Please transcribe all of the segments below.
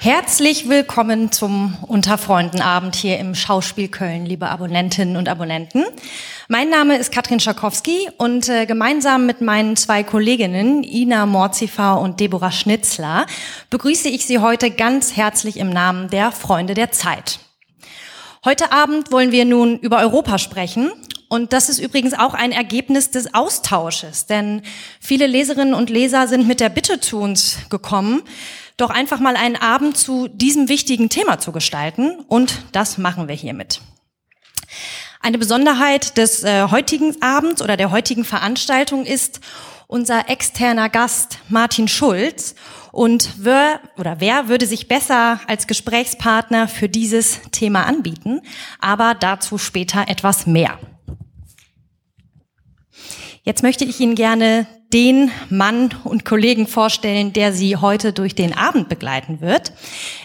Herzlich willkommen zum Unterfreundenabend hier im Schauspiel Köln, liebe Abonnentinnen und Abonnenten. Mein Name ist Katrin Schakowski und äh, gemeinsam mit meinen zwei Kolleginnen Ina Morzifer und Deborah Schnitzler begrüße ich Sie heute ganz herzlich im Namen der Freunde der Zeit. Heute Abend wollen wir nun über Europa sprechen und das ist übrigens auch ein Ergebnis des Austausches, denn viele Leserinnen und Leser sind mit der Bitte zu uns gekommen, doch einfach mal einen Abend zu diesem wichtigen Thema zu gestalten. Und das machen wir hiermit. Eine Besonderheit des äh, heutigen Abends oder der heutigen Veranstaltung ist unser externer Gast Martin Schulz. Und wer oder wer würde sich besser als Gesprächspartner für dieses Thema anbieten? Aber dazu später etwas mehr. Jetzt möchte ich Ihnen gerne den Mann und Kollegen vorstellen, der Sie heute durch den Abend begleiten wird.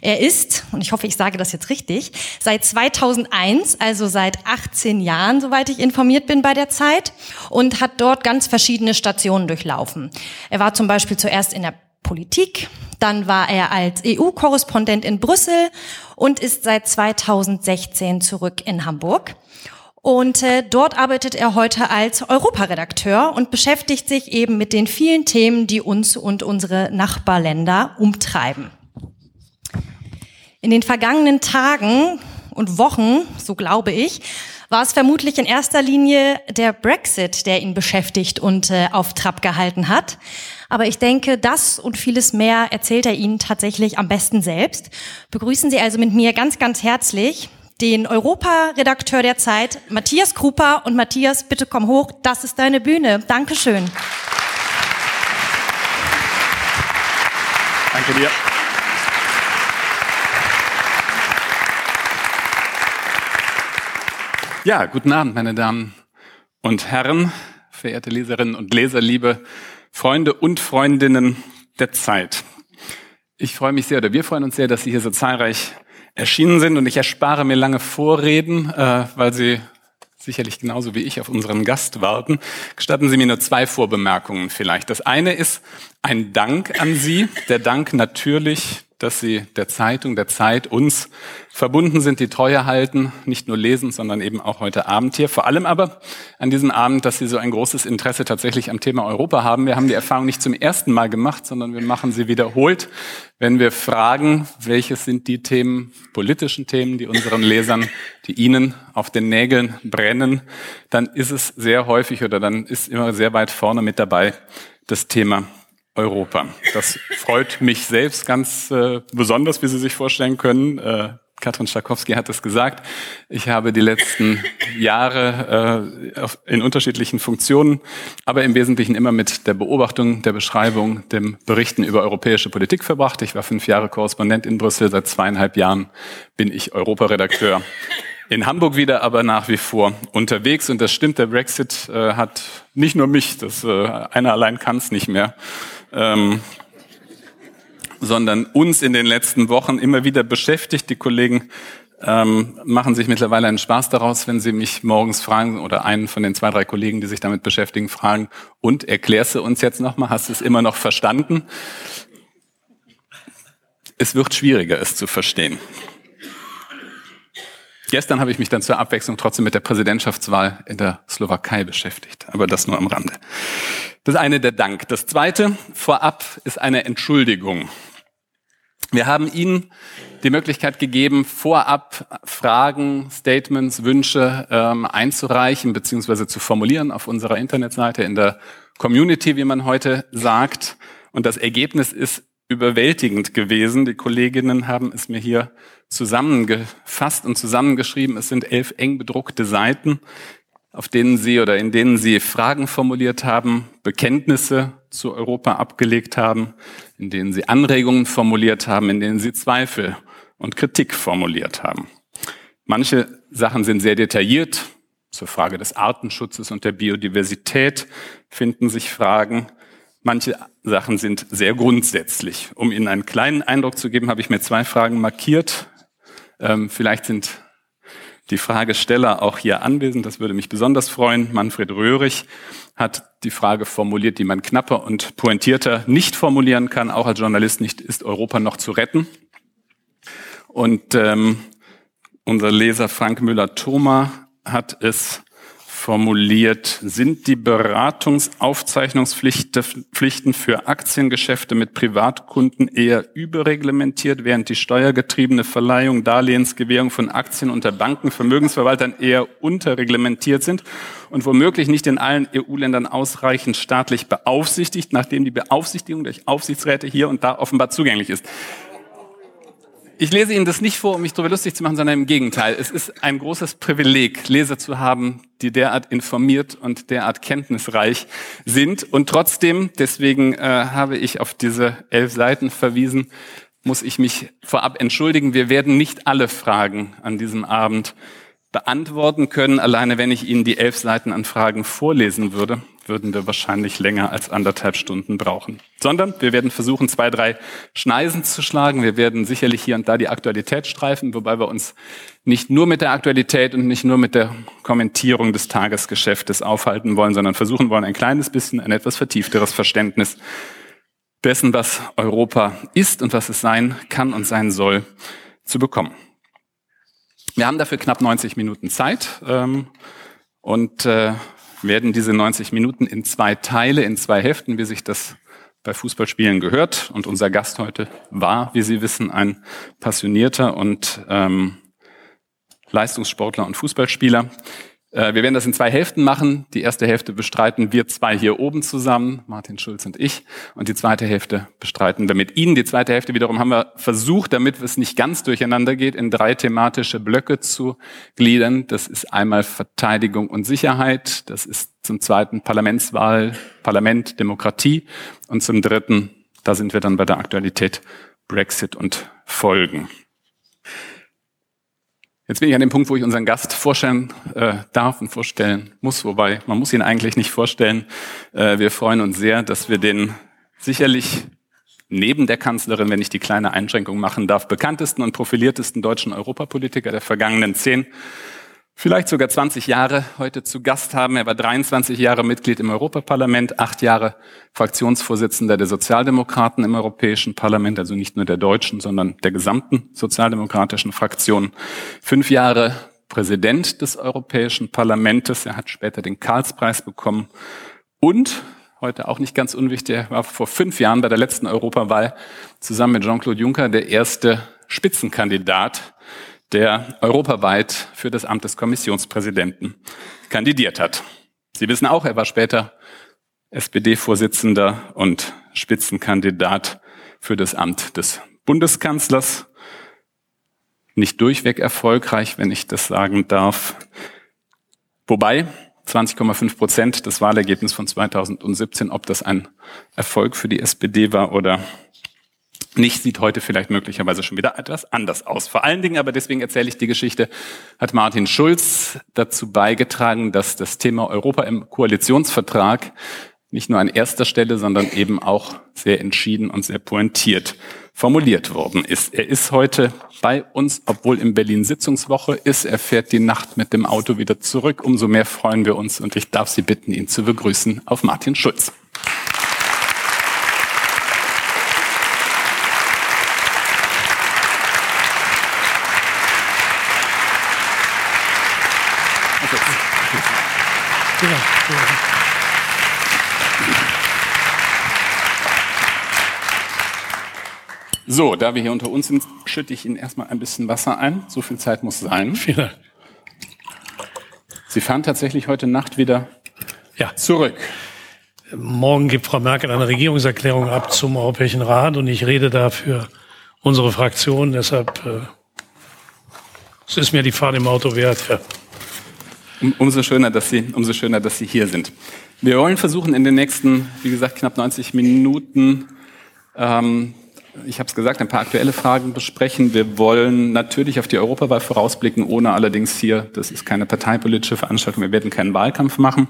Er ist, und ich hoffe, ich sage das jetzt richtig, seit 2001, also seit 18 Jahren, soweit ich informiert bin bei der Zeit, und hat dort ganz verschiedene Stationen durchlaufen. Er war zum Beispiel zuerst in der Politik, dann war er als EU-Korrespondent in Brüssel und ist seit 2016 zurück in Hamburg. Und äh, dort arbeitet er heute als Europaredakteur und beschäftigt sich eben mit den vielen Themen, die uns und unsere Nachbarländer umtreiben. In den vergangenen Tagen und Wochen, so glaube ich, war es vermutlich in erster Linie der Brexit, der ihn beschäftigt und äh, auf Trab gehalten hat. Aber ich denke, das und vieles mehr erzählt er Ihnen tatsächlich am besten selbst. Begrüßen Sie also mit mir ganz, ganz herzlich den Europaredakteur der Zeit, Matthias Krupa. Und Matthias, bitte komm hoch, das ist deine Bühne. Dankeschön. Danke dir. Ja, guten Abend, meine Damen und Herren, verehrte Leserinnen und Leser, liebe Freunde und Freundinnen der Zeit. Ich freue mich sehr, oder wir freuen uns sehr, dass Sie hier so zahlreich erschienen sind. Und ich erspare mir lange Vorreden, äh, weil Sie sicherlich genauso wie ich auf unseren Gast warten. Gestatten Sie mir nur zwei Vorbemerkungen vielleicht. Das eine ist ein Dank an Sie. Der Dank natürlich dass sie der Zeitung, der Zeit, uns verbunden sind, die Treue halten, nicht nur lesen, sondern eben auch heute Abend hier. Vor allem aber an diesem Abend, dass sie so ein großes Interesse tatsächlich am Thema Europa haben. Wir haben die Erfahrung nicht zum ersten Mal gemacht, sondern wir machen sie wiederholt, wenn wir fragen, welches sind die Themen, politischen Themen, die unseren Lesern, die ihnen auf den Nägeln brennen, dann ist es sehr häufig oder dann ist immer sehr weit vorne mit dabei das Thema Europa. Das freut mich selbst ganz äh, besonders, wie Sie sich vorstellen können. Äh, Katrin Schakowski hat es gesagt. Ich habe die letzten Jahre äh, in unterschiedlichen Funktionen, aber im Wesentlichen immer mit der Beobachtung, der Beschreibung, dem Berichten über europäische Politik verbracht. Ich war fünf Jahre Korrespondent in Brüssel. Seit zweieinhalb Jahren bin ich Europaredakteur in Hamburg wieder, aber nach wie vor unterwegs. Und das stimmt, der Brexit äh, hat nicht nur mich, das äh, einer allein kann es nicht mehr, ähm, sondern uns in den letzten Wochen immer wieder beschäftigt. Die Kollegen ähm, machen sich mittlerweile einen Spaß daraus, wenn sie mich morgens fragen oder einen von den zwei, drei Kollegen, die sich damit beschäftigen, fragen, und erklärst du uns jetzt nochmal, hast du es immer noch verstanden? Es wird schwieriger, es zu verstehen. Gestern habe ich mich dann zur Abwechslung trotzdem mit der Präsidentschaftswahl in der Slowakei beschäftigt, aber das nur am Rande. Das eine der Dank. Das zweite vorab ist eine Entschuldigung. Wir haben Ihnen die Möglichkeit gegeben, vorab Fragen, Statements, Wünsche ähm, einzureichen bzw. zu formulieren auf unserer Internetseite in der Community, wie man heute sagt. Und das Ergebnis ist überwältigend gewesen. Die Kolleginnen haben es mir hier zusammengefasst und zusammengeschrieben. Es sind elf eng bedruckte Seiten, auf denen Sie oder in denen Sie Fragen formuliert haben, Bekenntnisse zu Europa abgelegt haben, in denen Sie Anregungen formuliert haben, in denen Sie Zweifel und Kritik formuliert haben. Manche Sachen sind sehr detailliert. Zur Frage des Artenschutzes und der Biodiversität finden sich Fragen. Manche Sachen sind sehr grundsätzlich. Um Ihnen einen kleinen Eindruck zu geben, habe ich mir zwei Fragen markiert. Ähm, vielleicht sind die Fragesteller auch hier anwesend. Das würde mich besonders freuen. Manfred Röhrig hat die Frage formuliert, die man knapper und pointierter nicht formulieren kann, auch als Journalist nicht, ist Europa noch zu retten? Und ähm, unser Leser Frank Müller-Thoma hat es formuliert, sind die Beratungsaufzeichnungspflichten für Aktiengeschäfte mit Privatkunden eher überreglementiert, während die steuergetriebene Verleihung, Darlehensgewährung von Aktien unter Banken, Vermögensverwaltern eher unterreglementiert sind und womöglich nicht in allen EU-Ländern ausreichend staatlich beaufsichtigt, nachdem die Beaufsichtigung durch Aufsichtsräte hier und da offenbar zugänglich ist. Ich lese Ihnen das nicht vor, um mich darüber lustig zu machen, sondern im Gegenteil. Es ist ein großes Privileg, Leser zu haben, die derart informiert und derart kenntnisreich sind. Und trotzdem, deswegen äh, habe ich auf diese elf Seiten verwiesen, muss ich mich vorab entschuldigen. Wir werden nicht alle Fragen an diesem Abend beantworten können. Alleine wenn ich Ihnen die elf Seiten an Fragen vorlesen würde, würden wir wahrscheinlich länger als anderthalb Stunden brauchen. Sondern wir werden versuchen, zwei, drei Schneisen zu schlagen. Wir werden sicherlich hier und da die Aktualität streifen, wobei wir uns nicht nur mit der Aktualität und nicht nur mit der Kommentierung des Tagesgeschäftes aufhalten wollen, sondern versuchen wollen, ein kleines bisschen ein etwas vertiefteres Verständnis dessen, was Europa ist und was es sein kann und sein soll, zu bekommen. Wir haben dafür knapp 90 Minuten Zeit ähm, und äh, werden diese 90 Minuten in zwei Teile, in zwei Heften, wie sich das bei Fußballspielen gehört. Und unser Gast heute war, wie Sie wissen, ein passionierter und ähm, Leistungssportler und Fußballspieler. Äh, wir werden das in zwei Hälften machen. Die erste Hälfte bestreiten wir zwei hier oben zusammen, Martin Schulz und ich. Und die zweite Hälfte bestreiten wir mit Ihnen. Die zweite Hälfte wiederum haben wir versucht, damit es nicht ganz durcheinander geht, in drei thematische Blöcke zu gliedern. Das ist einmal Verteidigung und Sicherheit. Das ist zum zweiten Parlamentswahl, Parlament, Demokratie. Und zum dritten, da sind wir dann bei der Aktualität, Brexit und Folgen. Jetzt bin ich an dem Punkt, wo ich unseren Gast vorstellen äh, darf und vorstellen muss, wobei man muss ihn eigentlich nicht vorstellen. Äh, wir freuen uns sehr, dass wir den sicherlich neben der Kanzlerin, wenn ich die kleine Einschränkung machen darf, bekanntesten und profiliertesten deutschen Europapolitiker der vergangenen zehn vielleicht sogar 20 Jahre heute zu Gast haben. Er war 23 Jahre Mitglied im Europaparlament, acht Jahre Fraktionsvorsitzender der Sozialdemokraten im Europäischen Parlament, also nicht nur der deutschen, sondern der gesamten sozialdemokratischen Fraktion. Fünf Jahre Präsident des Europäischen Parlaments. Er hat später den Karlspreis bekommen und heute auch nicht ganz unwichtig, er war vor fünf Jahren bei der letzten Europawahl zusammen mit Jean-Claude Juncker der erste Spitzenkandidat der europaweit für das Amt des Kommissionspräsidenten kandidiert hat. Sie wissen auch, er war später SPD-Vorsitzender und Spitzenkandidat für das Amt des Bundeskanzlers. Nicht durchweg erfolgreich, wenn ich das sagen darf. Wobei 20,5 Prozent das Wahlergebnis von 2017, ob das ein Erfolg für die SPD war oder nicht, sieht heute vielleicht möglicherweise schon wieder etwas anders aus. Vor allen Dingen, aber deswegen erzähle ich die Geschichte, hat Martin Schulz dazu beigetragen, dass das Thema Europa im Koalitionsvertrag nicht nur an erster Stelle, sondern eben auch sehr entschieden und sehr pointiert formuliert worden ist. Er ist heute bei uns, obwohl in Berlin Sitzungswoche ist. Er fährt die Nacht mit dem Auto wieder zurück. Umso mehr freuen wir uns und ich darf Sie bitten, ihn zu begrüßen auf Martin Schulz. So, da wir hier unter uns sind, schütte ich Ihnen erstmal ein bisschen Wasser ein. So viel Zeit muss sein. Vielen Dank. Sie fahren tatsächlich heute Nacht wieder ja. zurück. Morgen gibt Frau Merkel eine Regierungserklärung ab zum Europäischen Rat und ich rede da für unsere Fraktion. Deshalb äh, es ist mir die Fahrt im Auto wert. Ja. Um, umso schöner, dass Sie, umso schöner, dass Sie hier sind. Wir wollen versuchen, in den nächsten, wie gesagt, knapp 90 Minuten ähm, ich habe es gesagt, ein paar aktuelle Fragen besprechen. Wir wollen natürlich auf die Europawahl vorausblicken, ohne allerdings hier, das ist keine parteipolitische Veranstaltung, wir werden keinen Wahlkampf machen.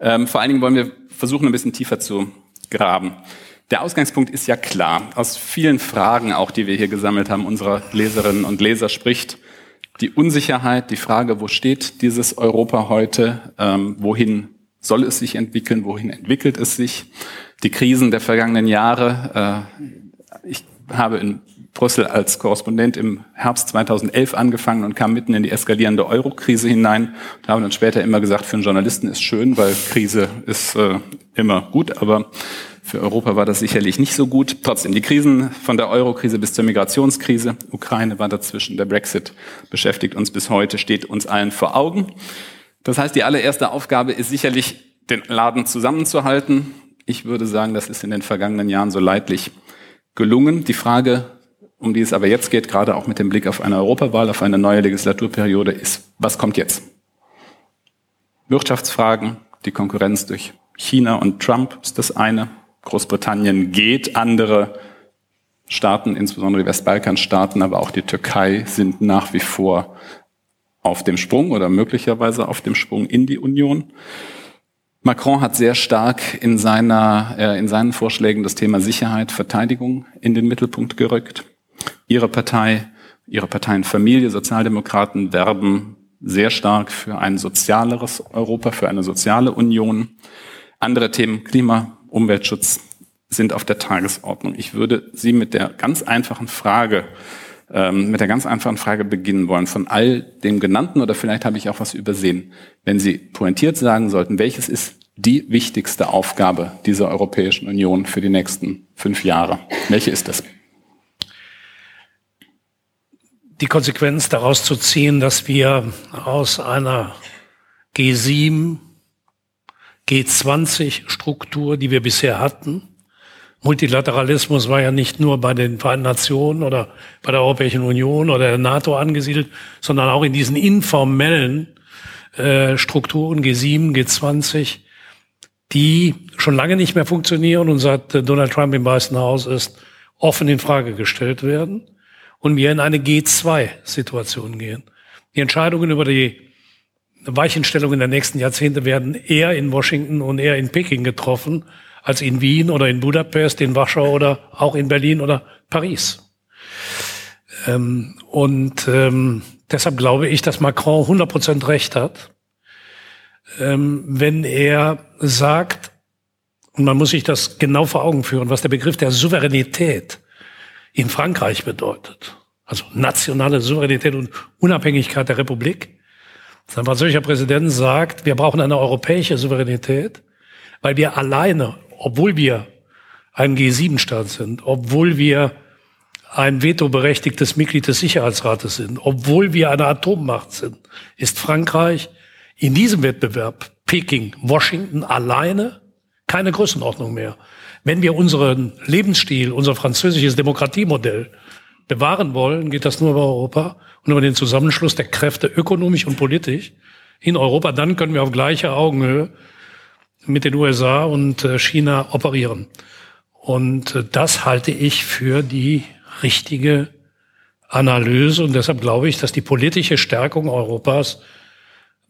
Ähm, vor allen Dingen wollen wir versuchen, ein bisschen tiefer zu graben. Der Ausgangspunkt ist ja klar. Aus vielen Fragen, auch die wir hier gesammelt haben, unserer Leserinnen und Leser spricht die Unsicherheit, die Frage, wo steht dieses Europa heute, ähm, wohin soll es sich entwickeln, wohin entwickelt es sich, die Krisen der vergangenen Jahre, äh, habe in Brüssel als Korrespondent im Herbst 2011 angefangen und kam mitten in die eskalierende Euro-Krise hinein. Da haben dann später immer gesagt, für einen Journalisten ist schön, weil Krise ist äh, immer gut, aber für Europa war das sicherlich nicht so gut. Trotzdem, die Krisen von der Euro-Krise bis zur Migrationskrise, Ukraine war dazwischen, der Brexit beschäftigt uns bis heute, steht uns allen vor Augen. Das heißt, die allererste Aufgabe ist sicherlich, den Laden zusammenzuhalten. Ich würde sagen, das ist in den vergangenen Jahren so leidlich gelungen. Die Frage, um die es aber jetzt geht, gerade auch mit dem Blick auf eine Europawahl, auf eine neue Legislaturperiode, ist, was kommt jetzt? Wirtschaftsfragen, die Konkurrenz durch China und Trump ist das eine. Großbritannien geht, andere Staaten, insbesondere die Westbalkanstaaten, aber auch die Türkei sind nach wie vor auf dem Sprung oder möglicherweise auf dem Sprung in die Union. Macron hat sehr stark in, seiner, äh, in seinen Vorschlägen das Thema Sicherheit, Verteidigung in den Mittelpunkt gerückt. Ihre Partei, Ihre Parteienfamilie, Sozialdemokraten werben sehr stark für ein sozialeres Europa, für eine soziale Union. Andere Themen, Klima, Umweltschutz sind auf der Tagesordnung. Ich würde Sie mit der ganz einfachen Frage, ähm, mit der ganz einfachen Frage beginnen wollen. Von all dem Genannten oder vielleicht habe ich auch was übersehen. Wenn Sie pointiert sagen sollten, welches ist die wichtigste Aufgabe dieser Europäischen Union für die nächsten fünf Jahre? Welche ist das? Die Konsequenz daraus zu ziehen, dass wir aus einer G7 G20-Struktur, die wir bisher hatten. Multilateralismus war ja nicht nur bei den Vereinten Nationen oder bei der Europäischen Union oder der NATO angesiedelt, sondern auch in diesen informellen äh, Strukturen G7, G20, die schon lange nicht mehr funktionieren. Und seit äh, Donald Trump im Weißen Haus ist, offen in Frage gestellt werden. Und wir in eine G2-Situation gehen. Die Entscheidungen über die Weichenstellungen der nächsten Jahrzehnte werden eher in Washington und eher in Peking getroffen als in Wien oder in Budapest, in Warschau oder auch in Berlin oder Paris. Ähm, und ähm, deshalb glaube ich, dass Macron 100 Prozent recht hat, ähm, wenn er sagt, und man muss sich das genau vor Augen führen, was der Begriff der Souveränität in Frankreich bedeutet. Also nationale Souveränität und Unabhängigkeit der Republik ein französischer Präsident sagt, wir brauchen eine europäische Souveränität, weil wir alleine, obwohl wir ein G7-Staat sind, obwohl wir ein vetoberechtigtes Mitglied des Sicherheitsrates sind, obwohl wir eine Atommacht sind, ist Frankreich in diesem Wettbewerb Peking, Washington alleine keine Größenordnung mehr. Wenn wir unseren Lebensstil, unser französisches Demokratiemodell bewahren wollen, geht das nur über Europa und über den Zusammenschluss der Kräfte ökonomisch und politisch in Europa. Dann können wir auf gleicher Augenhöhe mit den USA und äh, China operieren. Und äh, das halte ich für die richtige Analyse. Und deshalb glaube ich, dass die politische Stärkung Europas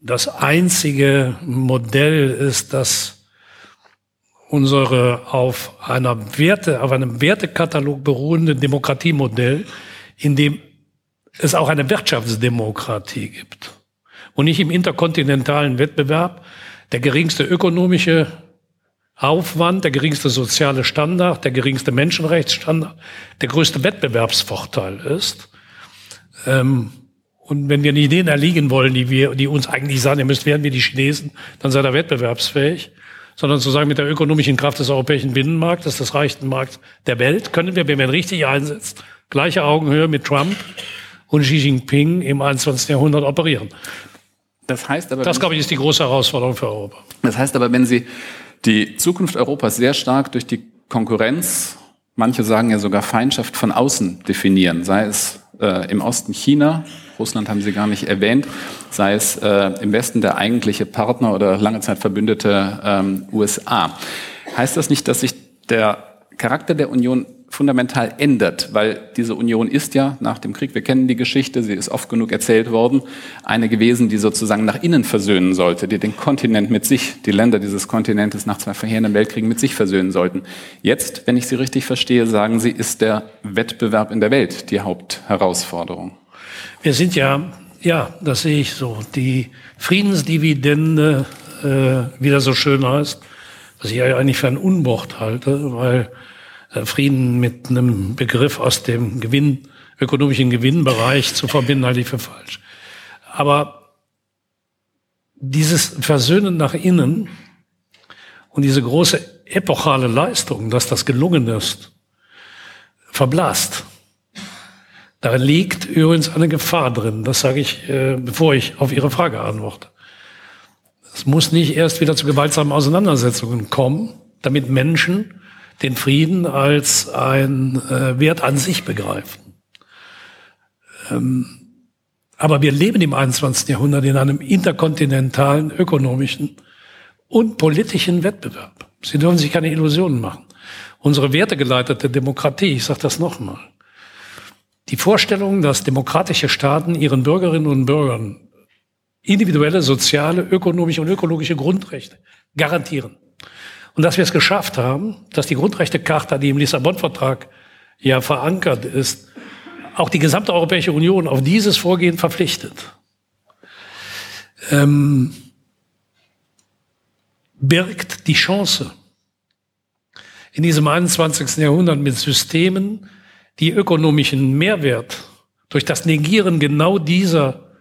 das einzige Modell ist, das unsere auf einer Werte, auf einem Wertekatalog beruhende Demokratiemodell, in dem es auch eine Wirtschaftsdemokratie gibt und nicht im interkontinentalen Wettbewerb der geringste ökonomische Aufwand, der geringste soziale Standard, der geringste Menschenrechtsstandard, der größte Wettbewerbsvorteil ist. Ähm, und wenn wir nicht denen erliegen wollen, die wir, die uns eigentlich sagen, ihr müsst werden wie die Chinesen, dann seid ihr wettbewerbsfähig sondern zu sagen, mit der ökonomischen Kraft des europäischen Binnenmarktes, des reichsten Markts der Welt, können wir, wenn wir ihn richtig einsetzen, gleiche Augenhöhe mit Trump und Xi Jinping im 21. Jahrhundert operieren. Das heißt aber, das glaube ich ist die große Herausforderung für Europa. Das heißt aber, wenn Sie die Zukunft Europas sehr stark durch die Konkurrenz, manche sagen ja sogar Feindschaft von außen definieren, sei es äh, im Osten China, Russland haben Sie gar nicht erwähnt, sei es äh, im Westen der eigentliche Partner oder lange Zeit Verbündete ähm, USA. Heißt das nicht, dass sich der Charakter der Union fundamental ändert, weil diese Union ist ja nach dem Krieg, wir kennen die Geschichte, sie ist oft genug erzählt worden, eine gewesen, die sozusagen nach innen versöhnen sollte, die den Kontinent mit sich, die Länder dieses Kontinentes nach zwei verheerenden Weltkriegen mit sich versöhnen sollten. Jetzt, wenn ich Sie richtig verstehe, sagen Sie, ist der Wettbewerb in der Welt die Hauptherausforderung. Wir sind ja, ja, das sehe ich so, die Friedensdividende, äh, wie das so schön heißt, was ich ja eigentlich für ein Unwort halte, weil Frieden mit einem Begriff aus dem Gewinn, ökonomischen Gewinnbereich zu verbinden, halte ich für falsch. Aber dieses Versöhnen nach innen und diese große epochale Leistung, dass das gelungen ist, verblasst. Darin liegt übrigens eine Gefahr drin. Das sage ich, äh, bevor ich auf Ihre Frage antworte. Es muss nicht erst wieder zu gewaltsamen Auseinandersetzungen kommen, damit Menschen den Frieden als ein äh, Wert an sich begreifen. Ähm, aber wir leben im 21. Jahrhundert in einem interkontinentalen ökonomischen und politischen Wettbewerb. Sie dürfen sich keine Illusionen machen. Unsere wertegeleitete Demokratie, ich sage das nochmal, die Vorstellung, dass demokratische Staaten ihren Bürgerinnen und Bürgern individuelle, soziale, ökonomische und ökologische Grundrechte garantieren. Und dass wir es geschafft haben, dass die Grundrechtecharta, die im Lissabon-Vertrag ja verankert ist, auch die gesamte Europäische Union auf dieses Vorgehen verpflichtet. Ähm, birgt die Chance, in diesem 21. Jahrhundert mit Systemen, die ökonomischen Mehrwert durch das Negieren genau dieser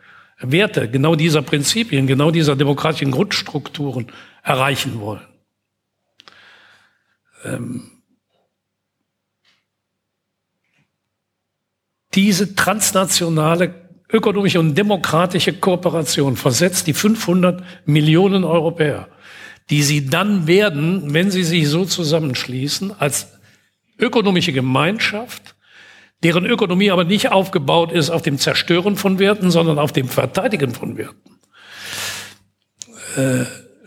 Werte, genau dieser Prinzipien, genau dieser demokratischen Grundstrukturen erreichen wollen. Ähm, diese transnationale ökonomische und demokratische Kooperation versetzt die 500 Millionen Europäer, die sie dann werden, wenn sie sich so zusammenschließen, als ökonomische Gemeinschaft, deren Ökonomie aber nicht aufgebaut ist auf dem Zerstören von Werten, sondern auf dem Verteidigen von Werten, äh,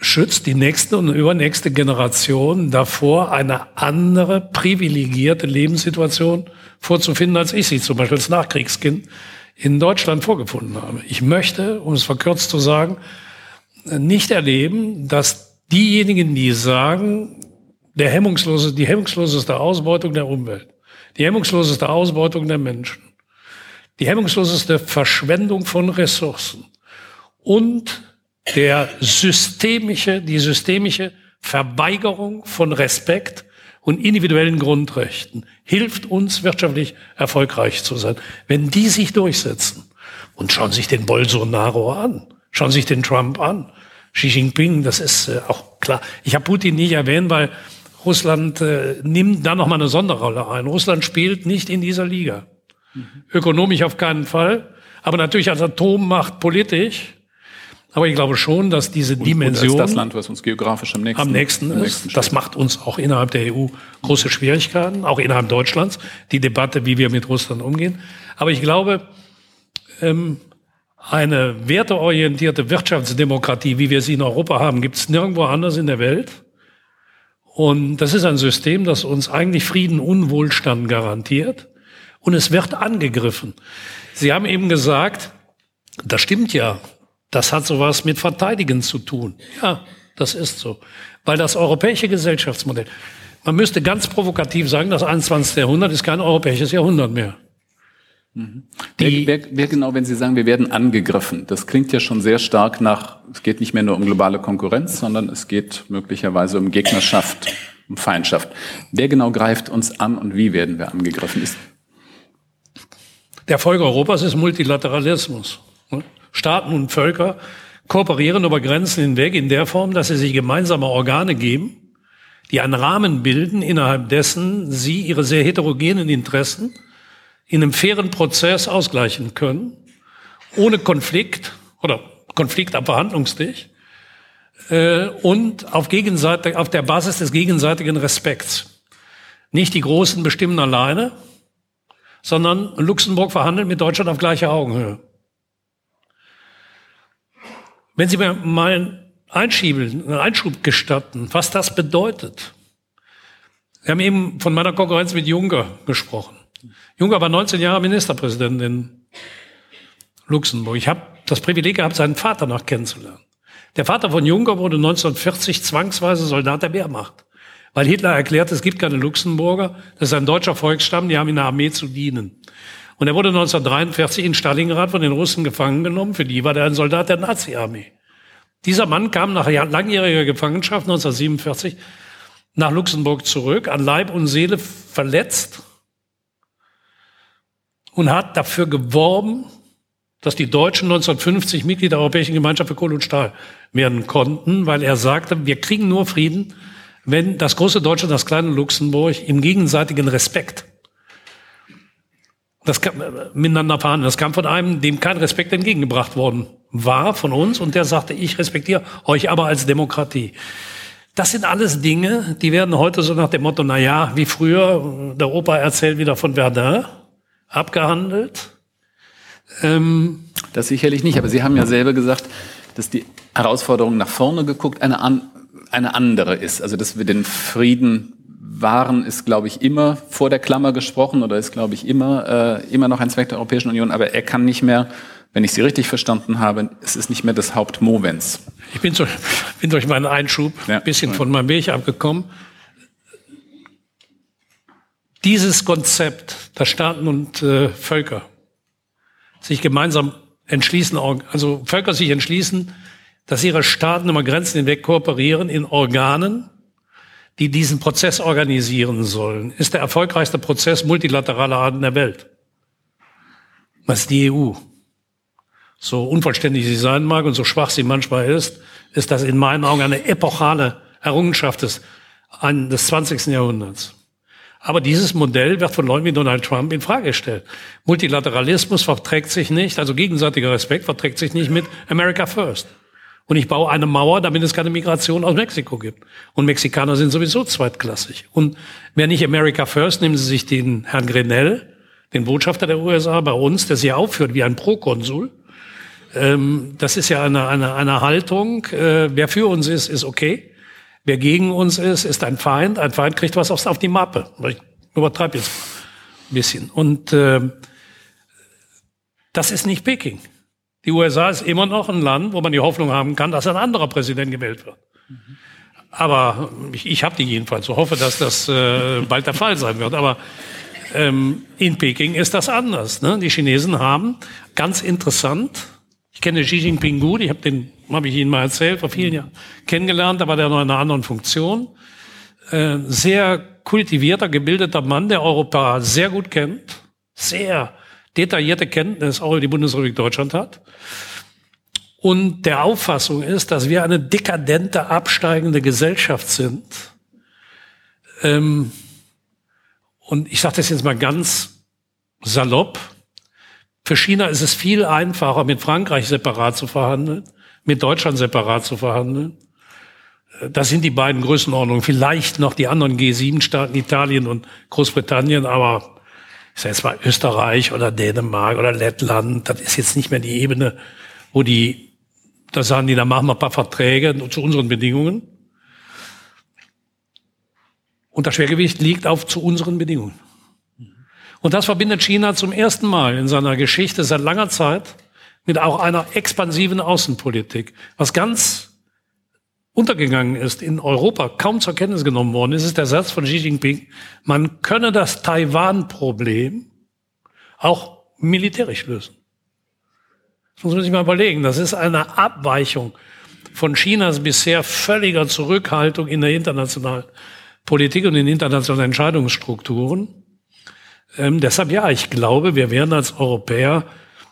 schützt die nächste und übernächste Generation davor, eine andere privilegierte Lebenssituation vorzufinden, als ich sie zum Beispiel als Nachkriegskind in Deutschland vorgefunden habe. Ich möchte, um es verkürzt zu sagen, nicht erleben, dass diejenigen, die sagen, der hemmungslose, die hemmungsloseste Ausbeutung der Umwelt, die hemmungsloseste Ausbeutung der Menschen, die hemmungsloseste Verschwendung von Ressourcen und der systemische, die systemische Verweigerung von Respekt und individuellen Grundrechten hilft uns wirtschaftlich erfolgreich zu sein. Wenn die sich durchsetzen und schauen sich den Bolsonaro an, schauen sich den Trump an, Xi Jinping, das ist äh, auch klar. Ich habe Putin nicht erwähnt, weil Russland äh, nimmt da noch mal eine Sonderrolle ein. Russland spielt nicht in dieser Liga. Mhm. Ökonomisch auf keinen Fall, aber natürlich als Atommacht politisch aber ich glaube schon, dass diese und, Dimension. Und das Land, was uns geografisch am nächsten, am nächsten am ist. das macht uns auch innerhalb der EU große Schwierigkeiten, auch innerhalb Deutschlands, die Debatte, wie wir mit Russland umgehen. Aber ich glaube, ähm, eine werteorientierte Wirtschaftsdemokratie, wie wir sie in Europa haben, gibt es nirgendwo anders in der Welt. Und das ist ein System, das uns eigentlich Frieden und Wohlstand garantiert. Und es wird angegriffen. Sie haben eben gesagt, das stimmt ja, das hat sowas mit Verteidigen zu tun. Ja, das ist so. Weil das europäische Gesellschaftsmodell, man müsste ganz provokativ sagen, das 21. Jahrhundert ist kein europäisches Jahrhundert mehr. Mhm. Wer, wer, wer, genau, wenn Sie sagen, wir werden angegriffen, das klingt ja schon sehr stark nach, es geht nicht mehr nur um globale Konkurrenz, sondern es geht möglicherweise um Gegnerschaft, um Feindschaft. Wer genau greift uns an und wie werden wir angegriffen? Ist Der Erfolg Europas ist Multilateralismus. Staaten und Völker kooperieren über Grenzen hinweg in der Form, dass sie sich gemeinsame Organe geben, die einen Rahmen bilden, innerhalb dessen sie ihre sehr heterogenen Interessen in einem fairen Prozess ausgleichen können, ohne Konflikt oder Konflikt am Verhandlungstisch äh, und auf, Gegenseite, auf der Basis des gegenseitigen Respekts. Nicht die Großen bestimmen alleine, sondern Luxemburg verhandelt mit Deutschland auf gleicher Augenhöhe. Wenn Sie mir mal Einschieben, einen Einschub gestatten, was das bedeutet. Wir haben eben von meiner Konkurrenz mit Juncker gesprochen. Juncker war 19 Jahre Ministerpräsident in Luxemburg. Ich habe das Privileg gehabt, seinen Vater noch kennenzulernen. Der Vater von Juncker wurde 1940 zwangsweise Soldat der Wehrmacht, weil Hitler erklärt, es gibt keine Luxemburger, das ist ein deutscher Volksstamm, die haben in der Armee zu dienen. Und er wurde 1943 in Stalingrad von den Russen gefangen genommen. Für die war er ein Soldat der Nazi-Armee. Dieser Mann kam nach langjähriger Gefangenschaft 1947 nach Luxemburg zurück, an Leib und Seele verletzt und hat dafür geworben, dass die Deutschen 1950 Mitglied der Europäischen Gemeinschaft für Kohle und Stahl werden konnten, weil er sagte, wir kriegen nur Frieden, wenn das große Deutschland, das kleine Luxemburg im gegenseitigen Respekt das äh, miteinander verhandeln. Das kam von einem, dem kein Respekt entgegengebracht worden war von uns und der sagte, ich respektiere euch aber als Demokratie. Das sind alles Dinge, die werden heute so nach dem Motto, na ja, wie früher, der Opa erzählt wieder von Verdun, abgehandelt. Ähm, das sicherlich nicht, aber Sie haben ja selber gesagt, dass die Herausforderung nach vorne geguckt eine, an, eine andere ist. Also dass wir den Frieden wahren, ist, glaube ich, immer vor der Klammer gesprochen oder ist, glaube ich, immer, äh, immer noch ein Zweck der Europäischen Union, aber er kann nicht mehr, wenn ich Sie richtig verstanden habe, es ist nicht mehr das Hauptmovens. Ich bin, so, bin durch meinen Einschub ja. ein bisschen von meinem Weg abgekommen. Dieses Konzept der Staaten und äh, Völker sich gemeinsam entschließen, also Völker sich entschließen, dass ihre Staaten über Grenzen hinweg kooperieren in Organen, die diesen Prozess organisieren sollen, ist der erfolgreichste Prozess multilateraler Art in der Welt. Das ist die EU. So unvollständig sie sein mag und so schwach sie manchmal ist, ist das in meinen Augen eine epochale Errungenschaft des, des 20. Jahrhunderts. Aber dieses Modell wird von Leuten wie Donald Trump in Frage gestellt. Multilateralismus verträgt sich nicht, also gegenseitiger Respekt verträgt sich nicht mit America First. Und ich baue eine Mauer, damit es keine Migration aus Mexiko gibt. Und Mexikaner sind sowieso zweitklassig. Und wer nicht America First, nehmen Sie sich den Herrn Grenell, den Botschafter der USA bei uns, der sich aufführt wie ein Prokonsul. Ähm, das ist ja eine, eine, eine Haltung. Äh, wer für uns ist, ist okay. Wer gegen uns ist, ist ein Feind. Ein Feind kriegt was auf die Mappe. Ich übertreibe jetzt ein bisschen. Und äh, das ist nicht Peking. Die USA ist immer noch ein Land, wo man die Hoffnung haben kann, dass ein anderer Präsident gewählt wird. Aber ich, ich habe die jedenfalls so hoffe, dass das äh, bald der Fall sein wird. Aber ähm, in Peking ist das anders. Ne? Die Chinesen haben ganz interessant ich kenne Xi Jinping gut, ich habe den, habe ich Ihnen mal erzählt, vor vielen Jahren kennengelernt, war der noch in einer anderen Funktion. Äh, sehr kultivierter, gebildeter Mann, der Europa sehr gut kennt, sehr detaillierte Kenntnis auch über die Bundesrepublik Deutschland hat und der Auffassung ist, dass wir eine dekadente, absteigende Gesellschaft sind. Ähm, und ich sage das jetzt mal ganz salopp, für China ist es viel einfacher, mit Frankreich separat zu verhandeln, mit Deutschland separat zu verhandeln. Das sind die beiden Größenordnungen. Vielleicht noch die anderen G7-Staaten, Italien und Großbritannien, aber ich sage jetzt mal Österreich oder Dänemark oder Lettland, das ist jetzt nicht mehr die Ebene, wo die, da sagen die, da machen wir ein paar Verträge zu unseren Bedingungen. Und das Schwergewicht liegt auf zu unseren Bedingungen. Und das verbindet China zum ersten Mal in seiner Geschichte seit langer Zeit mit auch einer expansiven Außenpolitik. Was ganz untergegangen ist, in Europa kaum zur Kenntnis genommen worden ist, ist der Satz von Xi Jinping, man könne das Taiwan-Problem auch militärisch lösen. Das muss man sich mal überlegen. Das ist eine Abweichung von Chinas bisher völliger Zurückhaltung in der internationalen Politik und in internationalen Entscheidungsstrukturen. Ähm, deshalb ja, ich glaube, wir werden als Europäer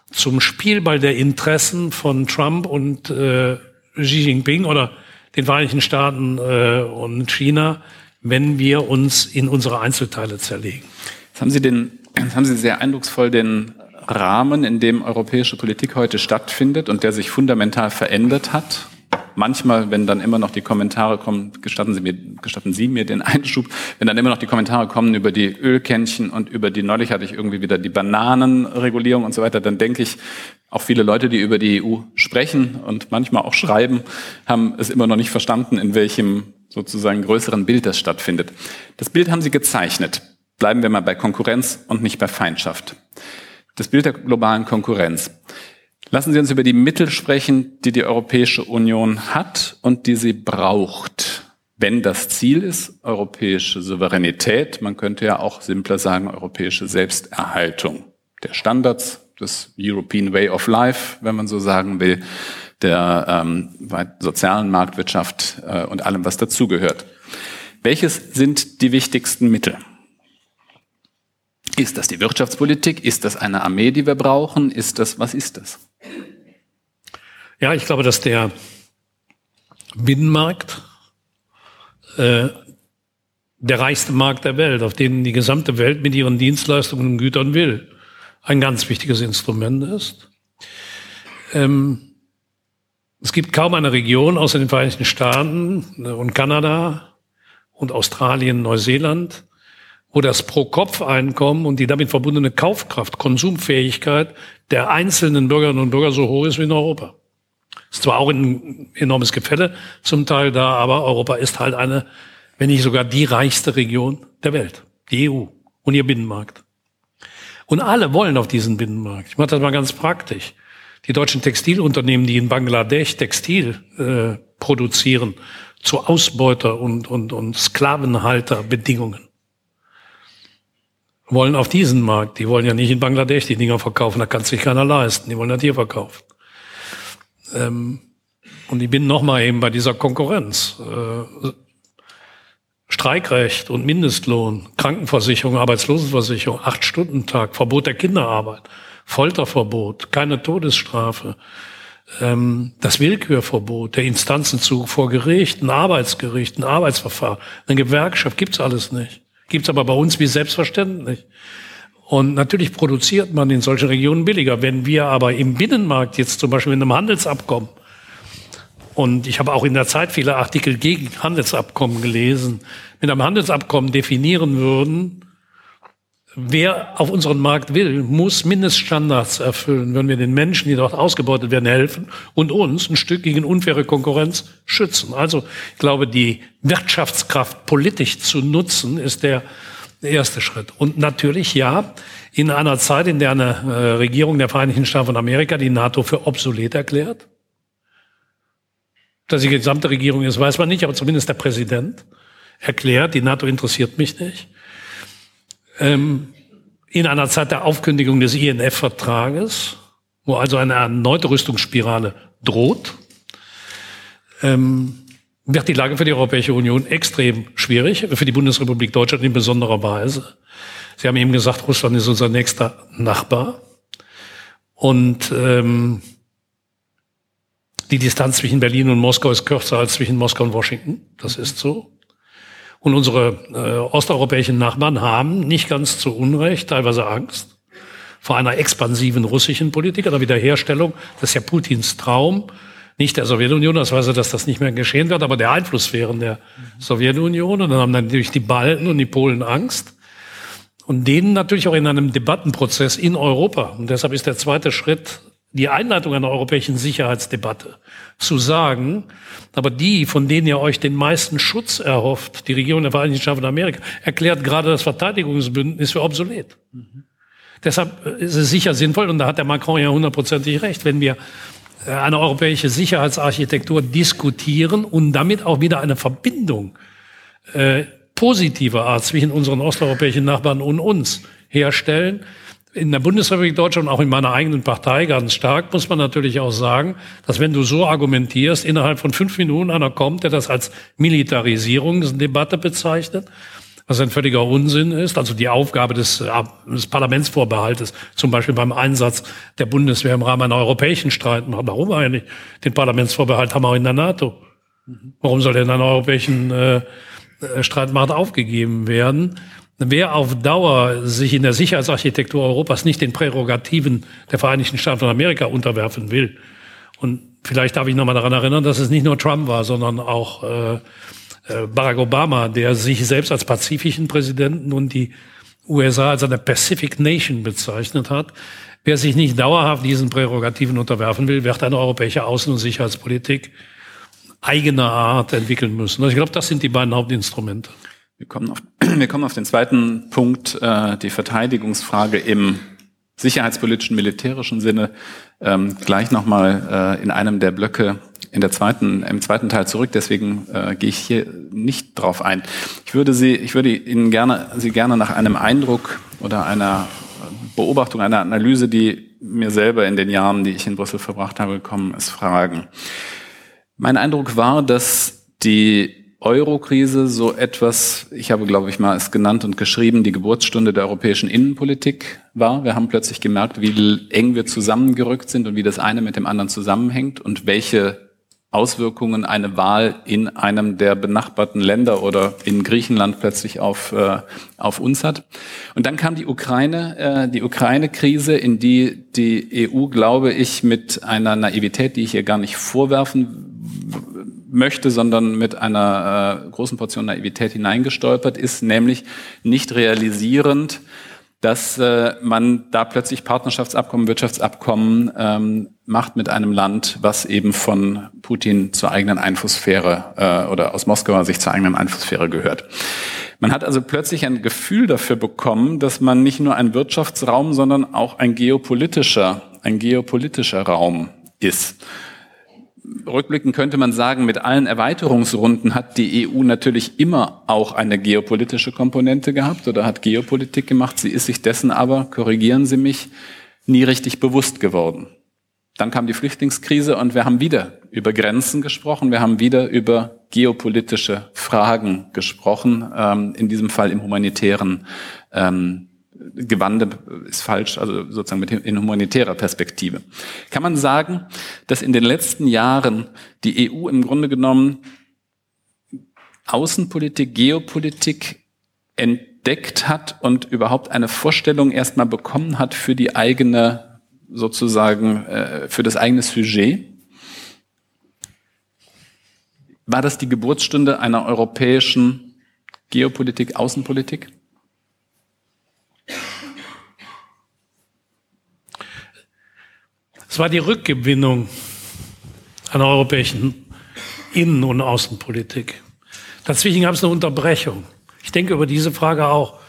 zum Spielball der Interessen von Trump und äh, Xi Jinping oder den Vereinigten Staaten äh, und China, wenn wir uns in unsere Einzelteile zerlegen. Jetzt haben Sie den, jetzt haben Sie sehr eindrucksvoll den Rahmen, in dem europäische Politik heute stattfindet und der sich fundamental verändert hat, manchmal, wenn dann immer noch die Kommentare kommen, gestatten Sie mir, gestatten Sie mir den Einschub, wenn dann immer noch die Kommentare kommen über die Ölkännchen und über die, neulich hatte ich irgendwie wieder die Bananenregulierung und so weiter, dann denke ich, auch viele Leute, die über die EU sprechen und manchmal auch schreiben, haben es immer noch nicht verstanden, in welchem sozusagen größeren Bild das stattfindet. Das Bild haben Sie gezeichnet. Bleiben wir mal bei Konkurrenz und nicht bei Feindschaft. Das Bild der globalen Konkurrenz. Lassen Sie uns über die Mittel sprechen, die die Europäische Union hat und die sie braucht. Wenn das Ziel ist, europäische Souveränität, man könnte ja auch simpler sagen, europäische Selbsterhaltung der Standards, des European Way of Life, wenn man so sagen will, der ähm, sozialen Marktwirtschaft äh, und allem, was dazugehört. Welches sind die wichtigsten Mittel? Ist das die Wirtschaftspolitik? Ist das eine Armee, die wir brauchen? Ist das, was ist das? Ja, ich glaube, dass der Binnenmarkt äh, der reichste Markt der Welt, auf den die gesamte Welt mit ihren Dienstleistungen und Gütern will, ein ganz wichtiges Instrument ist. Ähm, es gibt kaum eine Region außer den Vereinigten Staaten und Kanada und Australien, Neuseeland, wo das Pro-Kopf-Einkommen und die damit verbundene Kaufkraft, Konsumfähigkeit der einzelnen Bürgerinnen und Bürger so hoch ist wie in Europa. Ist zwar auch ein enormes Gefälle zum Teil da, aber Europa ist halt eine, wenn nicht sogar die reichste Region der Welt. Die EU und ihr Binnenmarkt. Und alle wollen auf diesen Binnenmarkt. Ich mache das mal ganz praktisch. Die deutschen Textilunternehmen, die in Bangladesch Textil äh, produzieren, zu Ausbeuter- und, und, und Sklavenhalterbedingungen wollen auf diesen Markt. Die wollen ja nicht in Bangladesch die Dinger verkaufen, da kann sich keiner leisten. Die wollen das hier verkaufen. Ähm, und ich bin nochmal eben bei dieser Konkurrenz. Äh, Streikrecht und Mindestlohn, Krankenversicherung, Arbeitslosenversicherung, Acht-Stunden-Tag, Verbot der Kinderarbeit, Folterverbot, keine Todesstrafe, ähm, das Willkürverbot, der Instanzenzug vor Gerichten, Arbeitsgerichten, Arbeitsverfahren, eine Gewerkschaft gibt's alles nicht. Gibt's aber bei uns wie selbstverständlich. Und natürlich produziert man in solchen Regionen billiger. Wenn wir aber im Binnenmarkt jetzt zum Beispiel in einem Handelsabkommen, und ich habe auch in der Zeit viele Artikel gegen Handelsabkommen gelesen, mit einem Handelsabkommen definieren würden, wer auf unseren Markt will, muss Mindeststandards erfüllen, wenn wir den Menschen, die dort ausgebeutet werden, helfen und uns ein Stück gegen unfaire Konkurrenz schützen. Also ich glaube, die Wirtschaftskraft politisch zu nutzen, ist der erste Schritt. Und natürlich, ja, in einer Zeit, in der eine äh, Regierung der Vereinigten Staaten von Amerika die NATO für obsolet erklärt, dass die gesamte Regierung ist, weiß man nicht, aber zumindest der Präsident erklärt, die NATO interessiert mich nicht ähm, in einer Zeit der Aufkündigung des INF-Vertrages, wo also eine erneute Rüstungsspirale droht, ähm, wird die Lage für die Europäische Union extrem schwierig, für die Bundesrepublik Deutschland in besonderer Weise. Sie haben eben gesagt, Russland ist unser nächster Nachbar. Und ähm, die Distanz zwischen Berlin und Moskau ist kürzer als zwischen Moskau und Washington. Das ist so. Und unsere äh, osteuropäischen Nachbarn haben nicht ganz zu Unrecht teilweise Angst vor einer expansiven russischen Politik, einer Wiederherstellung. Das ist ja Putins Traum. Nicht der Sowjetunion, das weiß er, dass das nicht mehr geschehen wird, aber der Einflusssphären der Sowjetunion. Und dann haben natürlich die Balten und die Polen Angst. Und denen natürlich auch in einem Debattenprozess in Europa. Und deshalb ist der zweite Schritt die Einleitung einer europäischen Sicherheitsdebatte zu sagen, aber die, von denen ihr euch den meisten Schutz erhofft, die Regierung der Vereinigten Staaten von Amerika, erklärt gerade das Verteidigungsbündnis für obsolet. Mhm. Deshalb ist es sicher sinnvoll, und da hat der Macron ja hundertprozentig recht, wenn wir äh, eine europäische Sicherheitsarchitektur diskutieren und damit auch wieder eine Verbindung äh, positiver Art zwischen unseren osteuropäischen Nachbarn und uns herstellen, in der Bundesrepublik Deutschland auch in meiner eigenen Partei ganz stark, muss man natürlich auch sagen, dass wenn du so argumentierst, innerhalb von fünf Minuten einer kommt, der das als Militarisierungsdebatte bezeichnet, was ein völliger Unsinn ist. Also die Aufgabe des, des Parlamentsvorbehaltes, zum Beispiel beim Einsatz der Bundeswehr im Rahmen einer europäischen Streitmacht. Warum eigentlich? Den Parlamentsvorbehalt haben wir auch in der NATO. Warum soll der in einer europäischen äh Streitmacht aufgegeben werden? Wer auf Dauer sich in der Sicherheitsarchitektur Europas nicht den Prärogativen der Vereinigten Staaten von Amerika unterwerfen will, und vielleicht darf ich nochmal daran erinnern, dass es nicht nur Trump war, sondern auch äh, äh, Barack Obama, der sich selbst als pazifischen Präsidenten und die USA als eine Pacific Nation bezeichnet hat. Wer sich nicht dauerhaft diesen Prärogativen unterwerfen will, wird eine europäische Außen- und Sicherheitspolitik eigener Art entwickeln müssen. Also ich glaube, das sind die beiden Hauptinstrumente. Wir kommen auf, wir kommen auf den zweiten Punkt, äh, die Verteidigungsfrage im sicherheitspolitischen, militärischen Sinne, ähm, gleich nochmal äh, in einem der Blöcke in der zweiten, im zweiten Teil zurück. Deswegen äh, gehe ich hier nicht drauf ein. Ich würde Sie, ich würde Ihnen gerne, Sie gerne nach einem Eindruck oder einer Beobachtung, einer Analyse, die mir selber in den Jahren, die ich in Brüssel verbracht habe, gekommen ist, fragen. Mein Eindruck war, dass die Euro-Krise so etwas, ich habe, glaube ich, mal es genannt und geschrieben, die Geburtsstunde der europäischen Innenpolitik war. Wir haben plötzlich gemerkt, wie eng wir zusammengerückt sind und wie das eine mit dem anderen zusammenhängt und welche Auswirkungen eine Wahl in einem der benachbarten Länder oder in Griechenland plötzlich auf, äh, auf uns hat. Und dann kam die Ukraine, äh, die Ukraine-Krise, in die die EU, glaube ich, mit einer Naivität, die ich ihr gar nicht vorwerfen möchte, sondern mit einer äh, großen Portion Naivität hineingestolpert ist, nämlich nicht realisierend, dass äh, man da plötzlich Partnerschaftsabkommen, Wirtschaftsabkommen ähm, macht mit einem Land, was eben von Putin zur eigenen Einflusssphäre äh, oder aus Moskauer Sicht zur eigenen Einflusssphäre gehört. Man hat also plötzlich ein Gefühl dafür bekommen, dass man nicht nur ein Wirtschaftsraum, sondern auch ein geopolitischer, ein geopolitischer Raum ist rückblickend könnte man sagen, mit allen Erweiterungsrunden hat die EU natürlich immer auch eine geopolitische Komponente gehabt oder hat Geopolitik gemacht. Sie ist sich dessen aber, korrigieren Sie mich, nie richtig bewusst geworden. Dann kam die Flüchtlingskrise und wir haben wieder über Grenzen gesprochen, wir haben wieder über geopolitische Fragen gesprochen, ähm, in diesem Fall im humanitären ähm, Gewande ist falsch, also sozusagen mit in humanitärer Perspektive. Kann man sagen, dass in den letzten Jahren die EU im Grunde genommen Außenpolitik, Geopolitik entdeckt hat und überhaupt eine Vorstellung erstmal bekommen hat für die eigene, sozusagen, äh, für das eigene Sujet? War das die Geburtsstunde einer europäischen Geopolitik, Außenpolitik? Es war die Rückgewinnung einer europäischen Innen- und Außenpolitik. Dazwischen gab es eine Unterbrechung. Ich denke über diese Frage auch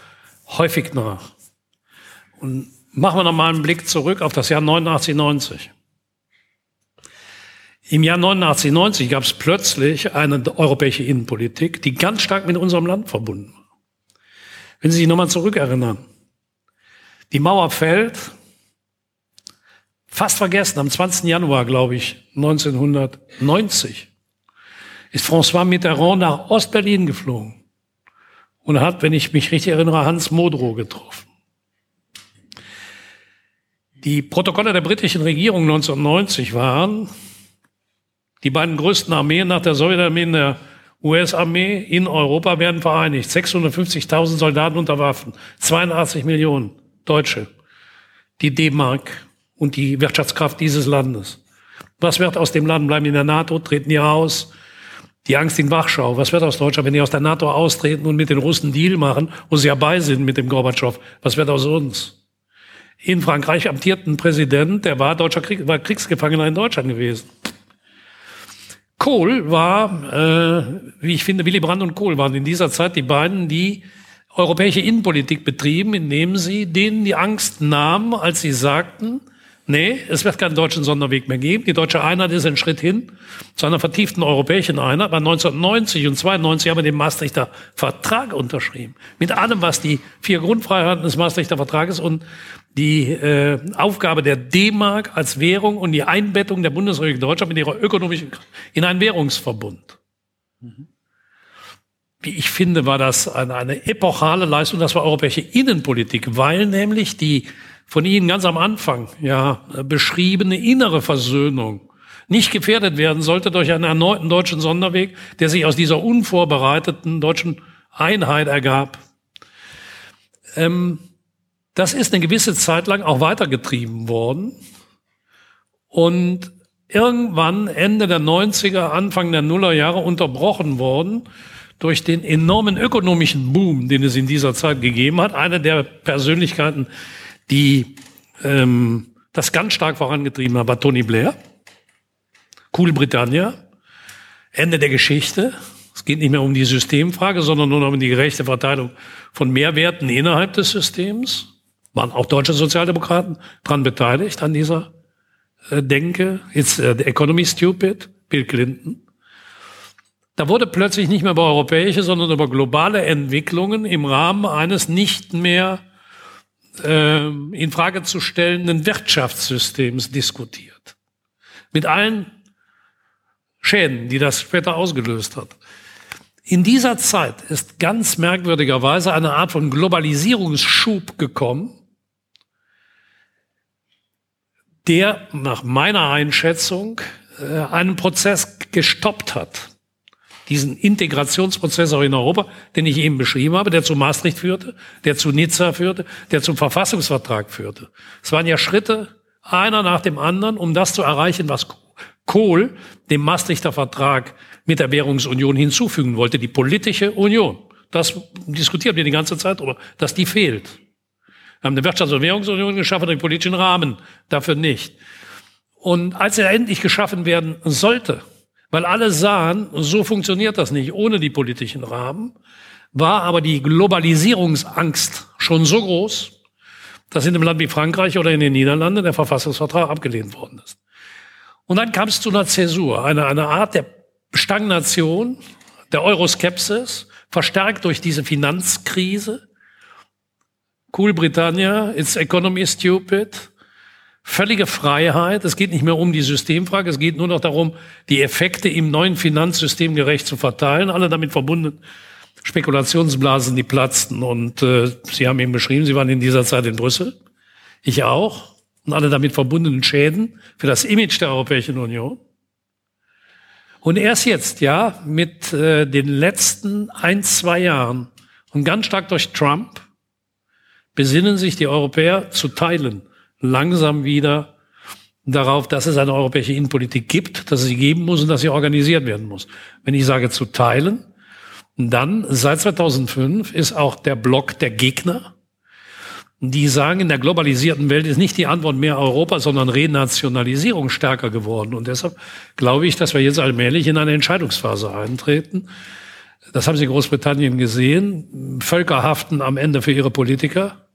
häufig nach. Und machen wir noch mal einen Blick zurück auf das Jahr 89, 90. Im Jahr 89, 90 gab es plötzlich eine europäische Innenpolitik, die ganz stark mit unserem Land verbunden war. Wenn Sie sich nochmal zurückerinnern. Die Mauer fällt, fast vergessen, am 20. Januar, glaube ich, 1990, ist François Mitterrand nach Ostberlin geflogen und hat, wenn ich mich richtig erinnere, Hans Modrow getroffen. Die Protokolle der britischen Regierung 1990 waren, die beiden größten Armeen nach der Sowjetarmee und der US-Armee in Europa werden vereinigt. 650.000 Soldaten unter Waffen, 82 Millionen Deutsche. Die D-Mark und die Wirtschaftskraft dieses Landes. Was wird aus dem Land? Bleiben in der NATO, treten die aus? Die Angst in Wachschau. Was wird aus Deutschland, wenn die aus der NATO austreten und mit den Russen Deal machen, wo sie dabei sind mit dem Gorbatschow? Was wird aus uns? In Frankreich amtiert ein Präsident, der war deutscher Krieg, war Kriegsgefangener in Deutschland gewesen. Kohl war, äh, wie ich finde, Willy Brandt und Kohl waren in dieser Zeit die beiden, die europäische Innenpolitik betrieben, indem sie denen die Angst nahmen, als sie sagten, Nee, es wird keinen deutschen Sonderweg mehr geben. Die deutsche Einheit ist ein Schritt hin zu einer vertieften europäischen Einheit. Bei 1990 und 92 haben wir den Maastrichter Vertrag unterschrieben. Mit allem, was die vier Grundfreiheiten des Maastrichter Vertrages und die äh, Aufgabe der D-Mark als Währung und die Einbettung der Bundesrepublik Deutschland mit ihrer ökonomischen in einen Währungsverbund. Wie ich finde, war das eine, eine epochale Leistung. Das war europäische Innenpolitik, weil nämlich die von Ihnen ganz am Anfang ja beschriebene innere Versöhnung nicht gefährdet werden sollte durch einen erneuten deutschen Sonderweg, der sich aus dieser unvorbereiteten deutschen Einheit ergab. Ähm, das ist eine gewisse Zeit lang auch weitergetrieben worden und irgendwann Ende der 90er, Anfang der Nullerjahre unterbrochen worden durch den enormen ökonomischen Boom, den es in dieser Zeit gegeben hat. Eine der Persönlichkeiten, die ähm, das ganz stark vorangetrieben hat, war Tony Blair. Cool Britannia. Ende der Geschichte. Es geht nicht mehr um die Systemfrage, sondern nur noch um die gerechte Verteilung von Mehrwerten innerhalb des Systems. Waren auch deutsche Sozialdemokraten dran beteiligt an dieser äh, Denke. It's uh, the economy stupid. Bill Clinton. Da wurde plötzlich nicht mehr über europäische, sondern über globale Entwicklungen im Rahmen eines nicht mehr äh, in Frage zu stellenden Wirtschaftssystems diskutiert. Mit allen Schäden, die das später ausgelöst hat. In dieser Zeit ist ganz merkwürdigerweise eine Art von Globalisierungsschub gekommen, der nach meiner Einschätzung äh, einen Prozess gestoppt hat. Diesen Integrationsprozess auch in Europa, den ich eben beschrieben habe, der zu Maastricht führte, der zu Nizza führte, der zum Verfassungsvertrag führte. Es waren ja Schritte, einer nach dem anderen, um das zu erreichen, was Kohl dem Maastrichter Vertrag mit der Währungsunion hinzufügen wollte, die politische Union. Das diskutieren wir die ganze Zeit darüber, dass die fehlt. Wir haben eine Wirtschafts- und Währungsunion geschaffen, den politischen Rahmen dafür nicht. Und als er endlich geschaffen werden sollte, weil alle sahen, so funktioniert das nicht ohne die politischen Rahmen, war aber die Globalisierungsangst schon so groß, dass in einem Land wie Frankreich oder in den Niederlanden der Verfassungsvertrag abgelehnt worden ist. Und dann kam es zu einer Zäsur, einer eine Art der Stagnation, der Euroskepsis, verstärkt durch diese Finanzkrise. Cool Britannia, its economy stupid. Völlige Freiheit. Es geht nicht mehr um die Systemfrage. Es geht nur noch darum, die Effekte im neuen Finanzsystem gerecht zu verteilen. Alle damit verbunden Spekulationsblasen, die platzten. Und äh, Sie haben eben beschrieben, Sie waren in dieser Zeit in Brüssel. Ich auch. Und alle damit verbundenen Schäden für das Image der Europäischen Union. Und erst jetzt, ja, mit äh, den letzten ein, zwei Jahren und ganz stark durch Trump, besinnen sich die Europäer zu teilen langsam wieder darauf, dass es eine europäische Innenpolitik gibt, dass es sie geben muss und dass sie organisiert werden muss. Wenn ich sage zu teilen, dann seit 2005 ist auch der Block der Gegner, die sagen, in der globalisierten Welt ist nicht die Antwort mehr Europa, sondern Renationalisierung stärker geworden. Und deshalb glaube ich, dass wir jetzt allmählich in eine Entscheidungsphase eintreten. Das haben Sie in Großbritannien gesehen. Völker haften am Ende für ihre Politiker.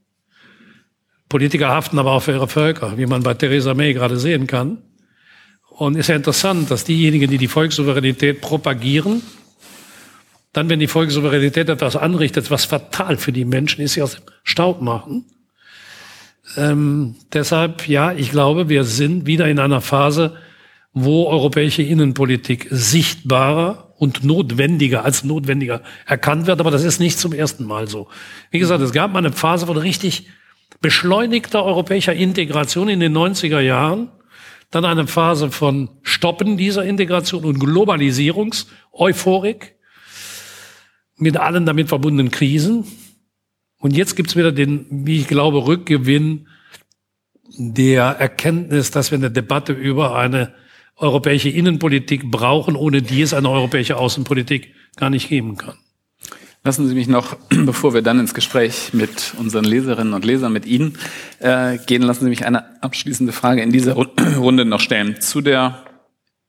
Politiker haften aber auch für ihre Völker, wie man bei Theresa May gerade sehen kann. Und ist ja interessant, dass diejenigen, die die Volkssouveränität propagieren, dann, wenn die Volkssouveränität etwas anrichtet, was fatal für die Menschen ist, sie aus dem Staub machen. Ähm, deshalb, ja, ich glaube, wir sind wieder in einer Phase, wo europäische Innenpolitik sichtbarer und notwendiger als notwendiger erkannt wird. Aber das ist nicht zum ersten Mal so. Wie gesagt, es gab mal eine Phase von richtig beschleunigter europäischer Integration in den 90er Jahren. Dann eine Phase von Stoppen dieser Integration und Globalisierungs-Euphorik mit allen damit verbundenen Krisen. Und jetzt gibt's wieder den, wie ich glaube, Rückgewinn der Erkenntnis, dass wir eine Debatte über eine europäische Innenpolitik brauchen, ohne die es eine europäische Außenpolitik gar nicht geben kann. Lassen Sie mich noch, bevor wir dann ins Gespräch mit unseren Leserinnen und Lesern, mit Ihnen äh, gehen, lassen Sie mich eine abschließende Frage in dieser Runde noch stellen. Zu der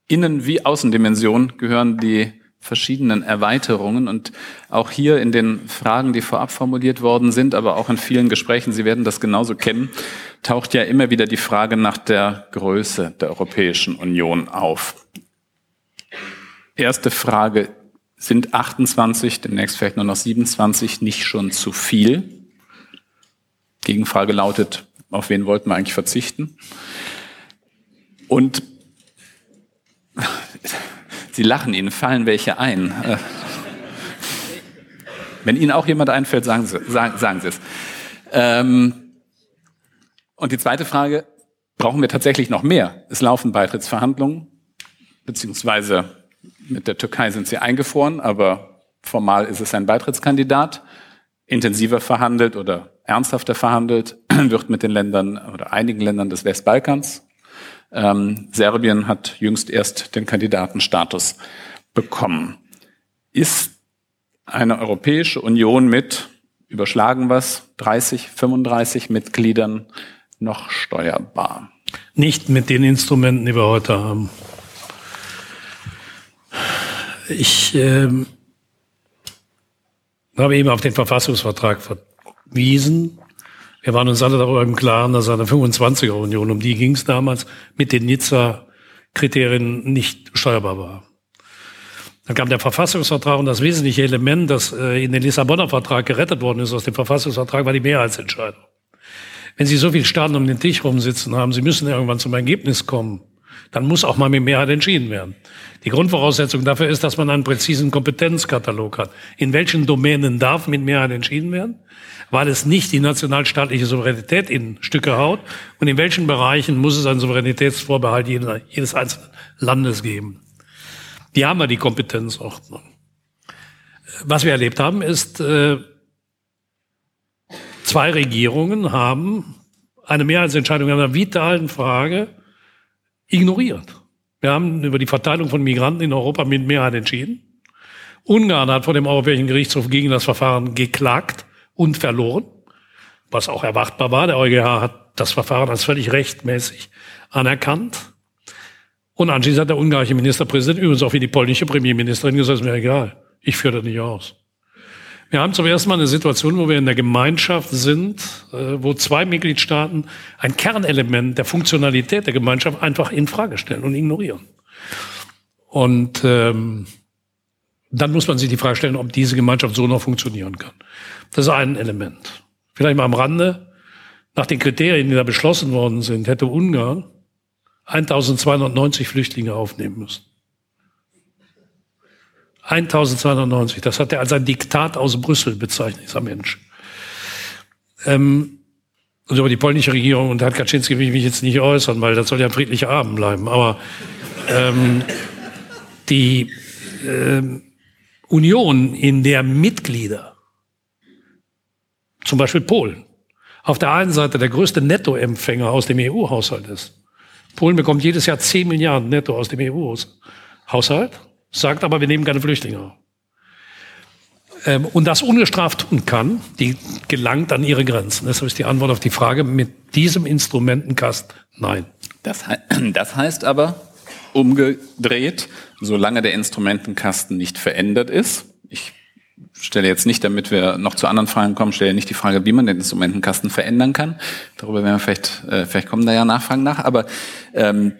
Innen- wie Außendimension gehören die verschiedenen Erweiterungen und auch hier in den Fragen, die vorab formuliert worden sind, aber auch in vielen Gesprächen, Sie werden das genauso kennen, taucht ja immer wieder die Frage nach der Größe der Europäischen Union auf. Erste Frage, sind 28, demnächst vielleicht nur noch 27 nicht schon zu viel? Gegenfrage lautet, auf wen wollten wir eigentlich verzichten? Und Sie lachen, Ihnen fallen welche ein. Äh, wenn Ihnen auch jemand einfällt, sagen Sie, sagen, sagen Sie es. Ähm, und die zweite Frage, brauchen wir tatsächlich noch mehr? Es laufen Beitrittsverhandlungen, beziehungsweise mit der Türkei sind sie eingefroren, aber formal ist es ein Beitrittskandidat. Intensiver verhandelt oder ernsthafter verhandelt wird mit den Ländern oder einigen Ländern des Westbalkans. Ähm, Serbien hat jüngst erst den Kandidatenstatus bekommen. Ist eine Europäische Union mit, überschlagen was, 30, 35 Mitgliedern noch steuerbar? Nicht mit den Instrumenten, die wir heute haben. Ich ähm, habe eben auf den Verfassungsvertrag verwiesen. Wir waren uns alle darüber im Klaren, dass eine 25er-Union, um die ging es damals, mit den Nizza-Kriterien nicht steuerbar war. Dann kam der Verfassungsvertrag und das wesentliche Element, das äh, in den Lissabonner Vertrag gerettet worden ist aus dem Verfassungsvertrag, war die Mehrheitsentscheidung. Wenn Sie so viele Staaten um den Tisch rumsitzen haben, Sie müssen irgendwann zum Ergebnis kommen, Dann muss auch mal mit Mehrheit entschieden werden. Die Grundvoraussetzung dafür ist, dass man einen präzisen Kompetenzkatalog hat. In welchen Domänen darf mit Mehrheit entschieden werden? Weil es nicht die nationalstaatliche Souveränität in Stücke haut. Und in welchen Bereichen muss es einen Souveränitätsvorbehalt jedes einzelnen Landes geben? Die haben wir die Kompetenzordnung. Was wir erlebt haben, ist, äh, zwei Regierungen haben eine Mehrheitsentscheidung in einer vitalen Frage ignoriert. Wir haben über die Verteilung von Migranten in Europa mit Mehrheit entschieden. Ungarn hat vor dem Europäischen Gerichtshof gegen das Verfahren geklagt und verloren, was auch erwartbar war. Der EuGH hat das Verfahren als völlig rechtmäßig anerkannt. Und anschließend hat der ungarische Ministerpräsident, übrigens auch wie die polnische Premierministerin, gesagt, ist mir egal, ich führe das nicht aus. Wir haben zum ersten Mal eine Situation, wo wir in der Gemeinschaft sind, äh, wo zwei Mitgliedstaaten ein Kernelement der Funktionalität der Gemeinschaft einfach in Frage stellen und ignorieren. Und ähm, dann muss man sich die Frage stellen, ob diese Gemeinschaft so noch funktionieren kann. Das ist ein Element. Vielleicht mal am Rande. Nach den Kriterien, die da beschlossen worden sind, hätte Ungarn 1290 Flüchtlinge aufnehmen müssen. 1290, das hat er als ein Diktat aus Brüssel bezeichnet, dieser Mensch. Ähm, und über die polnische Regierung und Herrn Kaczynski will ich mich jetzt nicht äußern, weil das soll ja ein friedlicher Abend bleiben. Aber ähm, die ähm, Union, in der Mitglieder, zum Beispiel Polen, auf der einen Seite der größte Nettoempfänger aus dem EU-Haushalt ist. Polen bekommt jedes Jahr 10 Milliarden netto aus dem EU-Haushalt sagt aber, wir nehmen keine Flüchtlinge auf. Ähm, und das ungestraft tun kann, die gelangt an ihre Grenzen. Deshalb ist die Antwort auf die Frage mit diesem Instrumentenkast nein. Das, he das heißt aber, umgedreht, solange der Instrumentenkasten nicht verändert ist, ich stelle jetzt nicht, damit wir noch zu anderen Fragen kommen, stelle nicht die Frage, wie man den Instrumentenkasten verändern kann. Darüber werden wir vielleicht, äh, vielleicht kommen da ja Nachfragen nach. Aber ähm,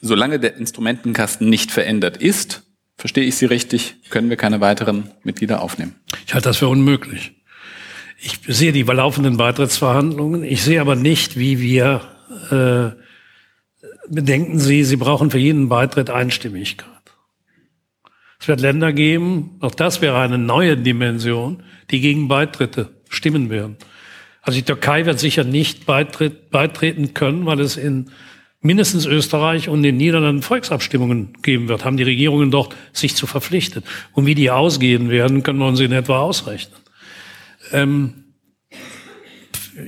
solange der Instrumentenkasten nicht verändert ist, Verstehe ich Sie richtig? Können wir keine weiteren Mitglieder aufnehmen? Ich halte das für unmöglich. Ich sehe die laufenden Beitrittsverhandlungen. Ich sehe aber nicht, wie wir, äh, bedenken Sie, Sie brauchen für jeden Beitritt Einstimmigkeit. Es wird Länder geben, auch das wäre eine neue Dimension, die gegen Beitritte stimmen werden. Also die Türkei wird sicher nicht beitritt, beitreten können, weil es in mindestens Österreich und den Niederlanden Volksabstimmungen geben wird, haben die Regierungen dort sich zu verpflichtet. Und wie die ausgehen werden, können wir uns in etwa ausrechnen. Ähm,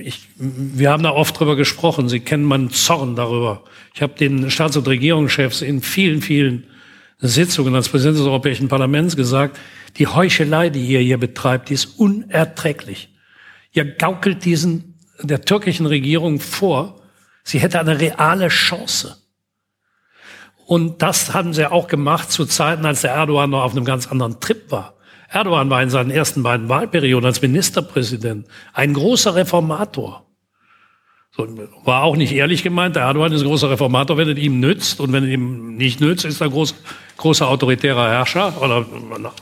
ich, wir haben da oft drüber gesprochen. Sie kennen meinen Zorn darüber. Ich habe den Staats- und Regierungschefs in vielen, vielen Sitzungen als Präsident des Europäischen Parlaments gesagt, die Heuchelei, die ihr hier betreibt, die ist unerträglich. Ihr gaukelt diesen, der türkischen Regierung vor, Sie hätte eine reale Chance. Und das haben sie auch gemacht zu Zeiten, als der Erdogan noch auf einem ganz anderen Trip war. Erdogan war in seinen ersten beiden Wahlperioden als Ministerpräsident ein großer Reformator. So, war auch nicht ehrlich gemeint, der Erdogan ist ein großer Reformator, wenn es ihm nützt. Und wenn es ihm nicht nützt, ist er ein groß, großer autoritärer Herrscher. Oder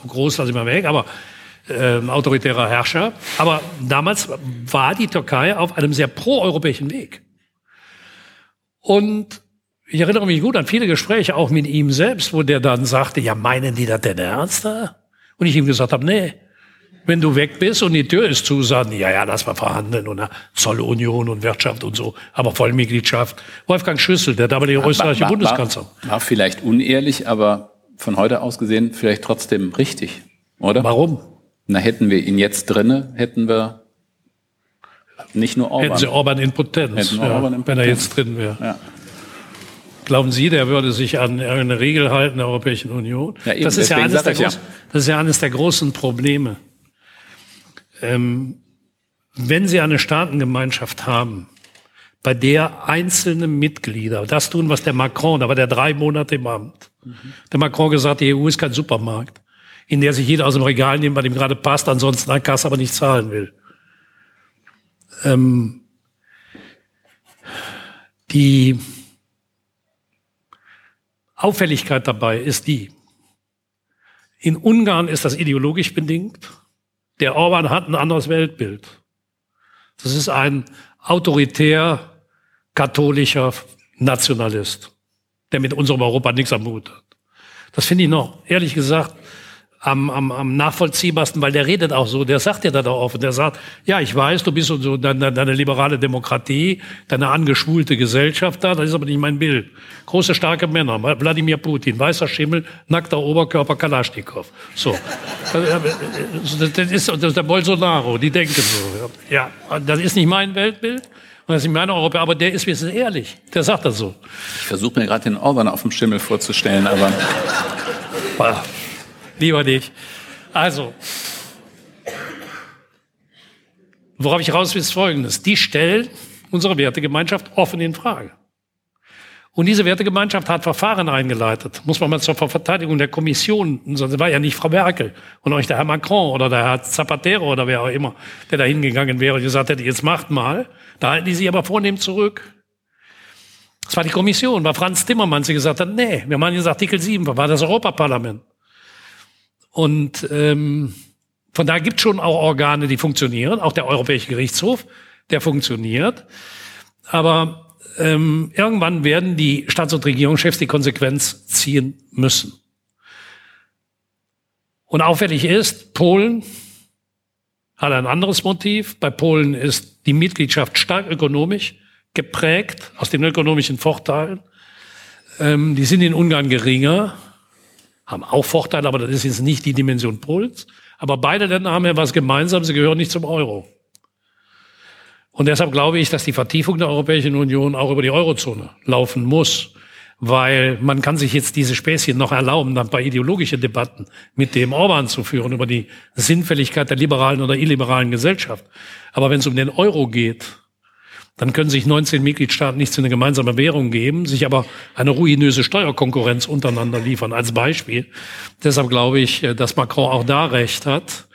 groß lasse ich mal weg, aber äh, autoritärer Herrscher. Aber damals war die Türkei auf einem sehr proeuropäischen Weg. Und ich erinnere mich gut an viele Gespräche, auch mit ihm selbst, wo der dann sagte, ja, meinen die das denn ernst? Und ich ihm gesagt habe, nee, wenn du weg bist und die Tür ist zu, sagen, ja, ja, lass mal verhandeln und Zollunion und Wirtschaft und so, aber Vollmitgliedschaft. Wolfgang Schüssel, der damalige österreichische war, Bundeskanzler. War, war vielleicht unehrlich, aber von heute aus gesehen vielleicht trotzdem richtig, oder? Warum? Na, hätten wir ihn jetzt drinne, hätten wir nicht nur Orban. Hätten Sie Orban in Potenz, ja, Orban in Potenz. wenn er jetzt drin wäre. Ja. Glauben Sie, der würde sich an eine Regel halten der Europäischen Union? Ja, eben, das, ist ja eines der groß, ja. das ist ja eines der großen Probleme. Ähm, wenn Sie eine Staatengemeinschaft haben, bei der einzelne Mitglieder das tun, was der Macron, da war der drei Monate im Amt. Mhm. Der Macron gesagt, die EU ist kein Supermarkt, in der sich jeder aus dem Regal nimmt, bei dem gerade passt, ansonsten an Kasse aber nicht zahlen will. Ähm, die Auffälligkeit dabei ist die, in Ungarn ist das ideologisch bedingt. Der Orban hat ein anderes Weltbild. Das ist ein autoritär katholischer Nationalist. der mit unserem Europa nichts am Hut hat. Das finde ich noch, ehrlich gesagt, am, am, am nachvollziehbarsten, weil der redet auch so, der sagt ja da auch offen, der sagt, ja, ich weiß, du bist so deine, deine liberale Demokratie, deine angeschwulte Gesellschaft da, das ist aber nicht mein Bild. Große, starke Männer, Wladimir Putin, weißer Schimmel, nackter Oberkörper, Kalaschnikow. So. Das ist, das ist der Bolsonaro, die denken so. Ja, das ist nicht mein Weltbild. Und das ist nicht meine Europa, aber der ist wenigstens ehrlich. Der sagt das so. Ich versuche mir gerade den Orban auf dem Schimmel vorzustellen, aber lieber nicht. Also, worauf ich raus will, ist Folgendes. Die stellen unsere Wertegemeinschaft offen in Frage. Und diese Wertegemeinschaft hat Verfahren eingeleitet. Muss man mal zur Verteidigung der Kommission, sonst war ja nicht Frau Merkel und auch nicht der Herr Macron oder der Herr Zapatero oder wer auch immer, der da hingegangen wäre und gesagt hätte, jetzt macht mal. Da halten die sich aber vornehm zurück. Das war die Kommission, war Franz Timmermans, der gesagt hat, nee, wir machen jetzt Artikel 7, war das Europaparlament. Und ähm, von daher gibt es schon auch Organe, die funktionieren, auch der Europäische Gerichtshof, der funktioniert. Aber ähm, irgendwann werden die Staats- und Regierungschefs die Konsequenz ziehen müssen. Und auffällig ist, Polen hat ein anderes Motiv. Bei Polen ist die Mitgliedschaft stark ökonomisch geprägt, aus den ökonomischen Vorteilen. Ähm, die sind in Ungarn geringer haben auch Vorteile, aber das ist jetzt nicht die Dimension Polens. Aber beide Länder haben ja was gemeinsam, sie gehören nicht zum Euro. Und deshalb glaube ich, dass die Vertiefung der Europäischen Union auch über die Eurozone laufen muss, weil man kann sich jetzt diese Späßchen noch erlauben, dann bei ideologischen Debatten mit dem Orban zu führen über die Sinnfälligkeit der liberalen oder illiberalen Gesellschaft. Aber wenn es um den Euro geht, dann können sich 19 Mitgliedstaaten nicht zu einer gemeinsamen Währung geben, sich aber eine ruinöse Steuerkonkurrenz untereinander liefern, als Beispiel. Deshalb glaube ich, äh, dass Macron auch da recht hat.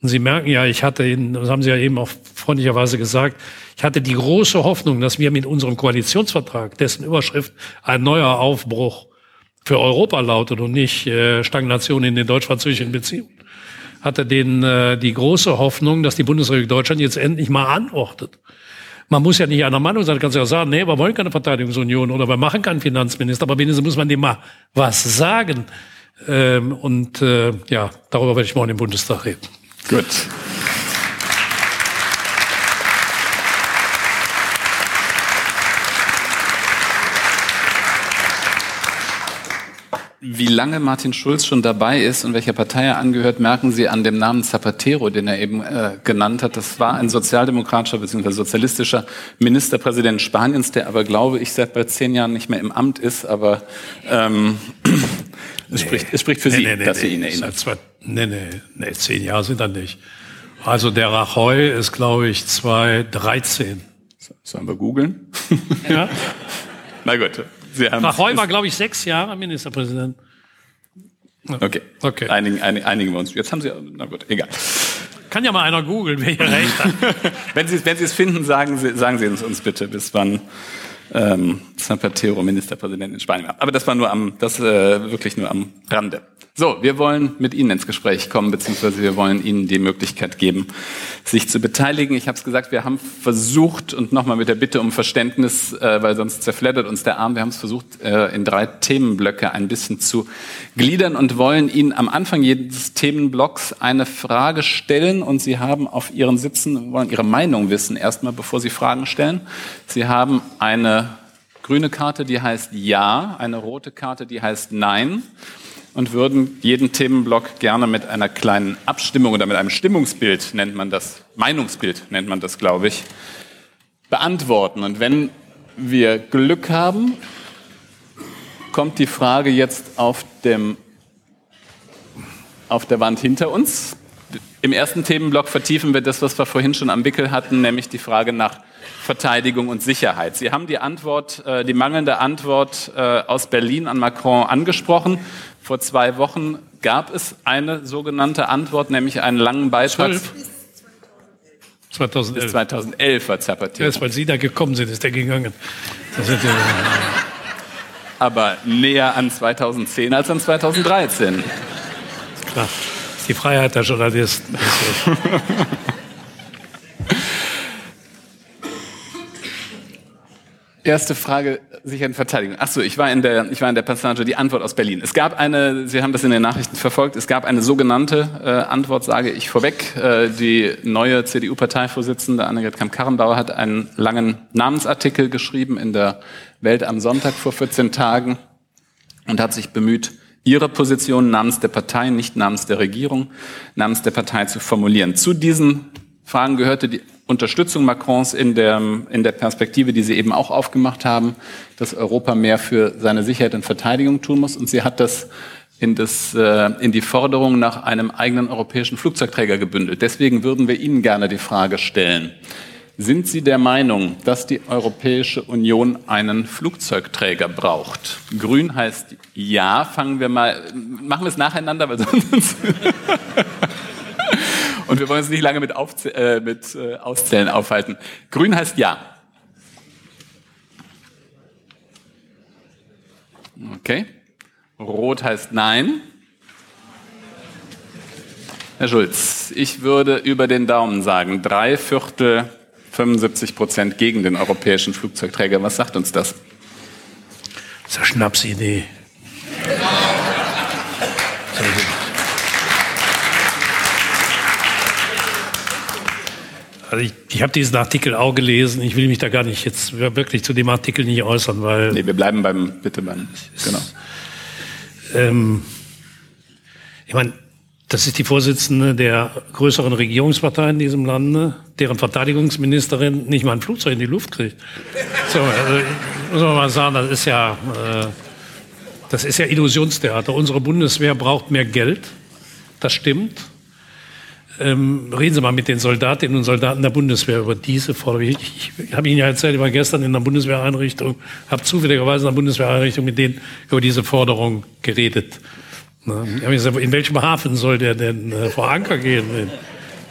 Und Sie merken ja, ich hatte Ihnen, das haben Sie ja eben auch freundlicherweise gesagt, ich hatte die große Hoffnung, dass wir mit unserem Koalitionsvertrag, dessen Überschrift ein neuer Aufbruch für Europa lautet und nicht äh, Stagnation in den deutsch-französischen Beziehungen, hatte den, äh, die große Hoffnung, dass die Bundesrepublik Deutschland jetzt endlich mal antwortet man muss ja nicht einer Meinung sein, kannst ja sagen, nee, wir wollen keine Verteidigungsunion oder wir machen keinen Finanzminister, aber wenigstens muss man dem mal was sagen. Ähm, und äh, ja, darüber werde ich morgen im Bundestag reden. Gut. Wie lange Martin Schulz schon dabei ist und welcher Partei er angehört, merken Sie an dem Namen Zapatero, den er eben äh, genannt hat. Das war ein sozialdemokratischer bzw. sozialistischer Ministerpräsident Spaniens, der aber, glaube ich, seit bald zehn Jahren nicht mehr im Amt ist. Aber ähm, es, spricht, es spricht für Sie, nee, nee, dass Sie ihn erinnern. Zwei, nee, nee, nee, zehn Jahre sind er nicht. Also der Rajoy ist, glaube ich, 2013. Sollen wir googeln? Ja. Na gut. Sie haben Rajoy war, glaube ich, sechs Jahre Ministerpräsident. Okay. okay. Einigen, einigen, einigen wir uns. Jetzt haben Sie, na gut, egal. Kann ja mal einer googeln, wer hier recht hat. wenn Sie, wenn Sie es finden, sagen Sie, sagen Sie uns, uns bitte, bis wann ähm, Zapatero Ministerpräsident in Spanien war. Aber das war nur am, das äh, wirklich nur am Rande. So, wir wollen mit Ihnen ins Gespräch kommen, beziehungsweise wir wollen Ihnen die Möglichkeit geben, sich zu beteiligen. Ich habe es gesagt, wir haben versucht, und nochmal mit der Bitte um Verständnis, äh, weil sonst zerfleddert uns der Arm, wir haben es versucht, äh, in drei Themenblöcke ein bisschen zu gliedern und wollen Ihnen am Anfang jedes Themenblocks eine Frage stellen und Sie haben auf Ihren Sitzen, wollen Ihre Meinung wissen, erstmal bevor Sie Fragen stellen. Sie haben eine grüne Karte, die heißt Ja, eine rote Karte, die heißt Nein und würden jeden Themenblock gerne mit einer kleinen Abstimmung oder mit einem Stimmungsbild, nennt man das, Meinungsbild nennt man das, glaube ich, beantworten. Und wenn wir Glück haben, kommt die Frage jetzt auf, dem, auf der Wand hinter uns. Im ersten Themenblock vertiefen wir das, was wir vorhin schon am Wickel hatten, nämlich die Frage nach Verteidigung und Sicherheit. Sie haben die Antwort, äh, die mangelnde Antwort äh, aus Berlin an Macron angesprochen. Vor zwei Wochen gab es eine sogenannte Antwort, nämlich einen langen Beitrag. 2011. Bis 2011 war Zapatero. Ja, weil Sie da gekommen sind, ist der gegangen. Ja Aber näher an 2010 als an 2013. Klar, ist die Freiheit der Journalisten. Erste Frage, Sicherheit und Verteidigung. Ach so, ich war in der, ich war in der Passage, die Antwort aus Berlin. Es gab eine, Sie haben das in den Nachrichten verfolgt, es gab eine sogenannte äh, Antwort, sage ich vorweg. Äh, die neue CDU-Parteivorsitzende Annegret Kamp-Karrenbauer hat einen langen Namensartikel geschrieben in der Welt am Sonntag vor 14 Tagen und hat sich bemüht, ihre Position namens der Partei, nicht namens der Regierung, namens der Partei zu formulieren. Zu diesen Fragen gehörte die Unterstützung Macrons in der, in der Perspektive, die Sie eben auch aufgemacht haben, dass Europa mehr für seine Sicherheit und Verteidigung tun muss. Und sie hat das in, das, äh, in die Forderung nach einem eigenen europäischen Flugzeugträger gebündelt. Deswegen würden wir Ihnen gerne die Frage stellen. Sind Sie der Meinung, dass die Europäische Union einen Flugzeugträger braucht? Grün heißt ja. Fangen wir mal, machen wir es nacheinander, weil sonst Und wir wollen uns nicht lange mit, äh, mit äh, Auszählen aufhalten. Grün heißt ja. Okay. Rot heißt nein. Herr Schulz, ich würde über den Daumen sagen, drei Viertel, 75 Prozent gegen den europäischen Flugzeugträger. Was sagt uns das? Das ist eine Schnapsidee. Also ich, ich habe diesen Artikel auch gelesen. Ich will mich da gar nicht jetzt wirklich zu dem Artikel nicht äußern, weil. Nee, wir bleiben beim, bitte beim, genau. Ähm, ich meine, das ist die Vorsitzende der größeren Regierungspartei in diesem Lande, deren Verteidigungsministerin nicht mal ein Flugzeug in die Luft kriegt. So, also, muss man mal sagen, das ist ja, äh, das ist ja Illusionstheater. Unsere Bundeswehr braucht mehr Geld. Das stimmt. Ähm, reden Sie mal mit den Soldatinnen und Soldaten der Bundeswehr über diese Forderung. Ich, ich habe Ihnen ja erzählt, ich war gestern in einer Bundeswehreinrichtung, habe zufälligerweise in einer Bundeswehreinrichtung mit denen über diese Forderung geredet. Ne? Ich habe gesagt, in welchem Hafen soll der denn äh, vor Anker gehen?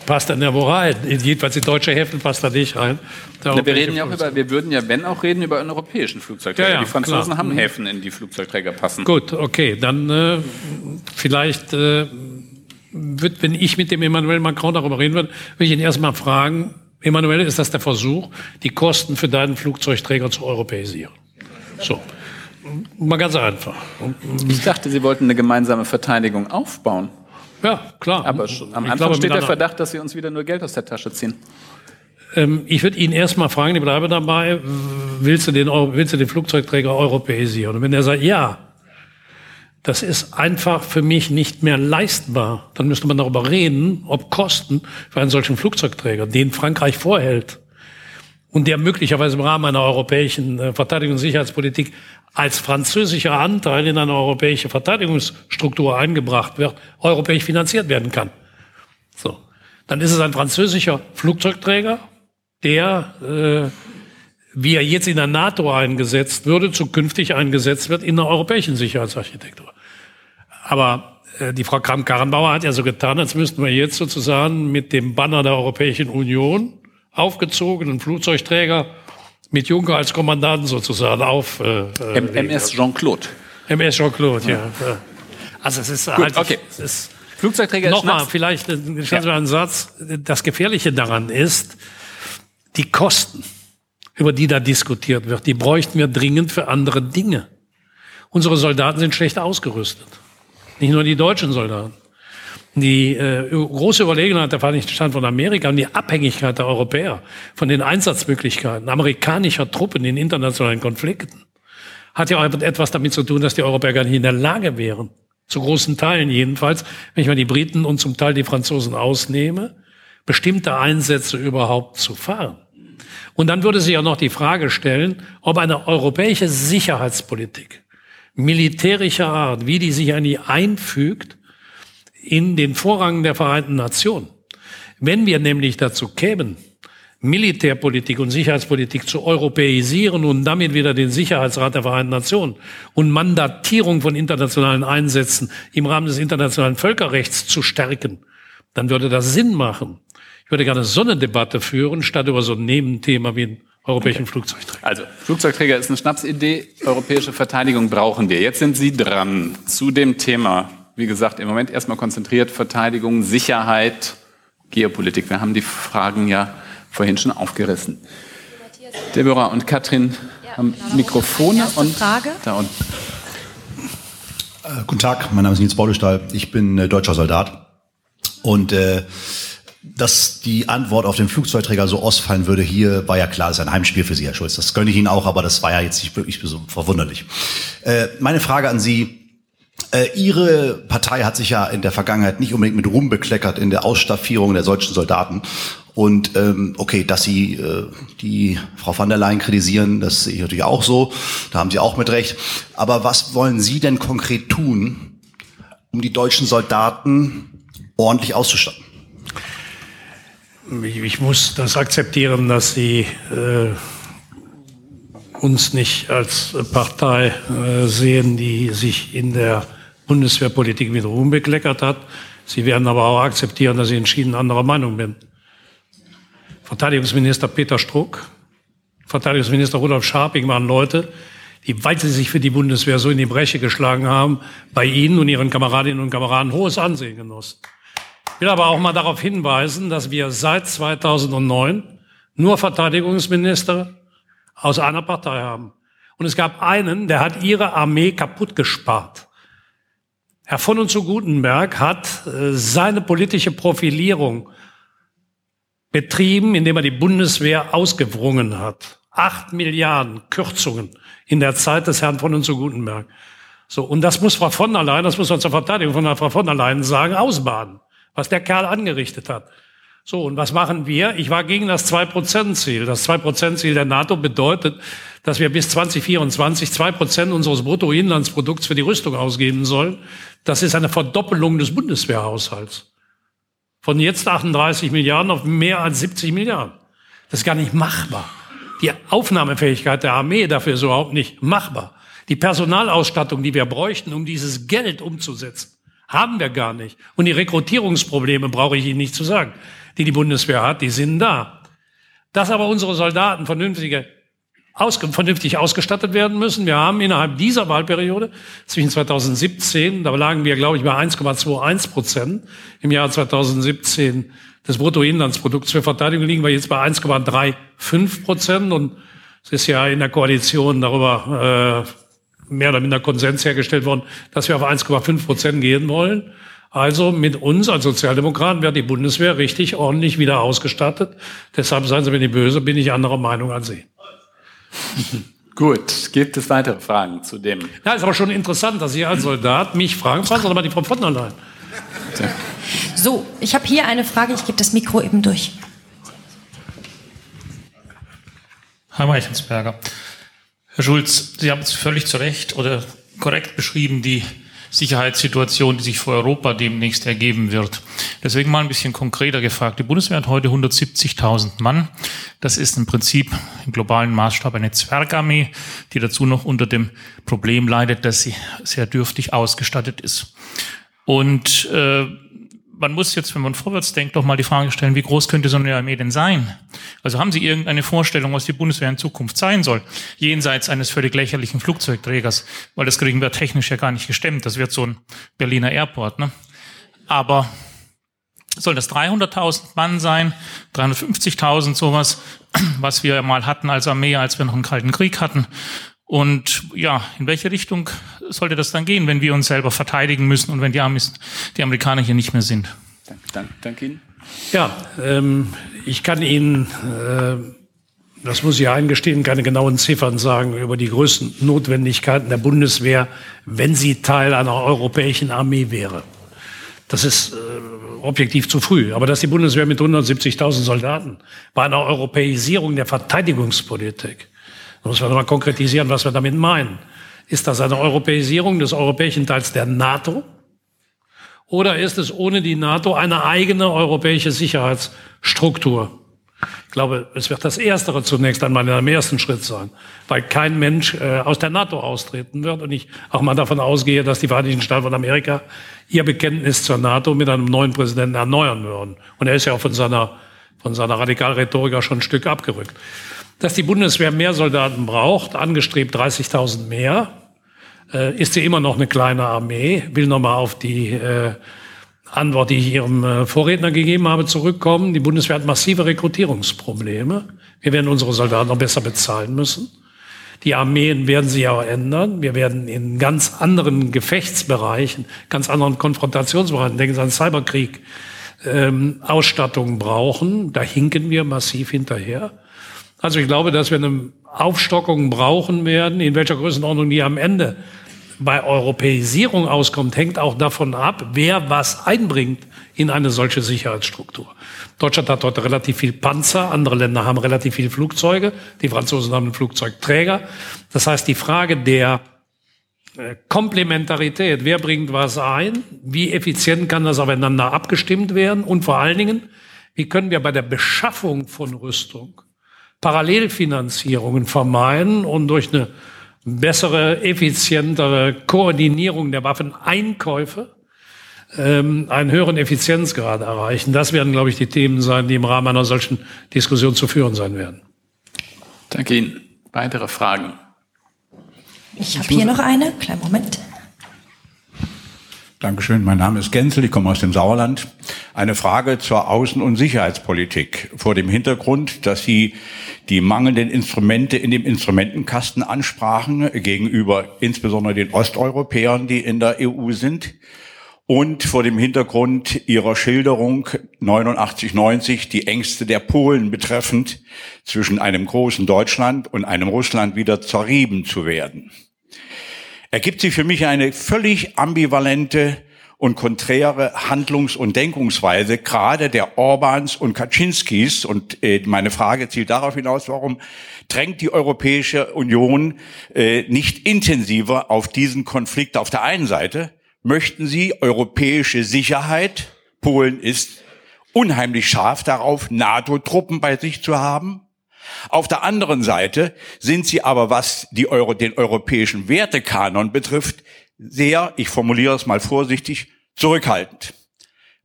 Passt dann wo rein? Jedenfalls die deutsche Häfen passt da nicht rein. Na, wir reden ja auch über, wir würden ja, wenn auch reden, über einen europäischen Flugzeugträger. Ja, ja, die Franzosen klar. haben mhm. Häfen, in die Flugzeugträger passen. Gut, okay, dann äh, vielleicht äh, wird, wenn ich mit dem Emmanuel Macron darüber reden würde, würde ich ihn erstmal fragen, Emmanuel, ist das der Versuch, die Kosten für deinen Flugzeugträger zu europäisieren? So. Mal ganz einfach. Ich dachte, Sie wollten eine gemeinsame Verteidigung aufbauen. Ja, klar. Aber am Anfang glaube, steht der Verdacht, dass Sie uns wieder nur Geld aus der Tasche ziehen. Ähm, ich würde ihn erstmal fragen, ich bleibe dabei, willst du, den, willst du den Flugzeugträger europäisieren? Und wenn er sagt, ja, das ist einfach für mich nicht mehr leistbar. Dann müsste man darüber reden, ob Kosten für einen solchen Flugzeugträger, den Frankreich vorhält und der möglicherweise im Rahmen einer europäischen äh, Verteidigungs- und Sicherheitspolitik als französischer Anteil in eine europäische Verteidigungsstruktur eingebracht wird, europäisch finanziert werden kann. So, dann ist es ein französischer Flugzeugträger, der äh, wie er jetzt in der NATO eingesetzt würde, zukünftig eingesetzt wird in der europäischen Sicherheitsarchitektur. Aber äh, die Frau Kramp-Karrenbauer hat ja so getan, als müssten wir jetzt sozusagen mit dem Banner der Europäischen Union aufgezogenen Flugzeugträger mit Juncker als Kommandanten sozusagen auf. Äh, äh MS Jean-Claude. MS Jean-Claude, ja. ja. Also es ist Gut, halt. Okay. Es ist Flugzeugträger Nochmal, vielleicht äh, ja. einen Satz. Das Gefährliche daran ist, die Kosten, über die da diskutiert wird, die bräuchten wir dringend für andere Dinge. Unsere Soldaten sind schlecht ausgerüstet. Nicht nur die deutschen Soldaten. Die äh, große Überlegenheit der Vereinigten Staaten von Amerika und die Abhängigkeit der Europäer von den Einsatzmöglichkeiten amerikanischer Truppen in internationalen Konflikten hat ja auch etwas damit zu tun, dass die Europäer gar nicht in der Lage wären, zu großen Teilen jedenfalls, wenn ich mal die Briten und zum Teil die Franzosen ausnehme, bestimmte Einsätze überhaupt zu fahren. Und dann würde sich ja noch die Frage stellen, ob eine europäische Sicherheitspolitik militärischer Art, wie die sich eigentlich einfügt in den Vorrang der Vereinten Nationen. Wenn wir nämlich dazu kämen, Militärpolitik und Sicherheitspolitik zu europäisieren und damit wieder den Sicherheitsrat der Vereinten Nationen und Mandatierung von internationalen Einsätzen im Rahmen des internationalen Völkerrechts zu stärken, dann würde das Sinn machen. Ich würde gerne so eine Debatte führen, statt über so ein Nebenthema wie europäischen okay. Flugzeugträger. Also, Flugzeugträger ist eine Schnapsidee. Europäische Verteidigung brauchen wir. Jetzt sind Sie dran zu dem Thema. Wie gesagt, im Moment erstmal konzentriert Verteidigung, Sicherheit, Geopolitik. Wir haben die Fragen ja vorhin schon aufgerissen. Deborah und Katrin, ja. haben Mikrofone und Frage. da unten. Äh, guten Tag, mein Name ist Nils Baudestahl. Ich bin äh, deutscher Soldat. Und äh, dass die Antwort auf den Flugzeugträger so ausfallen würde hier, war ja klar, das ist ein Heimspiel für Sie, Herr Schulz. Das gönne ich Ihnen auch, aber das war ja jetzt nicht wirklich so verwunderlich. Äh, meine Frage an Sie, äh, Ihre Partei hat sich ja in der Vergangenheit nicht unbedingt mit Ruhm bekleckert in der Ausstaffierung der deutschen Soldaten. Und ähm, okay, dass Sie äh, die Frau van der Leyen kritisieren, das sehe ich natürlich auch so. Da haben Sie auch mit recht. Aber was wollen Sie denn konkret tun, um die deutschen Soldaten ordentlich auszustatten? Ich, muss das akzeptieren, dass Sie äh, uns nicht als Partei äh, sehen, die sich in der Bundeswehrpolitik mit Ruhm bekleckert hat. Sie werden aber auch akzeptieren, dass ich entschieden anderer Meinung bin. Verteidigungsminister Peter Struck, Verteidigungsminister Rudolf Scharping waren Leute, die, weil sie sich für die Bundeswehr so in die Bresche geschlagen haben, bei Ihnen und Ihren Kameradinnen und Kameraden hohes Ansehen genossen. Ich will aber auch mal darauf hinweisen, dass wir seit 2009 nur Verteidigungsminister aus einer Partei haben. Und es gab einen, der hat ihre Armee kaputt gespart. Herr von und zu Gutenberg hat äh, seine politische Profilierung betrieben, indem er die Bundeswehr ausgewrungen hat. Acht Milliarden Kürzungen in der Zeit des Herrn von und zu Gutenberg. So, und das muss Frau von der Leyen, das muss man zur Verteidigung von Frau von der Leyen sagen, ausbaden, was der Kerl angerichtet hat. So, und was machen wir? Ich war gegen das 2-Prozent-Ziel. Das 2-Prozent-Ziel der NATO bedeutet, dass wir bis 2024 2 Prozent unseres Bruttoinlandsprodukts für die Rüstung ausgeben sollen. Das ist eine Verdoppelung des Bundeswehrhaushalts. Von jetzt 38 Milliarden auf mehr als 70 Milliarden. Das ist gar nicht machbar. Die Aufnahmefähigkeit der Armee dafür ist überhaupt nicht machbar. Die Personalausstattung, die wir bräuchten, um dieses Geld umzusetzen, haben wir gar nicht. Und die Rekrutierungsprobleme brauche ich Ihnen nicht zu sagen die die Bundeswehr hat, die sind da. Dass aber unsere Soldaten vernünftige, ausge, vernünftig ausgestattet werden müssen. Wir haben innerhalb dieser Wahlperiode zwischen 2017, da lagen wir, glaube ich, bei 1,21 Prozent im Jahr 2017 des Bruttoinlandsprodukts für Verteidigung liegen wir jetzt bei 1,35 Prozent und es ist ja in der Koalition darüber äh, mehr oder minder Konsens hergestellt worden, dass wir auf 1,5 Prozent gehen wollen. Also mit uns als Sozialdemokraten wird die Bundeswehr richtig ordentlich wieder ausgestattet. Deshalb seien Sie mir nicht böse, bin ich anderer Meinung als Sie. Gut, gibt es weitere Fragen zu dem? Ja, ist aber schon interessant, dass Sie als Soldat mich fragen, fragen Sie doch mal die Frau von der Leyen. So, ich habe hier eine Frage, ich gebe das Mikro eben durch. Herr Meichensberger. Herr Schulz, Sie haben es völlig zu Recht oder korrekt beschrieben, die Sicherheitssituation, die sich für Europa demnächst ergeben wird. Deswegen mal ein bisschen konkreter gefragt. Die Bundeswehr hat heute 170.000 Mann. Das ist im Prinzip im globalen Maßstab eine Zwergarmee, die dazu noch unter dem Problem leidet, dass sie sehr dürftig ausgestattet ist. Und äh, man muss jetzt, wenn man vorwärts denkt, doch mal die Frage stellen, wie groß könnte so eine Armee denn sein? Also haben Sie irgendeine Vorstellung, was die Bundeswehr in Zukunft sein soll? Jenseits eines völlig lächerlichen Flugzeugträgers, weil das kriegen wir technisch ja gar nicht gestemmt. Das wird so ein Berliner Airport, ne? Aber soll das 300.000 Mann sein, 350.000 sowas, was wir mal hatten als Armee, als wir noch einen Kalten Krieg hatten? Und ja, in welche Richtung sollte das dann gehen, wenn wir uns selber verteidigen müssen und wenn die, Amis, die Amerikaner hier nicht mehr sind? Danke, danke, danke Ihnen. Ja, ähm, ich kann Ihnen, äh, das muss ich eingestehen, keine genauen Ziffern sagen über die größten Notwendigkeiten der Bundeswehr, wenn sie Teil einer europäischen Armee wäre. Das ist äh, objektiv zu früh. Aber dass die Bundeswehr mit 170.000 Soldaten bei einer Europäisierung der Verteidigungspolitik da muss man mal konkretisieren, was wir damit meinen. Ist das eine Europäisierung des europäischen Teils der NATO? Oder ist es ohne die NATO eine eigene europäische Sicherheitsstruktur? Ich glaube, es wird das Erstere zunächst einmal in einem ersten Schritt sein, weil kein Mensch äh, aus der NATO austreten wird und ich auch mal davon ausgehe, dass die Vereinigten Staaten von Amerika ihr Bekenntnis zur NATO mit einem neuen Präsidenten erneuern würden. Und er ist ja auch von seiner, von seiner Radikalrhetorik schon ein Stück abgerückt dass die Bundeswehr mehr Soldaten braucht, angestrebt 30.000 mehr, äh, ist sie immer noch eine kleine Armee. Will nochmal auf die äh, Antwort, die ich Ihrem äh, Vorredner gegeben habe, zurückkommen. Die Bundeswehr hat massive Rekrutierungsprobleme. Wir werden unsere Soldaten noch besser bezahlen müssen. Die Armeen werden sich auch ändern. Wir werden in ganz anderen Gefechtsbereichen, ganz anderen Konfrontationsbereichen, denken Sie an Cyberkrieg, ähm, Ausstattung brauchen. Da hinken wir massiv hinterher. Also ich glaube, dass wir eine Aufstockung brauchen werden, in welcher Größenordnung die am Ende bei Europäisierung auskommt, hängt auch davon ab, wer was einbringt in eine solche Sicherheitsstruktur. Deutschland hat heute relativ viel Panzer, andere Länder haben relativ viele Flugzeuge, die Franzosen haben einen Flugzeugträger. Das heißt, die Frage der äh, Komplementarität, wer bringt was ein, wie effizient kann das aufeinander abgestimmt werden und vor allen Dingen, wie können wir bei der Beschaffung von Rüstung Parallelfinanzierungen vermeiden und durch eine bessere, effizientere Koordinierung der Waffeneinkäufe ähm, einen höheren Effizienzgrad erreichen. Das werden, glaube ich, die Themen sein, die im Rahmen einer solchen Diskussion zu führen sein werden. Danke Ihnen. Weitere Fragen? Ich habe hier noch eine. Kleinen Moment. Dankeschön. Mein Name ist Genzel, ich komme aus dem Sauerland. Eine Frage zur Außen- und Sicherheitspolitik vor dem Hintergrund, dass Sie die mangelnden Instrumente in dem Instrumentenkasten ansprachen gegenüber insbesondere den Osteuropäern, die in der EU sind. Und vor dem Hintergrund Ihrer Schilderung 89, 90 die Ängste der Polen betreffend, zwischen einem großen Deutschland und einem Russland wieder zerrieben zu werden ergibt sich für mich eine völlig ambivalente und konträre Handlungs- und Denkungsweise, gerade der Orbans und Kaczynskis. Und äh, meine Frage zielt darauf hinaus, warum drängt die Europäische Union äh, nicht intensiver auf diesen Konflikt auf der einen Seite? Möchten sie europäische Sicherheit? Polen ist unheimlich scharf darauf, NATO-Truppen bei sich zu haben. Auf der anderen Seite sind sie aber, was die Euro, den europäischen Wertekanon betrifft, sehr, ich formuliere es mal vorsichtig, zurückhaltend.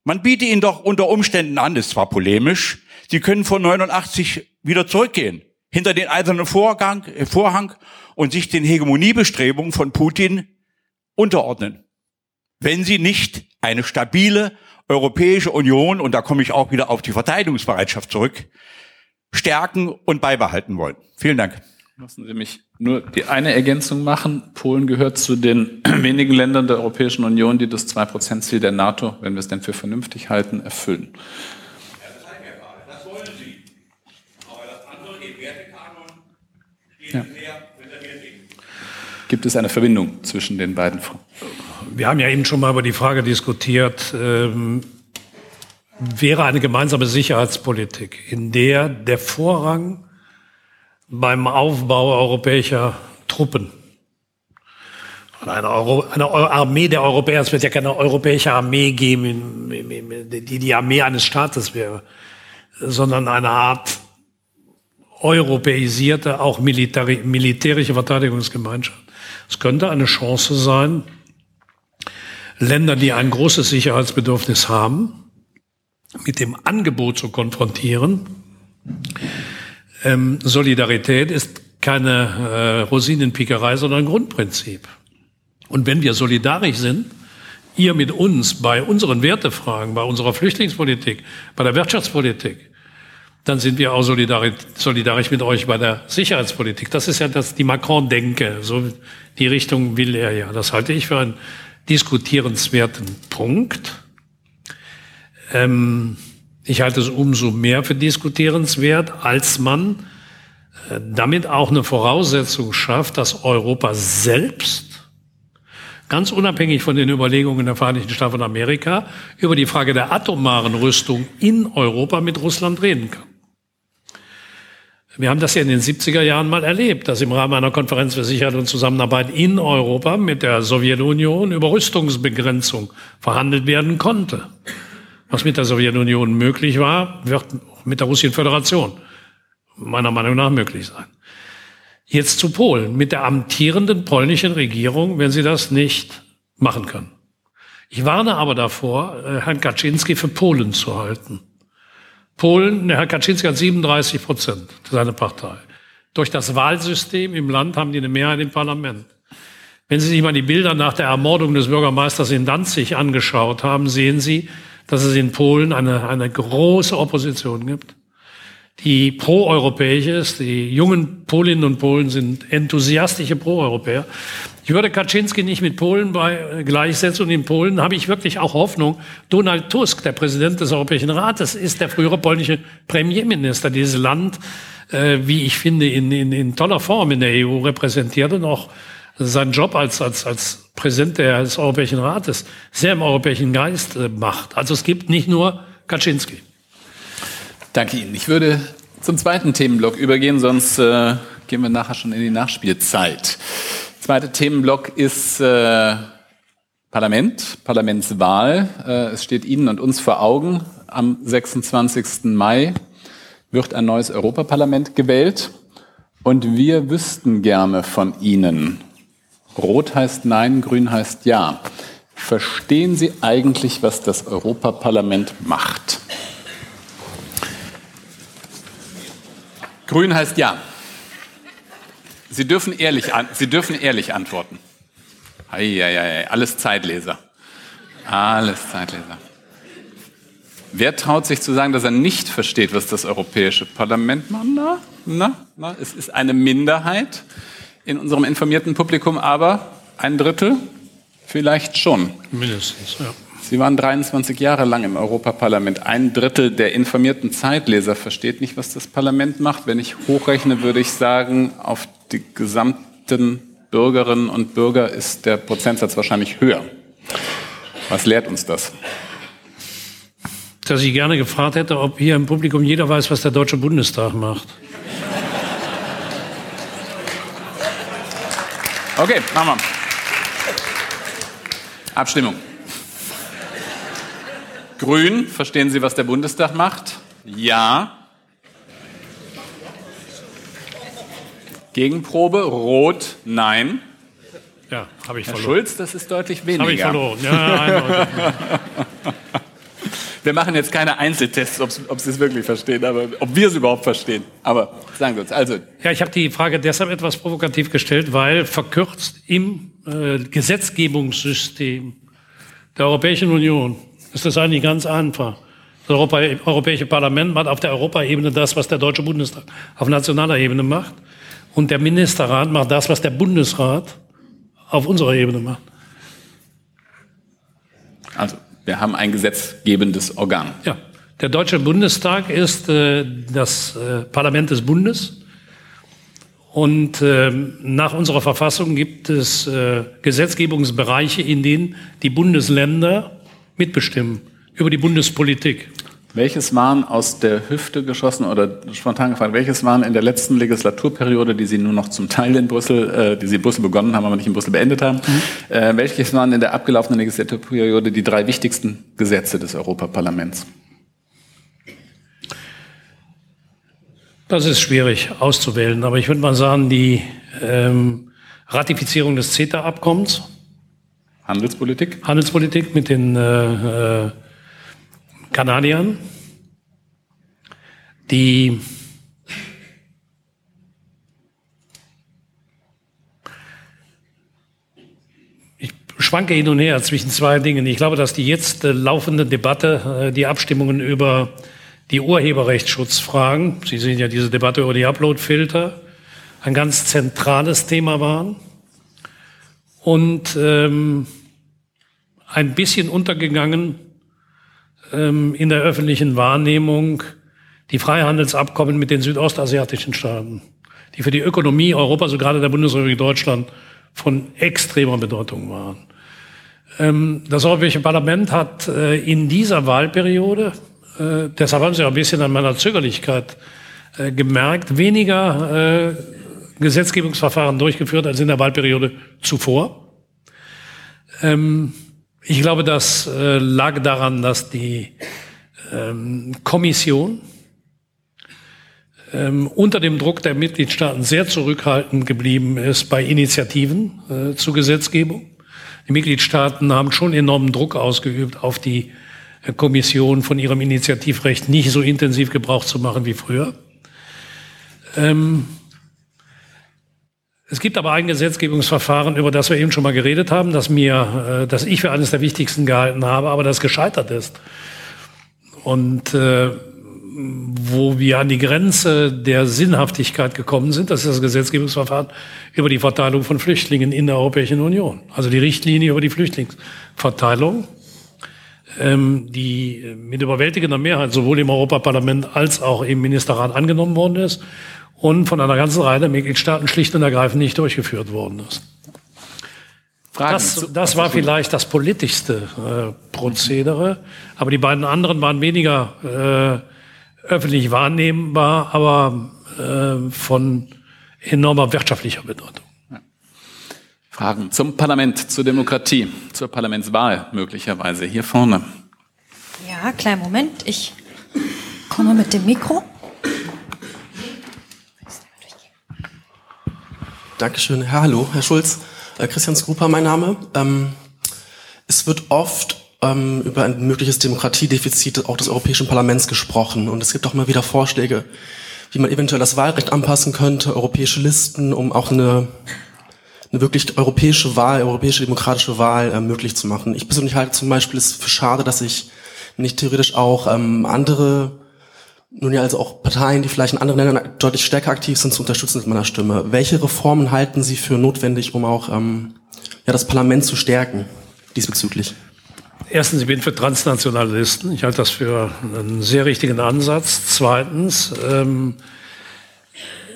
Man bietet ihnen doch unter Umständen an, ist zwar polemisch, sie können vor 89 wieder zurückgehen, hinter den eisernen Vorgang, Vorhang und sich den Hegemoniebestrebungen von Putin unterordnen. Wenn sie nicht eine stabile Europäische Union, und da komme ich auch wieder auf die Verteidigungsbereitschaft zurück, stärken und beibehalten wollen. Vielen Dank. Lassen Sie mich nur die eine Ergänzung machen. Polen gehört zu den wenigen Ländern der Europäischen Union, die das 2-Prozent-Ziel der NATO, wenn wir es denn für vernünftig halten, erfüllen. Ja. Gibt es eine Verbindung zwischen den beiden? Wir haben ja eben schon mal über die Frage diskutiert, ähm, wäre eine gemeinsame Sicherheitspolitik, in der der Vorrang beim Aufbau europäischer Truppen eine, Euro, eine Armee der Europäer, es wird ja keine europäische Armee geben, die die Armee eines Staates wäre, sondern eine Art europäisierte, auch militärische Verteidigungsgemeinschaft. Es könnte eine Chance sein, Länder, die ein großes Sicherheitsbedürfnis haben, mit dem Angebot zu konfrontieren. Ähm, Solidarität ist keine äh, Rosinenpickerei, sondern ein Grundprinzip. Und wenn wir solidarisch sind, ihr mit uns bei unseren Wertefragen, bei unserer Flüchtlingspolitik, bei der Wirtschaftspolitik, dann sind wir auch solidarisch, solidarisch mit euch bei der Sicherheitspolitik. Das ist ja das, die Macron-Denke. So die Richtung will er ja. Das halte ich für einen diskutierenswerten Punkt. Ähm, ich halte es umso mehr für diskutierenswert, als man äh, damit auch eine Voraussetzung schafft, dass Europa selbst ganz unabhängig von den Überlegungen der Vereinigten Staaten von Amerika über die Frage der atomaren Rüstung in Europa mit Russland reden kann. Wir haben das ja in den 70er Jahren mal erlebt, dass im Rahmen einer Konferenz für Sicherheit und Zusammenarbeit in Europa mit der Sowjetunion über Rüstungsbegrenzung verhandelt werden konnte. Was mit der Sowjetunion möglich war, wird mit der Russischen Föderation meiner Meinung nach möglich sein. Jetzt zu Polen. Mit der amtierenden polnischen Regierung, wenn sie das nicht machen können. Ich warne aber davor, äh, Herrn Kaczynski für Polen zu halten. Polen, Herr Kaczynski hat 37 Prozent, seine Partei. Durch das Wahlsystem im Land haben die eine Mehrheit im Parlament. Wenn Sie sich mal die Bilder nach der Ermordung des Bürgermeisters in Danzig angeschaut haben, sehen Sie, dass es in Polen eine, eine große Opposition gibt, die proeuropäisch ist. Die jungen Polinnen und Polen sind enthusiastische Proeuropäer. Ich würde Kaczynski nicht mit Polen bei, äh, gleichsetzen und in Polen habe ich wirklich auch Hoffnung. Donald Tusk, der Präsident des Europäischen Rates, ist der frühere polnische Premierminister. Dieses Land, äh, wie ich finde, in, in, in toller Form in der EU repräsentiert und auch seinen Job als, als, als Präsident des Europäischen Rates sehr im europäischen Geist äh, macht. Also es gibt nicht nur Kaczynski. Danke Ihnen. Ich würde zum zweiten Themenblock übergehen, sonst äh, gehen wir nachher schon in die Nachspielzeit. Zweiter Themenblock ist äh, Parlament, Parlamentswahl. Äh, es steht Ihnen und uns vor Augen. Am 26. Mai wird ein neues Europaparlament gewählt. Und wir wüssten gerne von Ihnen, Rot heißt Nein, Grün heißt Ja. Verstehen Sie eigentlich, was das Europaparlament macht? Grün heißt Ja. Sie dürfen ehrlich, Sie dürfen ehrlich antworten. Eieiei, alles Zeitleser. Alles Zeitleser. Wer traut sich zu sagen, dass er nicht versteht, was das Europäische Parlament macht? Na, na, na, es ist eine Minderheit in unserem informierten Publikum, aber ein Drittel vielleicht schon. Mindestens, ja. Sie waren 23 Jahre lang im Europaparlament. Ein Drittel der informierten Zeitleser versteht nicht, was das Parlament macht. Wenn ich hochrechne, würde ich sagen, auf die gesamten Bürgerinnen und Bürger ist der Prozentsatz wahrscheinlich höher. Was lehrt uns das? Dass ich gerne gefragt hätte, ob hier im Publikum jeder weiß, was der Deutsche Bundestag macht. Okay, machen wir. Abstimmung. Grün, verstehen Sie, was der Bundestag macht? Ja. Gegenprobe, rot, nein. Ja, habe ich Herr verloren. Schulz, das ist deutlich weniger. Habe ich verloren. Ja, eindeutig. Wir machen jetzt keine Einzeltests, ob, Sie es wirklich verstehen, aber ob wir es überhaupt verstehen. Aber sagen Sie uns, also Ja, ich habe die Frage deshalb etwas provokativ gestellt, weil verkürzt im äh, Gesetzgebungssystem der Europäischen Union ist das eigentlich ganz einfach. Das Europa, Europäische Parlament macht auf der Europaebene das, was der Deutsche Bundestag auf nationaler Ebene macht. Und der Ministerrat macht das, was der Bundesrat auf unserer Ebene macht. Also, wir haben ein gesetzgebendes Organ. Ja, der Deutsche Bundestag ist äh, das äh, Parlament des Bundes. Und ähm, nach unserer Verfassung gibt es äh, Gesetzgebungsbereiche, in denen die Bundesländer mitbestimmen über die Bundespolitik. Welches waren aus der Hüfte geschossen oder spontan gefragt, welches waren in der letzten Legislaturperiode, die Sie nur noch zum Teil in Brüssel, äh, die Sie in Brüssel begonnen haben, aber nicht in Brüssel beendet haben, Mhm. äh, welches waren in der abgelaufenen Legislaturperiode die drei wichtigsten Gesetze des Europaparlaments? Das ist schwierig auszuwählen, aber ich würde mal sagen, die ähm, Ratifizierung des CETA-Abkommens, Handelspolitik? Handelspolitik mit den äh, äh, Kanadiern, die ich schwanke hin und her zwischen zwei Dingen. Ich glaube, dass die jetzt äh, laufende Debatte, äh, die Abstimmungen über die Urheberrechtsschutzfragen, Sie sehen ja diese Debatte über die Uploadfilter, ein ganz zentrales Thema waren und ähm, ein bisschen untergegangen ähm, in der öffentlichen Wahrnehmung die Freihandelsabkommen mit den südostasiatischen Staaten, die für die Ökonomie Europas, so gerade der Bundesrepublik Deutschland, von extremer Bedeutung waren. Ähm, das Europäische Parlament hat äh, in dieser Wahlperiode, äh, deshalb haben Sie auch ein bisschen an meiner Zögerlichkeit äh, gemerkt, weniger Gesetzgebungsverfahren durchgeführt als in der Wahlperiode zuvor. Ähm, ich glaube, das äh, lag daran, dass die ähm, Kommission ähm, unter dem Druck der Mitgliedstaaten sehr zurückhaltend geblieben ist bei Initiativen äh, zur Gesetzgebung. Die Mitgliedstaaten haben schon enormen Druck ausgeübt auf die äh, Kommission von ihrem Initiativrecht nicht so intensiv Gebrauch zu machen wie früher. Ähm, es gibt aber ein Gesetzgebungsverfahren, über das wir eben schon mal geredet haben, das mir, äh, das ich für eines der wichtigsten gehalten habe, aber das gescheitert ist. Und äh, wo wir an die Grenze der Sinnhaftigkeit gekommen sind, das ist das Gesetzgebungsverfahren über die Verteilung von Flüchtlingen in der Europäischen Union. Also die Richtlinie über die Flüchtlingsverteilung, ähm, die mit überwältigender Mehrheit sowohl im Europaparlament als auch im Ministerrat angenommen worden ist und von einer ganzen Reihe der Mitgliedstaaten schlicht und ergreifend nicht durchgeführt worden ist. Fragen. Das, das war vielleicht das politischste äh, Prozedere, aber die beiden anderen waren weniger äh, öffentlich wahrnehmbar, aber äh, von enormer wirtschaftlicher Bedeutung. Fragen zum Parlament, zur Demokratie, zur Parlamentswahl möglicherweise hier vorne. Ja, kleinen Moment, ich komme mit dem Mikro. Dankeschön. Herr, hallo, Herr Schulz. Äh, Christian Skrupa, mein Name. Ähm, es wird oft ähm, über ein mögliches Demokratiedefizit auch des Europäischen Parlaments gesprochen und es gibt auch mal wieder Vorschläge, wie man eventuell das Wahlrecht anpassen könnte, europäische Listen, um auch eine, eine wirklich europäische Wahl, europäische demokratische Wahl äh, möglich zu machen. Ich persönlich halte zum Beispiel es für schade, dass ich nicht theoretisch auch ähm, andere nun ja, also auch Parteien, die vielleicht in anderen Ländern deutlich stärker aktiv sind, zu unterstützen mit meiner Stimme. Welche Reformen halten Sie für notwendig, um auch ähm, ja, das Parlament zu stärken diesbezüglich? Erstens, ich bin für transnationale Listen. Ich halte das für einen sehr richtigen Ansatz. Zweitens, ähm,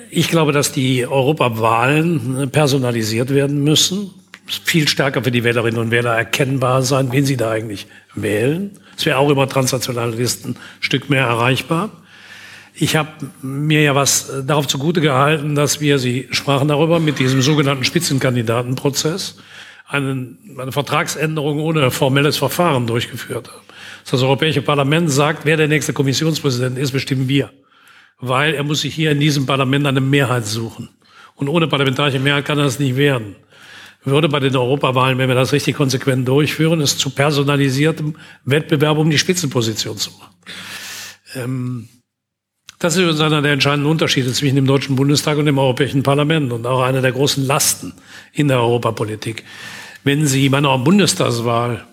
ich glaube, dass die Europawahlen personalisiert werden müssen. Viel stärker für die Wählerinnen und Wähler erkennbar sein, wen sie da eigentlich wählen. Es wäre auch über transnationale Listen ein Stück mehr erreichbar. Ich habe mir ja was äh, darauf zugute gehalten, dass wir, Sie sprachen darüber, mit diesem sogenannten Spitzenkandidatenprozess einen, eine Vertragsänderung ohne formelles Verfahren durchgeführt haben. Das Europäische Parlament sagt, wer der nächste Kommissionspräsident ist, bestimmen wir. Weil er muss sich hier in diesem Parlament eine Mehrheit suchen. Und ohne parlamentarische Mehrheit kann das nicht werden. Würde bei den Europawahlen, wenn wir das richtig konsequent durchführen, es zu personalisiertem Wettbewerb um die Spitzenposition zu machen. Ähm, das ist übrigens einer der entscheidenden Unterschiede zwischen dem Deutschen Bundestag und dem Europäischen Parlament und auch einer der großen Lasten in der Europapolitik. Wenn Sie bei einer Bundestagswahl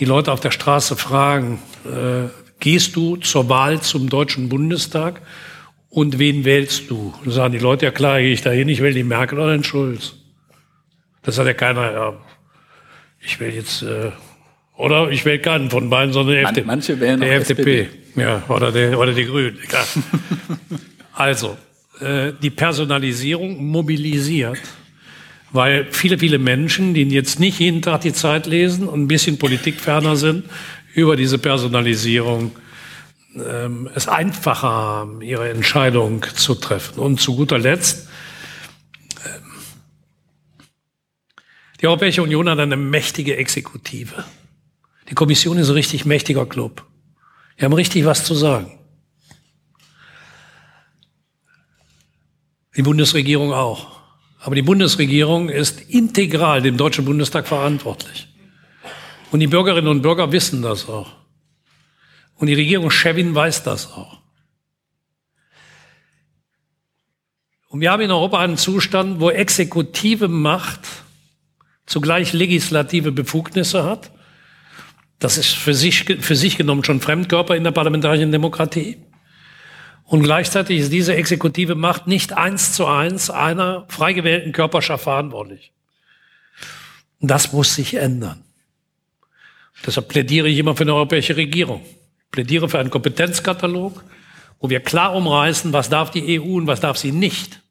die Leute auf der Straße fragen, äh, gehst du zur Wahl zum Deutschen Bundestag und wen wählst du? Dann sagen die Leute, ja klar, gehe ich da hin, ich wähle die Merkel oder den Schulz. Das hat ja keiner, ja, ich will jetzt äh, oder ich wähle keinen von beiden, sondern Man, FDP. Manche wählen der FDP. SPD. Ja, oder, der, oder die Grünen. also, äh, die Personalisierung mobilisiert, weil viele, viele Menschen, die jetzt nicht jeden Tag die Zeit lesen und ein bisschen politikferner sind, über diese Personalisierung ähm, es einfacher haben, ihre Entscheidung zu treffen. Und zu guter Letzt, ähm, die Europäische Union hat eine mächtige Exekutive. Die Kommission ist ein richtig mächtiger Club. Die haben richtig was zu sagen. Die Bundesregierung auch. Aber die Bundesregierung ist integral dem Deutschen Bundestag verantwortlich. Und die Bürgerinnen und Bürger wissen das auch. Und die Regierung Chevin weiß das auch. Und wir haben in Europa einen Zustand, wo exekutive Macht zugleich legislative Befugnisse hat das ist für sich, für sich genommen schon Fremdkörper in der parlamentarischen Demokratie. Und gleichzeitig ist diese exekutive Macht nicht eins zu eins einer frei gewählten Körperschaft verantwortlich. Das muss sich ändern. Deshalb plädiere ich immer für eine europäische Regierung. Ich plädiere für einen Kompetenzkatalog, wo wir klar umreißen, was darf die EU und was darf sie nicht.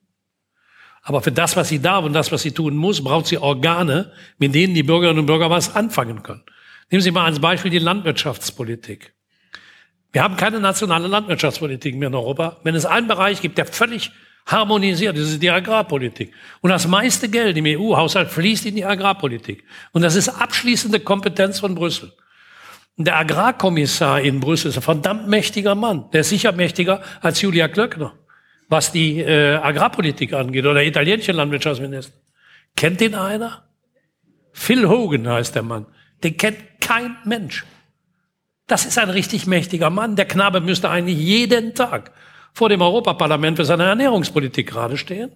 Aber für das, was sie darf und das, was sie tun muss, braucht sie Organe, mit denen die Bürgerinnen und Bürger was anfangen können. Nehmen Sie mal als Beispiel die Landwirtschaftspolitik. Wir haben keine nationale Landwirtschaftspolitik mehr in Europa. Wenn es einen Bereich gibt, der völlig harmonisiert, das ist die Agrarpolitik. Und das meiste Geld im EU-Haushalt fließt in die Agrarpolitik. Und das ist abschließende Kompetenz von Brüssel. Und der Agrarkommissar in Brüssel ist ein verdammt mächtiger Mann. Der ist sicher mächtiger als Julia Klöckner, was die äh, Agrarpolitik angeht, oder der italienische Landwirtschaftsminister. Kennt den einer? Phil Hogan heißt der Mann. Den kennt kein Mensch. Das ist ein richtig mächtiger Mann. Der Knabe müsste eigentlich jeden Tag vor dem Europaparlament für seine Ernährungspolitik gerade stehen.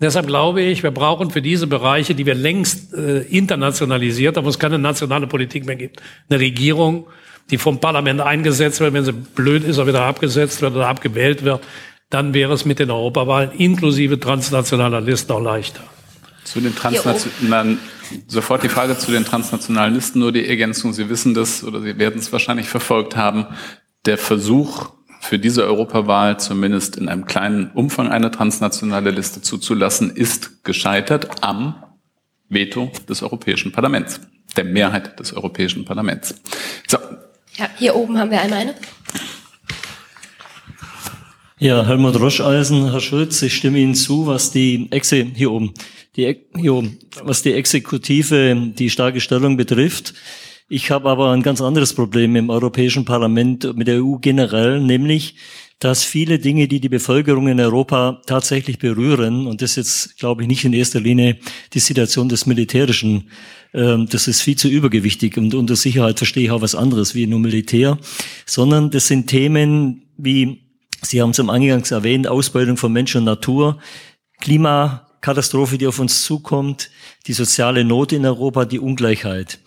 Deshalb glaube ich, wir brauchen für diese Bereiche, die wir längst äh, internationalisiert haben, wo es keine nationale Politik mehr gibt, eine Regierung, die vom Parlament eingesetzt wird, wenn sie blöd ist, oder wieder abgesetzt wird oder abgewählt wird, dann wäre es mit den Europawahlen inklusive transnationaler Listen auch leichter. Zu den transnationalen, sofort die Frage zu den transnationalen Listen, nur die Ergänzung. Sie wissen das oder Sie werden es wahrscheinlich verfolgt haben. Der Versuch für diese Europawahl zumindest in einem kleinen Umfang eine transnationale Liste zuzulassen, ist gescheitert am Veto des Europäischen Parlaments, der Mehrheit des Europäischen Parlaments. So. Ja, hier oben haben wir einmal eine. Ja, Helmut Roscheisen, Herr Schulz, ich stimme Ihnen zu, was die Exe hier oben, die, oben, was die Exekutive, die starke Stellung betrifft. Ich habe aber ein ganz anderes Problem im Europäischen Parlament mit der EU generell, nämlich, dass viele Dinge, die die Bevölkerung in Europa tatsächlich berühren, und das ist jetzt, glaube ich, nicht in erster Linie die Situation des Militärischen, ähm, das ist viel zu übergewichtig und unter Sicherheit verstehe ich auch was anderes wie nur Militär, sondern das sind Themen wie Sie haben es am Eingangs erwähnt, Ausbeutung von Mensch und Natur, Klimakatastrophe, die auf uns zukommt, die soziale Not in Europa, die Ungleichheit.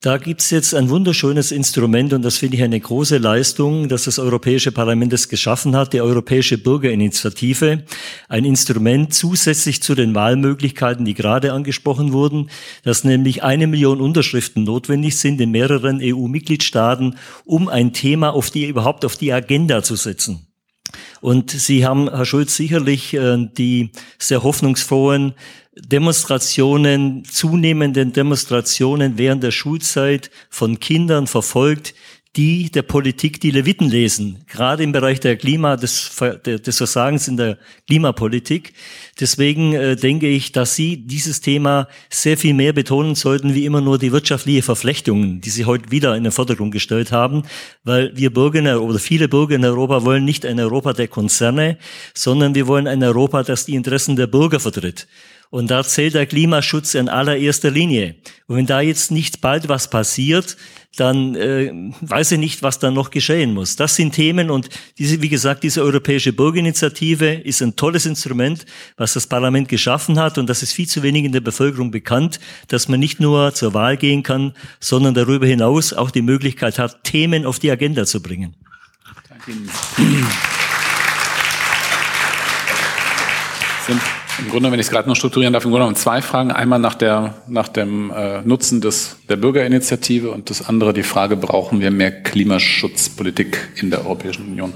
Da gibt's jetzt ein wunderschönes Instrument und das finde ich eine große Leistung, dass das Europäische Parlament es geschaffen hat, die Europäische Bürgerinitiative. Ein Instrument zusätzlich zu den Wahlmöglichkeiten, die gerade angesprochen wurden, dass nämlich eine Million Unterschriften notwendig sind in mehreren EU-Mitgliedstaaten, um ein Thema auf die, überhaupt auf die Agenda zu setzen. Und Sie haben, Herr Schulz, sicherlich äh, die sehr hoffnungsfrohen Demonstrationen, zunehmenden Demonstrationen während der Schulzeit von Kindern verfolgt, die der Politik die Leviten lesen, gerade im Bereich der Klima, des, des Versagens in der Klimapolitik. Deswegen äh, denke ich, dass Sie dieses Thema sehr viel mehr betonen sollten, wie immer nur die wirtschaftliche Verflechtungen, die Sie heute wieder in den Vordergrund gestellt haben, weil wir Bürger oder viele Bürger in Europa wollen nicht ein Europa der Konzerne, sondern wir wollen ein Europa, das die Interessen der Bürger vertritt. Und da zählt der Klimaschutz in allererster Linie. Und wenn da jetzt nicht bald was passiert, dann äh, weiß ich nicht, was da noch geschehen muss. Das sind Themen und diese, wie gesagt, diese Europäische Bürgerinitiative ist ein tolles Instrument, was das Parlament geschaffen hat und das ist viel zu wenig in der Bevölkerung bekannt, dass man nicht nur zur Wahl gehen kann, sondern darüber hinaus auch die Möglichkeit hat, Themen auf die Agenda zu bringen. Danke Ihnen. Im Grunde, wenn ich es gerade noch strukturieren darf, im Grunde genommen zwei Fragen. Einmal nach, der, nach dem äh, Nutzen des, der Bürgerinitiative und das andere die Frage, brauchen wir mehr Klimaschutzpolitik in der Europäischen Union?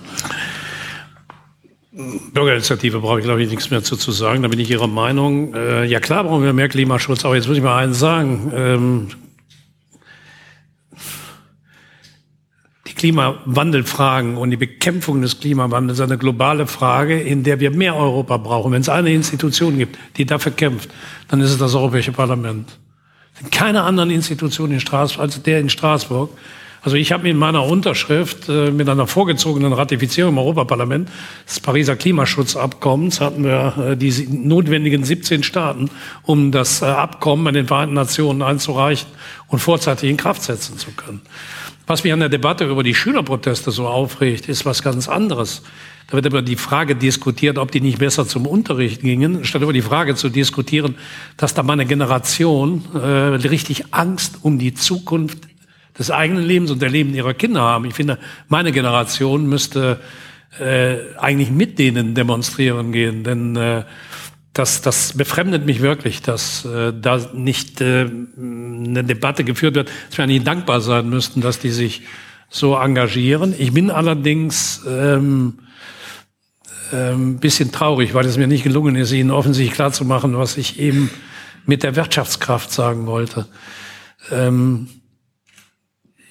Bürgerinitiative brauche ich, glaube ich, nichts mehr zu, zu sagen. Da bin ich Ihrer Meinung. Äh, ja, klar brauchen wir mehr Klimaschutz. Aber jetzt muss ich mal eins sagen. Ähm, Klimawandelfragen und die Bekämpfung des Klimawandels eine globale Frage, in der wir mehr Europa brauchen. Wenn es eine Institution gibt, die dafür kämpft, dann ist es das Europäische Parlament. Keine anderen Institutionen in Straßburg als der in Straßburg. Also ich habe in meiner Unterschrift äh, mit einer vorgezogenen Ratifizierung im Europaparlament des Pariser Klimaschutzabkommens hatten wir äh, die notwendigen 17 Staaten, um das äh, Abkommen bei den Vereinten Nationen einzureichen und vorzeitig in Kraft setzen zu können. Was mich an der Debatte über die Schülerproteste so aufregt, ist was ganz anderes. Da wird über die Frage diskutiert, ob die nicht besser zum Unterricht gingen, statt über die Frage zu diskutieren, dass da meine Generation äh, richtig Angst um die Zukunft des eigenen Lebens und der Leben ihrer Kinder haben. Ich finde, meine Generation müsste äh, eigentlich mit denen demonstrieren gehen, denn äh, das, das befremdet mich wirklich, dass äh, da nicht äh, eine Debatte geführt wird, dass wir eigentlich dankbar sein müssten, dass die sich so engagieren. Ich bin allerdings ähm, ähm, bisschen traurig, weil es mir nicht gelungen ist, Ihnen offensichtlich klarzumachen, was ich eben mit der Wirtschaftskraft sagen wollte. Ähm,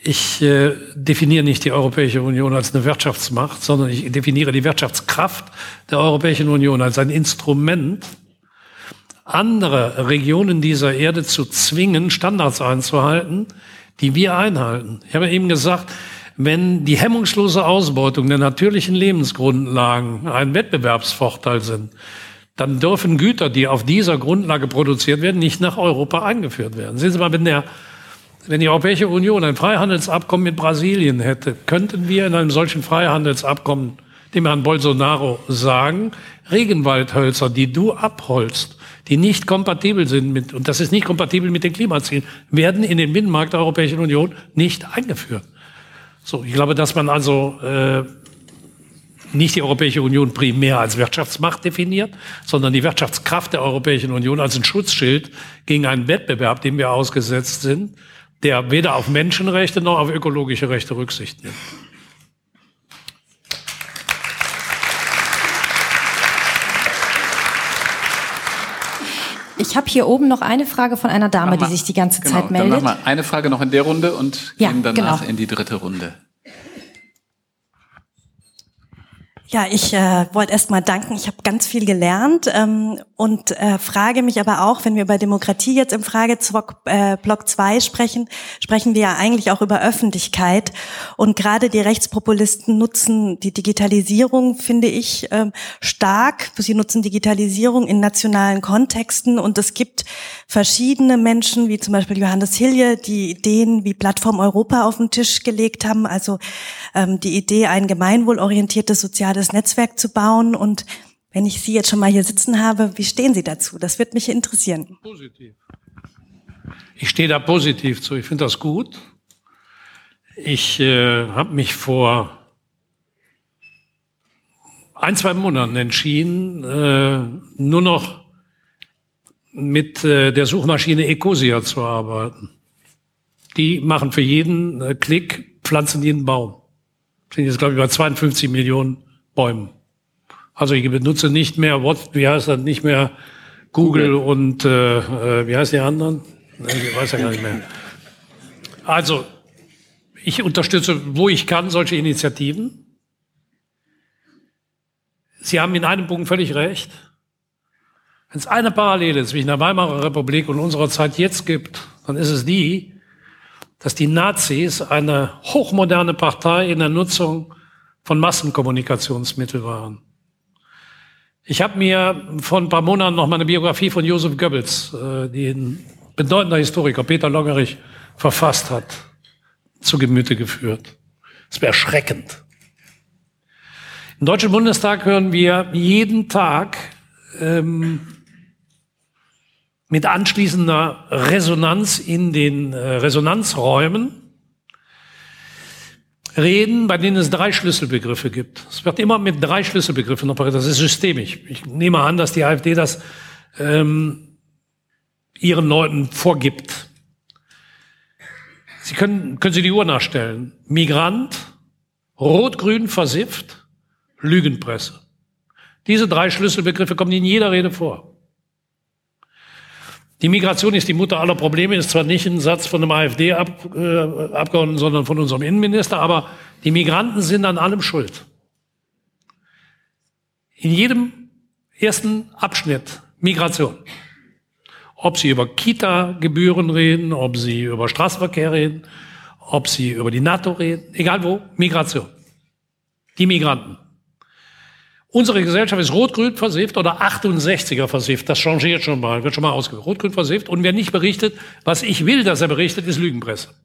ich äh, definiere nicht die Europäische Union als eine Wirtschaftsmacht, sondern ich definiere die Wirtschaftskraft der Europäischen Union als ein Instrument, andere Regionen dieser Erde zu zwingen, Standards einzuhalten, die wir einhalten. Ich habe eben gesagt, wenn die hemmungslose Ausbeutung der natürlichen Lebensgrundlagen ein Wettbewerbsvorteil sind, dann dürfen Güter, die auf dieser Grundlage produziert werden, nicht nach Europa eingeführt werden. Sehen Sie mal, wenn der wenn die Europäische Union ein Freihandelsabkommen mit Brasilien hätte, könnten wir in einem solchen Freihandelsabkommen dem Herrn Bolsonaro sagen, Regenwaldhölzer, die du abholst, die nicht kompatibel sind mit, und das ist nicht kompatibel mit den Klimazielen, werden in den Binnenmarkt der Europäischen Union nicht eingeführt. So, ich glaube, dass man also äh, nicht die Europäische Union primär als Wirtschaftsmacht definiert, sondern die Wirtschaftskraft der Europäischen Union als ein Schutzschild gegen einen Wettbewerb, dem wir ausgesetzt sind, der weder auf Menschenrechte noch auf ökologische Rechte Rücksicht nimmt. Ich habe hier oben noch eine Frage von einer Dame, mal, die sich die ganze genau, Zeit meldet. Dann wir eine Frage noch in der Runde und Ja, gehen danach genau. in die dritte Runde. Ja, ich äh, wollte erst mal danken. Ich habe ganz viel gelernt ähm, und äh, frage mich aber auch, wenn wir über Demokratie jetzt im Frageblock äh, Block 2 sprechen, sprechen wir ja eigentlich auch über Öffentlichkeit. Und gerade die Rechtspopulisten nutzen die Digitalisierung, finde ich, ähm, stark. Sie nutzen Digitalisierung in nationalen Kontexten und es gibt verschiedene Menschen, wie zum Beispiel Johannes Hilje, die Ideen wie Plattform Europa auf den Tisch gelegt haben. Also ähm, die Idee, ein gemeinwohlorientiertes soziales Netzwerk zu bauen. Und wenn ich Sie jetzt schon mal hier sitzen habe, wie stehen Sie dazu? Das wird mich interessieren. Positiv. Ich stehe da positiv zu. Ich finde das gut. Ich äh, habe mich vor ein, zwei Monaten entschieden, äh, nur noch mit äh, der Suchmaschine Ecosia zu arbeiten. Die machen für jeden äh, Klick, pflanzen jeden Baum. Sind jetzt, glaube ich, bei 52 Millionen Bäumen. Also ich benutze nicht mehr, what, wie heißt das, nicht mehr Google, und äh, äh, wie heißt die anderen? Ich weiß ja gar nicht mehr. Also ich unterstütze, wo ich kann, solche Initiativen. Sie haben in einem Punkt völlig recht. Wenn es eine Parallele zwischen der Weimarer Republik und unserer Zeit jetzt gibt, dann ist es die, dass die Nazis eine hochmoderne Partei in der Nutzung von Massenkommunikationsmitteln waren. Ich habe mir vor ein paar Monaten noch mal eine Biografie von Josef Goebbels, äh, die ein bedeutender Historiker Peter Longerich verfasst hat, zu Gemüte geführt. Es wäre erschreckend. Im Deutschen Bundestag hören wir jeden Tag ähm, mit anschließender Resonanz in den äh, Resonanzräumen reden, bei denen es drei Schlüsselbegriffe gibt. Es wird immer mit drei Schlüsselbegriffen operiert. Das ist systemisch. Ich nehme an, dass die AfD das ähm, ihren Leuten vorgibt. Sie können, können Sie die Uhr nachstellen. Migrant, rot-grün versifft, Lügenpresse. Diese drei Schlüsselbegriffe kommen in jeder Rede vor. Die Migration ist die Mutter aller Probleme, ist zwar nicht ein Satz von einem AfD-Abgeordneten, sondern von unserem Innenminister, aber die Migranten sind an allem schuld. In jedem ersten Abschnitt Migration. Ob Sie über Kita-Gebühren reden, ob Sie über Straßenverkehr reden, ob Sie über die NATO reden, egal wo, Migration. Die Migranten. Unsere Gesellschaft ist rot-grün versifft oder 68er versifft. Das changiert schon mal, wird schon mal ausgewählt. Rot-grün versifft. Und wer nicht berichtet, was ich will, dass er berichtet, ist Lügenpresse.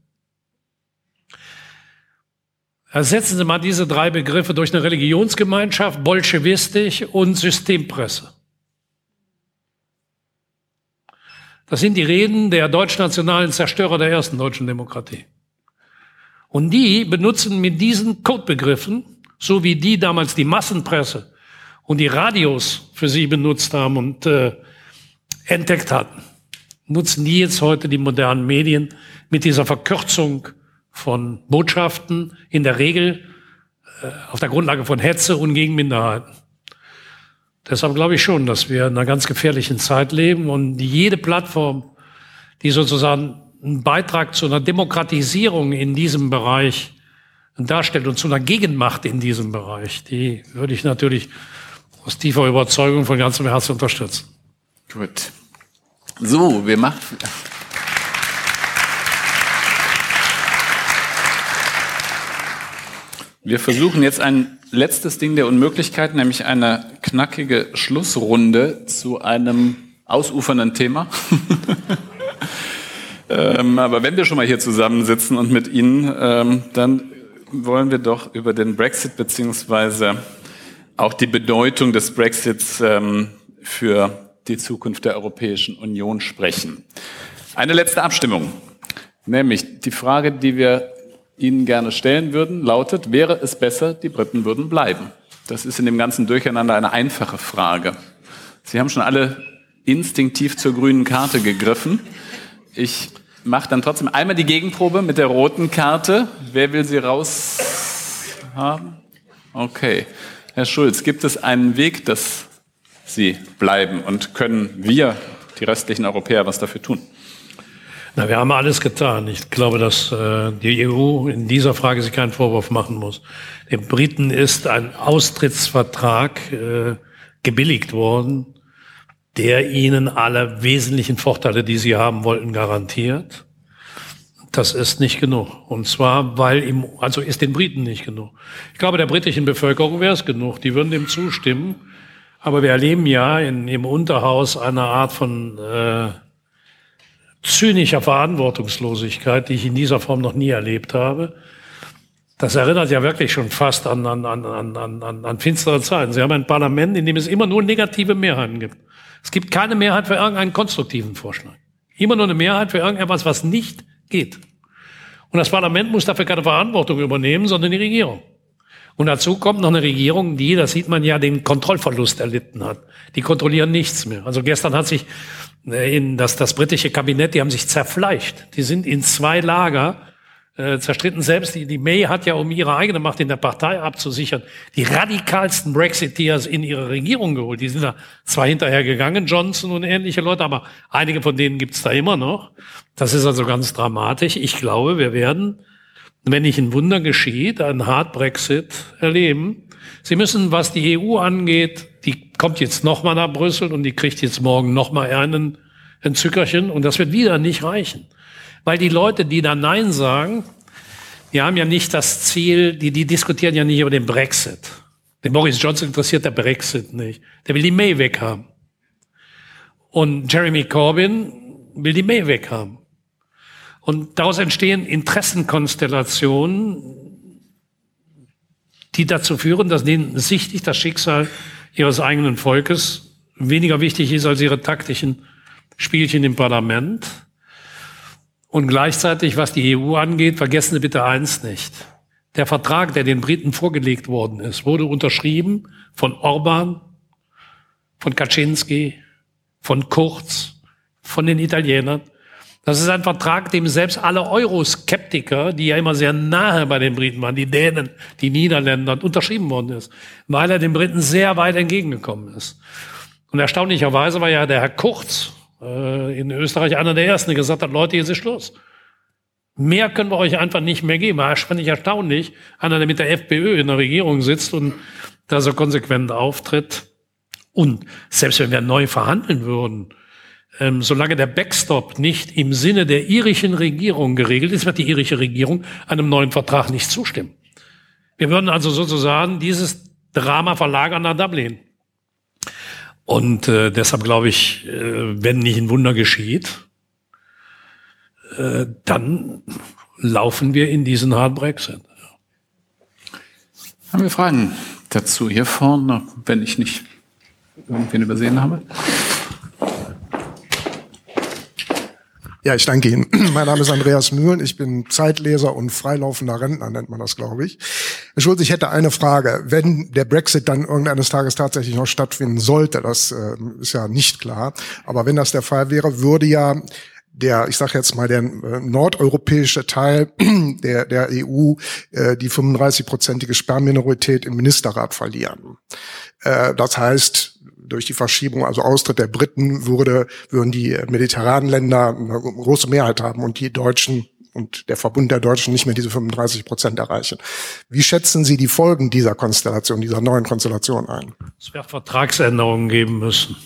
Ersetzen Sie mal diese drei Begriffe durch eine Religionsgemeinschaft, bolschewistisch und Systempresse. Das sind die Reden der deutschnationalen Zerstörer der ersten deutschen Demokratie. Und die benutzen mit diesen Codebegriffen, so wie die damals die Massenpresse und die Radios für sie benutzt haben und äh, entdeckt hatten, nutzen die jetzt heute die modernen Medien mit dieser Verkürzung von Botschaften, in der Regel äh, auf der Grundlage von Hetze und gegen Minderheiten. Deshalb glaube ich schon, dass wir in einer ganz gefährlichen Zeit leben und jede Plattform, die sozusagen einen Beitrag zu einer Demokratisierung in diesem Bereich darstellt und zu einer Gegenmacht in diesem Bereich, die würde ich natürlich aus tiefer Überzeugung von ganzem Herzen unterstützen. Gut. So, wir machen. Wir versuchen jetzt ein letztes Ding der Unmöglichkeit, nämlich eine knackige Schlussrunde zu einem ausufernden Thema. ähm, aber wenn wir schon mal hier zusammensitzen und mit Ihnen, ähm, dann wollen wir doch über den Brexit beziehungsweise auch die Bedeutung des Brexits ähm, für die Zukunft der Europäischen Union sprechen. Eine letzte Abstimmung, nämlich die Frage, die wir Ihnen gerne stellen würden, lautet, wäre es besser, die Briten würden bleiben? Das ist in dem ganzen Durcheinander eine einfache Frage. Sie haben schon alle instinktiv zur grünen Karte gegriffen. Ich mache dann trotzdem einmal die Gegenprobe mit der roten Karte. Wer will sie raus haben? Okay. Herr Schulz, gibt es einen Weg, dass Sie bleiben und können wir, die restlichen Europäer, was dafür tun? Na, wir haben alles getan. Ich glaube, dass äh, die EU in dieser Frage sich keinen Vorwurf machen muss. Den Briten ist ein Austrittsvertrag äh, gebilligt worden, der ihnen alle wesentlichen Vorteile, die sie haben wollten, garantiert. Das ist nicht genug. Und zwar, weil ihm, also ist den Briten nicht genug. Ich glaube, der britischen Bevölkerung wäre es genug. Die würden dem zustimmen. Aber wir erleben ja in, im Unterhaus eine Art von äh, zynischer Verantwortungslosigkeit, die ich in dieser Form noch nie erlebt habe. Das erinnert ja wirklich schon fast an, an, an, an, an, an finstere Zeiten. Sie haben ein Parlament, in dem es immer nur negative Mehrheiten gibt. Es gibt keine Mehrheit für irgendeinen konstruktiven Vorschlag. Immer nur eine Mehrheit für irgendetwas, was nicht geht. Und das Parlament muss dafür keine Verantwortung übernehmen, sondern die Regierung. Und dazu kommt noch eine Regierung, die, das sieht man ja, den Kontrollverlust erlitten hat. Die kontrollieren nichts mehr. Also gestern hat sich äh, in das, das britische Kabinett, die haben sich zerfleischt. Die sind in zwei Lager äh, zerstritten. Selbst die, die May hat ja, um ihre eigene Macht in der Partei abzusichern, die radikalsten Brexiteers in ihre Regierung geholt. Die sind da zwar hinterher gegangen, Johnson und ähnliche Leute, aber einige von denen gibt's da immer noch. Das ist also ganz dramatisch. Ich glaube, wir werden, wenn nicht ein Wunder geschieht, einen Hard Brexit erleben. Sie müssen, was die EU angeht, die kommt jetzt nochmal nach Brüssel und die kriegt jetzt morgen nochmal einen, ein Zückerchen und das wird wieder nicht reichen. Weil die Leute, die da Nein sagen, die haben ja nicht das Ziel, die, die diskutieren ja nicht über den Brexit. Den Boris Johnson interessiert der Brexit nicht. Der will die May weghaben. Und Jeremy Corbyn will die May weghaben. Und daraus entstehen Interessenkonstellationen, die dazu führen, dass denen sichtlich das Schicksal ihres eigenen Volkes weniger wichtig ist als ihre taktischen Spielchen im Parlament. Und gleichzeitig, was die EU angeht, vergessen Sie bitte eins nicht. Der Vertrag, der den Briten vorgelegt worden ist, wurde unterschrieben von Orban, von Kaczynski, von Kurz, von den Italienern. Das ist ein Vertrag, dem selbst alle Euroskeptiker, die ja immer sehr nahe bei den Briten waren, die Dänen, die Niederländer, unterschrieben worden ist, weil er den Briten sehr weit entgegengekommen ist. Und erstaunlicherweise war ja der Herr Kurz, äh, in Österreich einer der ersten, der gesagt hat, Leute, jetzt ist Schluss. Mehr können wir euch einfach nicht mehr geben. Das fand ich erstaunlich. Einer, der mit der FPÖ in der Regierung sitzt und da so konsequent auftritt. Und selbst wenn wir neu verhandeln würden, ähm, solange der Backstop nicht im Sinne der irischen Regierung geregelt ist, wird die irische Regierung einem neuen Vertrag nicht zustimmen. Wir würden also sozusagen dieses Drama verlagern nach Dublin. Und äh, deshalb glaube ich, äh, wenn nicht ein Wunder geschieht, äh, dann laufen wir in diesen Hard Brexit. Haben wir Fragen dazu hier vorne, wenn ich nicht irgendwen übersehen habe? Ja, ich danke Ihnen. Mein Name ist Andreas Mühlen. Ich bin Zeitleser und freilaufender Rentner, nennt man das, glaube ich. Herr Schulz, ich hätte eine Frage. Wenn der Brexit dann irgendeines Tages tatsächlich noch stattfinden sollte, das äh, ist ja nicht klar, aber wenn das der Fall wäre, würde ja der, ich sage jetzt mal, der äh, nordeuropäische Teil der, der EU äh, die 35-prozentige Sperrminorität im Ministerrat verlieren. Äh, das heißt, durch die Verschiebung, also Austritt der Briten, würde, würden die mediterranen Länder eine große Mehrheit haben und die Deutschen und der Verbund der Deutschen nicht mehr diese 35 Prozent erreichen. Wie schätzen Sie die Folgen dieser Konstellation, dieser neuen Konstellation ein? Es wird Vertragsänderungen geben müssen,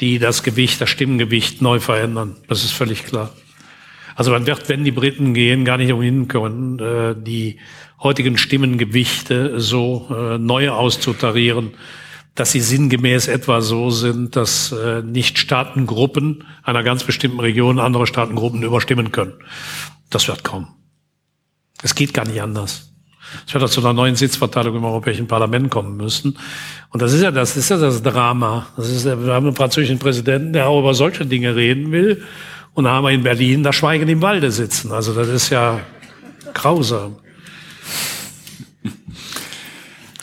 die das Gewicht, das Stimmengewicht neu verändern. Das ist völlig klar. Also man wird, wenn die Briten gehen, gar nicht umhin können, äh, die heutigen Stimmengewichte so äh, neu auszutarieren, dass sie sinngemäß etwa so sind, dass äh, nicht Staatengruppen einer ganz bestimmten Region andere Staatengruppen überstimmen können. Das wird kommen. Es geht gar nicht anders. Es wird auch zu einer neuen Sitzverteilung im Europäischen Parlament kommen müssen. Und das ist ja das, ist ja das Drama. Das ist, wir haben einen französischen Präsidenten, der auch über solche Dinge reden will. Und da haben wir in Berlin das Schweigen im Walde sitzen. Also das ist ja, grausam.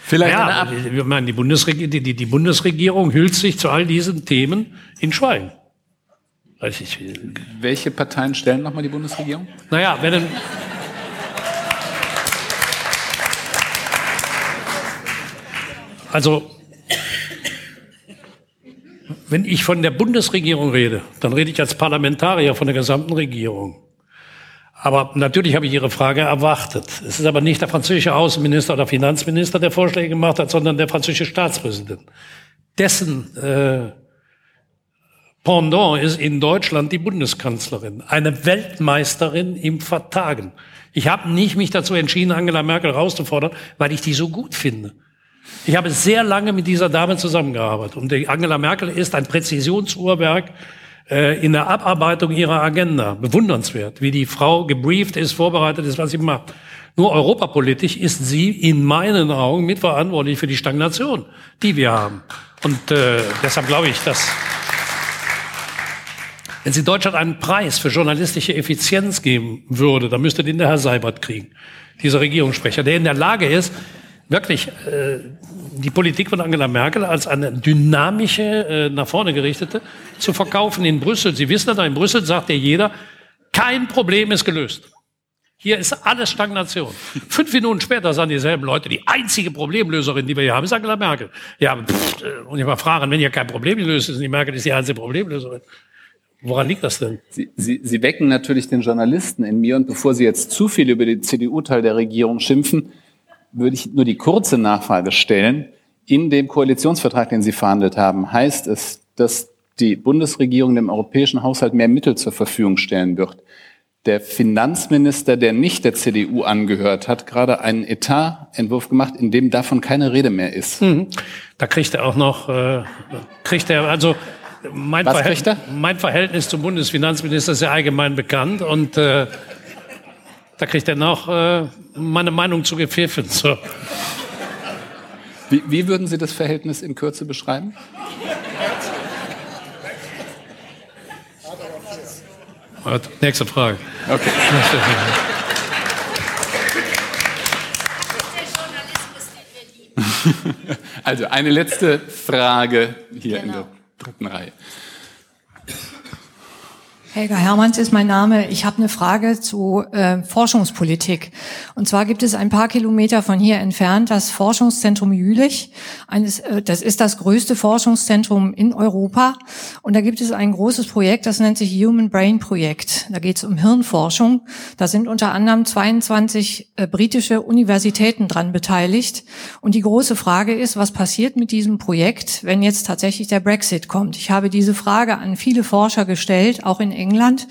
Vielleicht ja, ich meine, die, Bundesregierung, die, die, die Bundesregierung hüllt sich zu all diesen Themen in Schweigen. Ich, Welche Parteien stellen nochmal die Bundesregierung? Naja, wenn, Also, wenn ich von der Bundesregierung rede, dann rede ich als Parlamentarier von der gesamten Regierung. Aber natürlich habe ich Ihre Frage erwartet. Es ist aber nicht der französische Außenminister oder Finanzminister, der Vorschläge gemacht hat, sondern der französische Staatspräsident. Dessen äh, Pendant ist in Deutschland die Bundeskanzlerin, eine Weltmeisterin im Vertagen. Ich habe nicht mich dazu entschieden, Angela Merkel rauszufordern, weil ich die so gut finde. Ich habe sehr lange mit dieser Dame zusammengearbeitet und Angela Merkel ist ein Präzisionsuhrwerk äh, in der Abarbeitung ihrer Agenda. Bewundernswert, wie die Frau gebrieft ist, vorbereitet ist, was sie macht. Nur europapolitisch ist sie in meinen Augen mitverantwortlich für die Stagnation, die wir haben. Und äh, deshalb glaube ich, dass wenn sie Deutschland einen Preis für journalistische Effizienz geben würde, dann müsste den der Herr Seibert kriegen, dieser Regierungssprecher, der in der Lage ist, wirklich äh, die Politik von Angela Merkel als eine dynamische, äh, nach vorne gerichtete zu verkaufen in Brüssel. Sie wissen das, in Brüssel sagt ja jeder, kein Problem ist gelöst. Hier ist alles Stagnation. Fünf Minuten später sagen dieselben Leute, die einzige Problemlöserin, die wir hier haben, ist Angela Merkel. Ja, pff, äh, und ich mal fragen, wenn hier kein Problem gelöst ist, die Merkel ist die einzige Problemlöserin. Woran liegt das denn? Sie, Sie, Sie wecken natürlich den Journalisten in mir und bevor Sie jetzt zu viel über den CDU-Teil der Regierung schimpfen, würde ich nur die kurze Nachfrage stellen. In dem Koalitionsvertrag, den Sie verhandelt haben, heißt es, dass die Bundesregierung dem europäischen Haushalt mehr Mittel zur Verfügung stellen wird. Der Finanzminister, der nicht der CDU angehört, hat gerade einen Etatentwurf gemacht, in dem davon keine Rede mehr ist. Mhm. Da kriegt er auch noch, äh, kriegt er also mein, Was Verhält er? mein Verhältnis zum Bundesfinanzminister ist ja allgemein bekannt und äh, da kriegt er noch äh, meine Meinung zu gepfiffen. So. Wie, wie würden Sie das Verhältnis in Kürze beschreiben? Nächste Frage. Okay. Also eine letzte Frage hier genau. in der dritten Reihe. Helga Hermanns ist mein Name. Ich habe eine Frage zu äh, Forschungspolitik. Und zwar gibt es ein paar Kilometer von hier entfernt das Forschungszentrum Jülich. Eines, äh, das ist das größte Forschungszentrum in Europa. Und da gibt es ein großes Projekt, das nennt sich Human Brain Projekt. Da geht es um Hirnforschung. Da sind unter anderem 22 äh, britische Universitäten dran beteiligt. Und die große Frage ist, was passiert mit diesem Projekt, wenn jetzt tatsächlich der Brexit kommt? Ich habe diese Frage an viele Forscher gestellt, auch in England.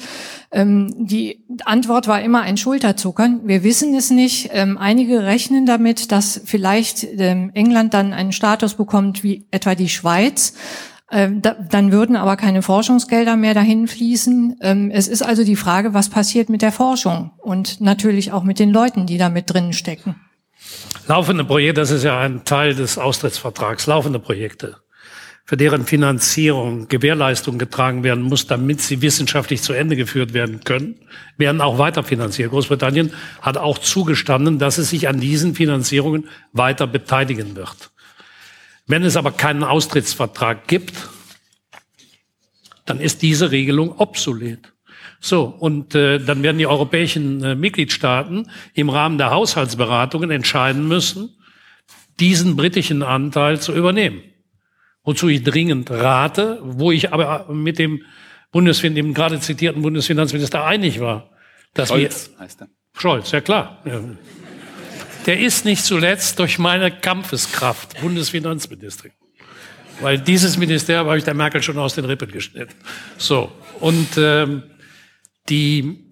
Ähm, die Antwort war immer ein Schulterzuckern. Wir wissen es nicht. Ähm, einige rechnen damit, dass vielleicht ähm, England dann einen Status bekommt wie etwa die Schweiz. Ähm, da, dann würden aber keine Forschungsgelder mehr dahin fließen. Ähm, es ist also die Frage, was passiert mit der Forschung und natürlich auch mit den Leuten, die da drinnen stecken. Laufende Projekte, das ist ja ein Teil des Austrittsvertrags, laufende Projekte für deren Finanzierung Gewährleistung getragen werden muss, damit sie wissenschaftlich zu Ende geführt werden können, werden auch weiter finanziert. Großbritannien hat auch zugestanden, dass es sich an diesen Finanzierungen weiter beteiligen wird. Wenn es aber keinen Austrittsvertrag gibt, dann ist diese Regelung obsolet. So, und äh, dann werden die europäischen äh, Mitgliedstaaten im Rahmen der Haushaltsberatungen entscheiden müssen, diesen britischen Anteil zu übernehmen wozu ich dringend rate, wo ich aber mit dem Bundesfin dem gerade zitierten Bundesfinanzminister einig war. Dass Scholz wir, heißt er. Scholz, ja klar. Ja. Der ist nicht zuletzt durch meine Kampfeskraft Bundesfinanzministerin. Weil dieses Ministerium habe ich der Merkel schon aus den Rippen geschnitten. So, und ähm, die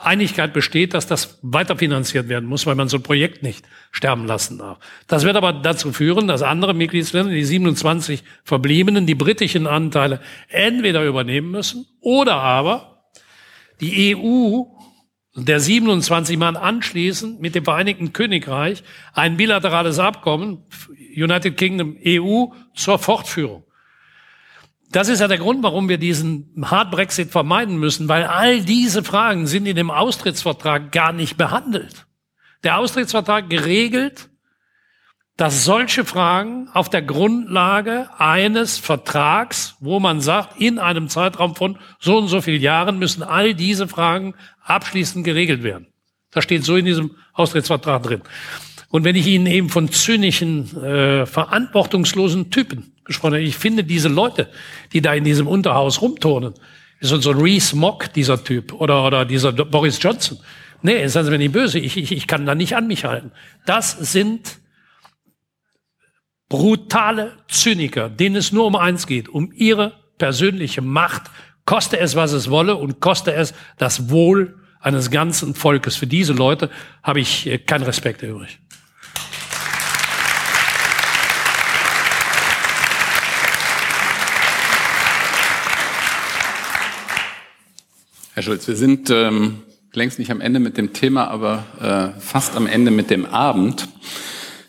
Einigkeit besteht, dass das weiterfinanziert werden muss, weil man so ein Projekt nicht sterben lassen darf. Das wird aber dazu führen, dass andere Mitgliedsländer, die 27 verbliebenen, die britischen Anteile entweder übernehmen müssen oder aber die EU der 27 Mann anschließend mit dem Vereinigten Königreich ein bilaterales Abkommen, United Kingdom EU, zur Fortführung. Das ist ja der Grund, warum wir diesen Hard Brexit vermeiden müssen, weil all diese Fragen sind in dem Austrittsvertrag gar nicht behandelt. Der Austrittsvertrag geregelt, dass solche Fragen auf der Grundlage eines Vertrags, wo man sagt, in einem Zeitraum von so und so vielen Jahren müssen all diese Fragen abschließend geregelt werden. Das steht so in diesem Austrittsvertrag drin. Und wenn ich Ihnen eben von zynischen, äh, verantwortungslosen Typen gesprochen ich finde diese Leute, die da in diesem Unterhaus rumturnen, ist so ein Reese Mock, dieser Typ, oder, oder dieser Boris Johnson. Nee, seien Sie mir nicht böse, ich, ich, ich kann da nicht an mich halten. Das sind brutale Zyniker, denen es nur um eins geht, um ihre persönliche Macht, koste es, was es wolle und koste es das Wohl eines ganzen Volkes. Für diese Leute habe ich äh, keinen Respekt übrig. Herr Schulz, wir sind ähm, längst nicht am Ende mit dem Thema, aber äh, fast am Ende mit dem Abend.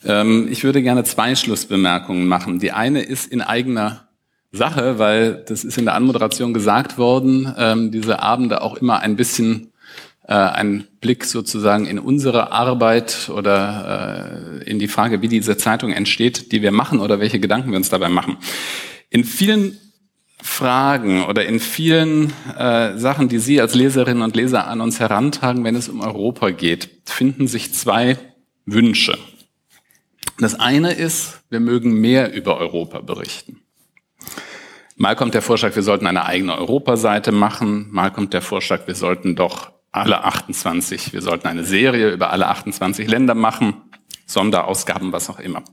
Ähm, ich würde gerne zwei Schlussbemerkungen machen. Die eine ist in eigener Sache, weil das ist in der Anmoderation gesagt worden, ähm, diese Abende auch immer ein bisschen äh, ein Blick sozusagen in unsere Arbeit oder äh, in die Frage, wie diese Zeitung entsteht, die wir machen oder welche Gedanken wir uns dabei machen. In vielen Fragen oder in vielen äh, Sachen, die Sie als Leserinnen und Leser an uns herantragen, wenn es um Europa geht, finden sich zwei Wünsche. Das eine ist, wir mögen mehr über Europa berichten. Mal kommt der Vorschlag, wir sollten eine eigene Europaseite machen. Mal kommt der Vorschlag, wir sollten doch alle 28, wir sollten eine Serie über alle 28 Länder machen. Sonderausgaben, was auch immer.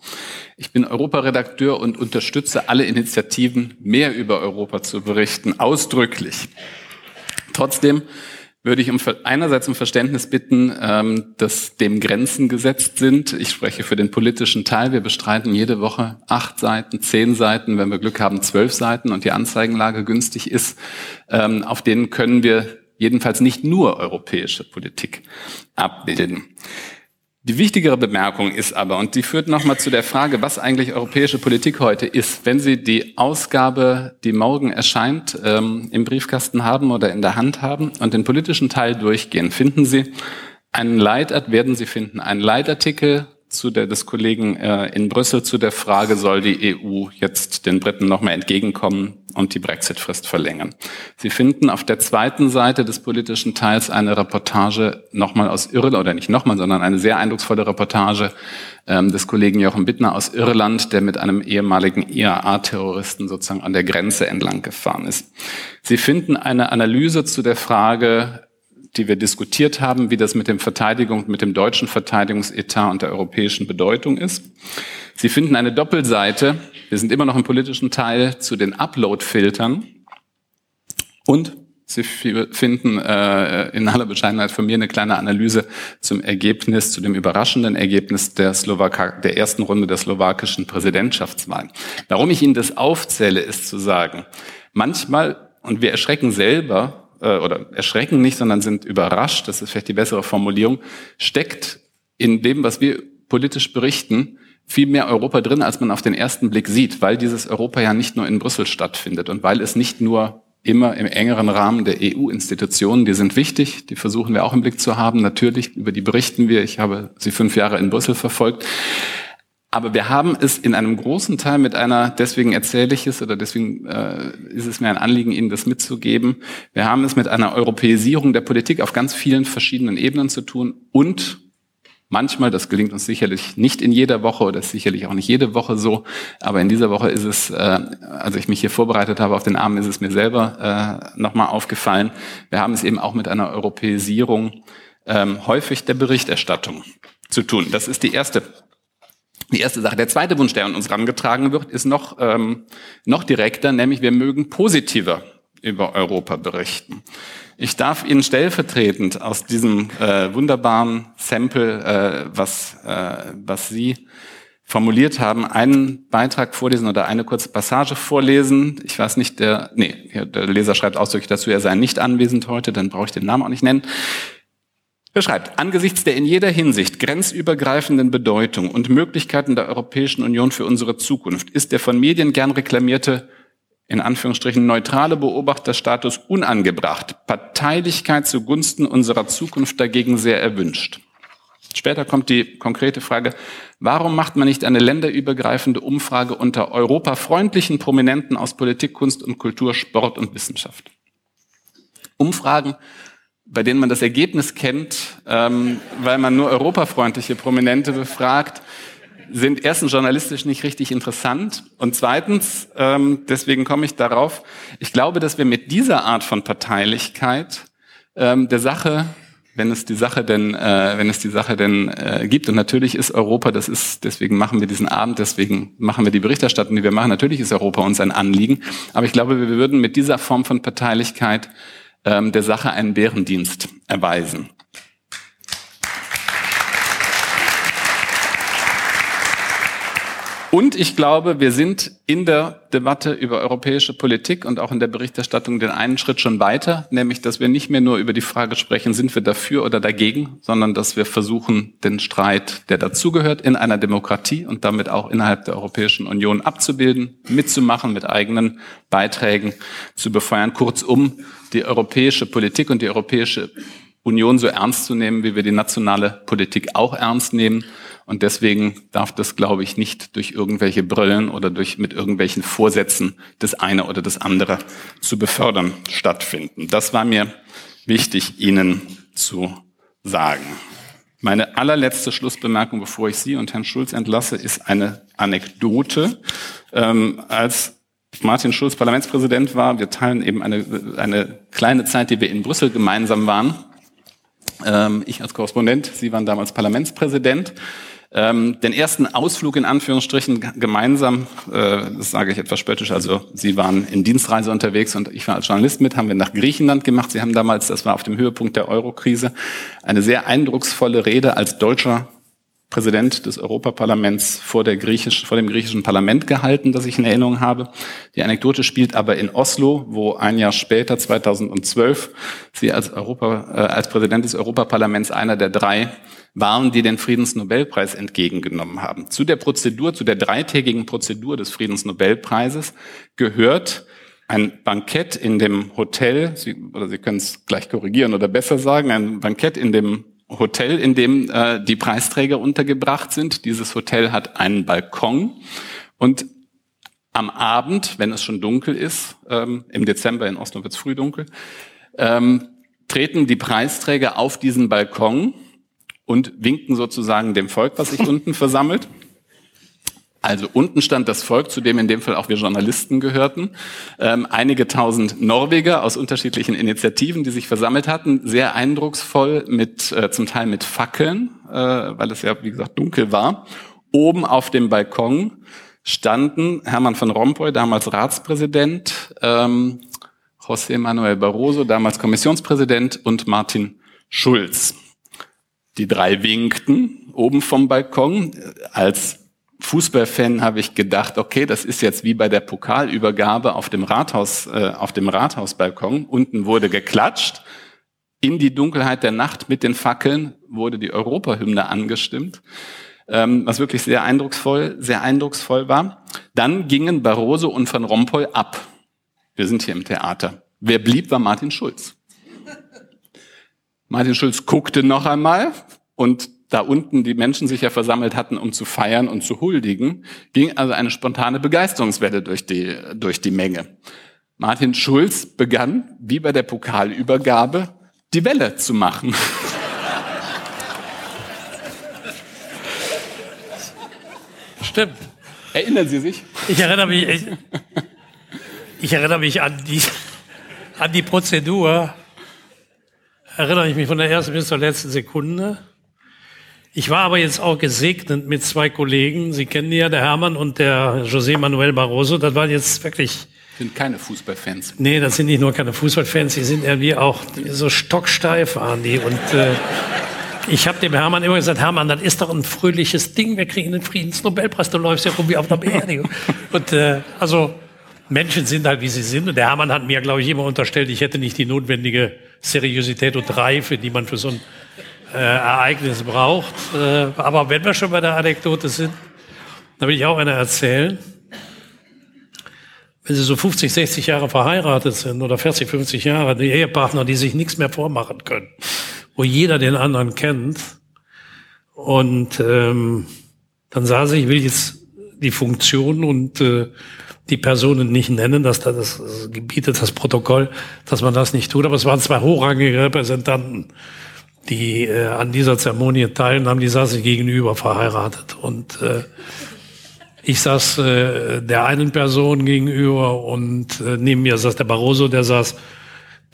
Ich bin Europaredakteur und unterstütze alle Initiativen, mehr über Europa zu berichten, ausdrücklich. Trotzdem würde ich um, einerseits um Verständnis bitten, ähm, dass dem Grenzen gesetzt sind. Ich spreche für den politischen Teil. Wir bestreiten jede Woche acht Seiten, zehn Seiten, wenn wir Glück haben, zwölf Seiten und die Anzeigenlage günstig ist. Ähm, auf denen können wir jedenfalls nicht nur europäische Politik abbilden. Die wichtigere Bemerkung ist aber, und die führt nochmal zu der Frage, was eigentlich europäische Politik heute ist. Wenn Sie die Ausgabe, die morgen erscheint, ähm, im Briefkasten haben oder in der Hand haben und den politischen Teil durchgehen, finden Sie einen Leitartikel, werden Sie finden, einen Leitartikel zu der, des Kollegen äh, in Brüssel zu der Frage, soll die EU jetzt den Briten nochmal entgegenkommen und die Brexit-Frist verlängern. Sie finden auf der zweiten Seite des politischen Teils eine Reportage nochmal aus Irland, oder nicht nochmal, sondern eine sehr eindrucksvolle Reportage ähm, des Kollegen Jochen Bittner aus Irland, der mit einem ehemaligen IAA-Terroristen sozusagen an der Grenze entlang gefahren ist. Sie finden eine Analyse zu der Frage, die wir diskutiert haben, wie das mit dem Verteidigung, mit dem deutschen Verteidigungsetat und der europäischen Bedeutung ist. Sie finden eine Doppelseite, wir sind immer noch im politischen Teil, zu den Upload-Filtern. Und Sie finden äh, in aller Bescheidenheit von mir eine kleine Analyse zum Ergebnis, zu dem überraschenden Ergebnis der, Slowaka der ersten Runde der slowakischen Präsidentschaftswahl. Warum ich Ihnen das aufzähle, ist zu sagen, manchmal, und wir erschrecken selber, äh, oder erschrecken nicht, sondern sind überrascht, das ist vielleicht die bessere Formulierung, steckt in dem, was wir politisch berichten, viel mehr Europa drin, als man auf den ersten Blick sieht, weil dieses Europa ja nicht nur in Brüssel stattfindet und weil es nicht nur immer im engeren Rahmen der EU-Institutionen, die sind wichtig, die versuchen wir auch im Blick zu haben, natürlich, über die berichten wir, ich habe sie fünf Jahre in Brüssel verfolgt, aber wir haben es in einem großen Teil mit einer, deswegen erzähle ich es oder deswegen äh, ist es mir ein Anliegen, Ihnen das mitzugeben. Wir haben es mit einer Europäisierung der Politik auf ganz vielen verschiedenen Ebenen zu tun und manchmal, das gelingt uns sicherlich nicht in jeder Woche oder ist sicherlich auch nicht jede Woche so, aber in dieser Woche ist es, äh, als ich mich hier vorbereitet habe auf den Abend, ist es mir selber äh, nochmal aufgefallen. Wir haben es eben auch mit einer Europäisierung ähm, häufig der Berichterstattung zu tun. Das ist die erste die erste Sache. Der zweite Wunsch, der an uns herangetragen wird, ist noch, ähm, noch direkter, nämlich wir mögen positiver über Europa berichten. Ich darf Ihnen stellvertretend aus diesem äh, wunderbaren Sample, äh, was, äh, was Sie formuliert haben, einen Beitrag vorlesen oder eine kurze Passage vorlesen. Ich weiß nicht, der, nee, der Leser schreibt ausdrücklich dazu, er sei nicht anwesend heute, dann brauche ich den Namen auch nicht nennen. Er schreibt, angesichts der in jeder Hinsicht grenzübergreifenden Bedeutung und Möglichkeiten der Europäischen Union für unsere Zukunft ist der von Medien gern reklamierte in Anführungsstrichen neutrale Beobachterstatus unangebracht, Parteilichkeit zugunsten unserer Zukunft dagegen sehr erwünscht. Später kommt die konkrete Frage, warum macht man nicht eine länderübergreifende Umfrage unter europafreundlichen Prominenten aus Politik, Kunst und Kultur, Sport und Wissenschaft? Umfragen, bei denen man das Ergebnis kennt, ähm, weil man nur europafreundliche Prominente befragt, sind erstens journalistisch nicht richtig interessant und zweitens, ähm, deswegen komme ich darauf, ich glaube, dass wir mit dieser Art von Parteilichkeit ähm, der Sache wenn es die Sache denn, äh, wenn es die Sache denn äh, gibt. Und natürlich ist Europa, das ist, deswegen machen wir diesen Abend, deswegen machen wir die Berichterstattung, die wir machen. Natürlich ist Europa uns ein Anliegen. Aber ich glaube, wir würden mit dieser Form von Parteilichkeit ähm, der Sache einen Bärendienst erweisen. Und ich glaube, wir sind in der Debatte über europäische Politik und auch in der Berichterstattung den einen Schritt schon weiter, nämlich dass wir nicht mehr nur über die Frage sprechen, sind wir dafür oder dagegen, sondern dass wir versuchen, den Streit, der dazugehört, in einer Demokratie und damit auch innerhalb der Europäischen Union abzubilden, mitzumachen, mit eigenen Beiträgen zu befeuern. Kurzum, die europäische Politik und die europäische Union so ernst zu nehmen, wie wir die nationale Politik auch ernst nehmen und deswegen darf das, glaube ich, nicht durch irgendwelche Brillen oder durch mit irgendwelchen Vorsätzen das eine oder das andere zu befördern stattfinden. Das war mir wichtig, Ihnen zu sagen. Meine allerletzte Schlussbemerkung, bevor ich Sie und Herrn Schulz entlasse, ist eine Anekdote. Ähm, als Martin Schulz Parlamentspräsident war, wir teilen eben eine, eine kleine Zeit, die wir in Brüssel gemeinsam waren. Ähm, ich als Korrespondent, Sie waren damals Parlamentspräsident ähm, den ersten Ausflug in Anführungsstrichen gemeinsam, äh, das sage ich etwas spöttisch, also Sie waren in Dienstreise unterwegs und ich war als Journalist mit, haben wir nach Griechenland gemacht. Sie haben damals, das war auf dem Höhepunkt der Eurokrise, eine sehr eindrucksvolle Rede als deutscher Präsident des Europaparlaments vor, der griechisch, vor dem griechischen Parlament gehalten, das ich in Erinnerung habe. Die Anekdote spielt aber in Oslo, wo ein Jahr später, 2012, Sie als, Europa, äh, als Präsident des Europaparlaments einer der drei waren, die den Friedensnobelpreis entgegengenommen haben. Zu der Prozedur, zu der dreitägigen Prozedur des Friedensnobelpreises gehört ein Bankett in dem Hotel, Sie, oder Sie können es gleich korrigieren oder besser sagen, ein Bankett in dem Hotel, in dem äh, die Preisträger untergebracht sind. Dieses Hotel hat einen Balkon und am Abend, wenn es schon dunkel ist, ähm, im Dezember in Oslo wird es früh dunkel, ähm, treten die Preisträger auf diesen Balkon und winken sozusagen dem Volk, was sich unten versammelt. Also unten stand das Volk, zu dem in dem Fall auch wir Journalisten gehörten. Ähm, einige tausend Norweger aus unterschiedlichen Initiativen, die sich versammelt hatten, sehr eindrucksvoll mit äh, zum Teil mit Fackeln, äh, weil es ja wie gesagt dunkel war. Oben auf dem Balkon standen Hermann von Rompuy, damals Ratspräsident, ähm, José Manuel Barroso, damals Kommissionspräsident und Martin Schulz. Die drei winkten oben vom Balkon. Als Fußballfan habe ich gedacht, okay, das ist jetzt wie bei der Pokalübergabe auf dem Rathaus, äh, auf dem Rathausbalkon. Unten wurde geklatscht. In die Dunkelheit der Nacht mit den Fackeln wurde die Europahymne angestimmt, ähm, was wirklich sehr eindrucksvoll, sehr eindrucksvoll war. Dann gingen Barroso und Van Rompuy ab. Wir sind hier im Theater. Wer blieb, war Martin Schulz. Martin Schulz guckte noch einmal und da unten die Menschen sich ja versammelt hatten, um zu feiern und zu huldigen, ging also eine spontane Begeisterungswelle durch die, durch die Menge. Martin Schulz begann, wie bei der Pokalübergabe, die Welle zu machen. Stimmt. Erinnern Sie sich? Ich erinnere mich, ich, ich erinnere mich an die, an die Prozedur, erinnere ich mich von der ersten bis zur letzten Sekunde. Ich war aber jetzt auch gesegnet mit zwei Kollegen. Sie kennen die ja, der Hermann und der José Manuel Barroso. Das waren jetzt wirklich. Sind keine Fußballfans. Nee, das sind nicht nur keine Fußballfans, die sind irgendwie auch so stocksteif waren die. Und äh, ich habe dem Hermann immer gesagt, Hermann, das ist doch ein fröhliches Ding. Wir kriegen den Friedensnobelpreis. Du läufst ja rum wie auf einer Beerdigung. Und äh, also Menschen sind halt, wie sie sind. Und der Hermann hat mir, glaube ich, immer unterstellt, ich hätte nicht die notwendige Seriosität und Reife, die man für so ein äh, Ereignis braucht. Äh, aber wenn wir schon bei der Anekdote sind, da will ich auch eine erzählen. wenn Sie so 50, 60 Jahre verheiratet sind oder 40, 50 Jahre, die Ehepartner, die sich nichts mehr vormachen können, wo jeder den anderen kennt. Und ähm, dann saß ich, will jetzt die Funktion und äh, die Personen nicht nennen, dass das, das gebietet das Protokoll, dass man das nicht tut. Aber es waren zwei hochrangige Repräsentanten, die äh, an dieser Zeremonie teilnahmen. Die saßen gegenüber verheiratet und äh, ich saß äh, der einen Person gegenüber und äh, neben mir saß der Barroso, der saß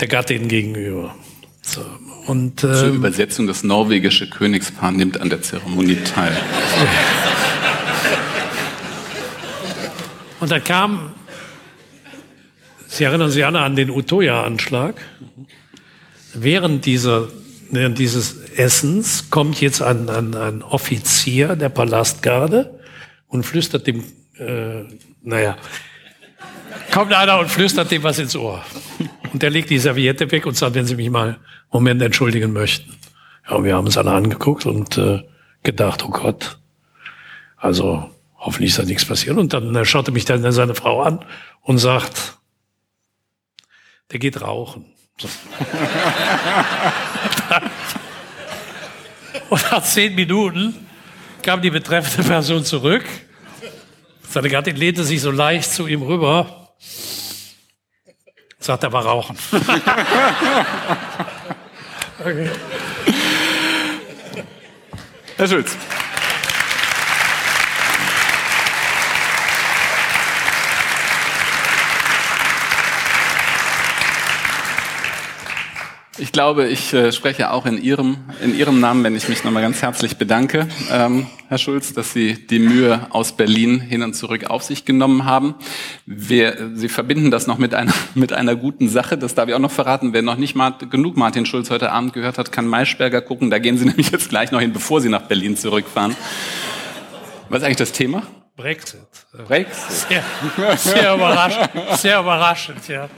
der Gattin gegenüber. So. Und, ähm, Zur Übersetzung, das norwegische Königspaar nimmt an der Zeremonie teil. Und da kam, Sie erinnern sich alle an den Utoya-Anschlag. Während dieser, während dieses Essens kommt jetzt ein, ein, ein Offizier der Palastgarde und flüstert dem, äh, naja, kommt einer und flüstert dem was ins Ohr. Und der legt die Serviette weg und sagt, wenn Sie mich mal einen Moment entschuldigen möchten. Ja, und wir haben uns alle angeguckt und äh, gedacht, oh Gott, also hoffentlich ist da nichts passiert. Und dann äh, schaute mich dann seine Frau an und sagt, der geht rauchen. Und nach zehn Minuten kam die betreffende Person zurück. Seine Gattin lehnte sich so leicht zu ihm rüber. Sagt, er war rauchen. okay. Herr Schulz. Ich glaube, ich äh, spreche auch in Ihrem, in Ihrem Namen, wenn ich mich nochmal ganz herzlich bedanke, ähm, Herr Schulz, dass Sie die Mühe aus Berlin hin und zurück auf sich genommen haben. Wir, Sie verbinden das noch mit einer, mit einer guten Sache, das darf ich auch noch verraten. Wer noch nicht mal genug Martin Schulz heute Abend gehört hat, kann Maischberger gucken. Da gehen Sie nämlich jetzt gleich noch hin, bevor Sie nach Berlin zurückfahren. Was ist eigentlich das Thema? Brexit. Brexit. Sehr, sehr überraschend, sehr überraschend, ja.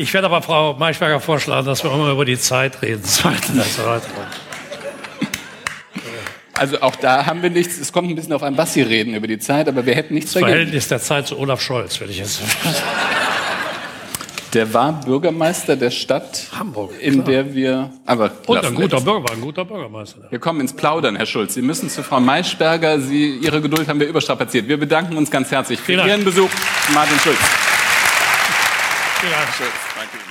Ich werde aber Frau Maischberger vorschlagen, dass wir auch mal über die Zeit reden sollten. Also auch da haben wir nichts, es kommt ein bisschen auf ein, was Sie reden über die Zeit, aber wir hätten nichts das Verhältnis der Zeit zu Olaf Scholz, würde ich jetzt sagen. Der war Bürgermeister der Stadt Hamburg, in klar. der wir. Aber Und ein guter, Bürger, war ein guter Bürgermeister. Wir kommen ins Plaudern, Herr Schulz. Sie müssen zu Frau Maischberger. Sie, Ihre Geduld haben wir überstrapaziert. Wir bedanken uns ganz herzlich für Vielen Dank. Ihren Besuch, Martin Schulz. Vielen Dank. Schulz. Danke Ihnen.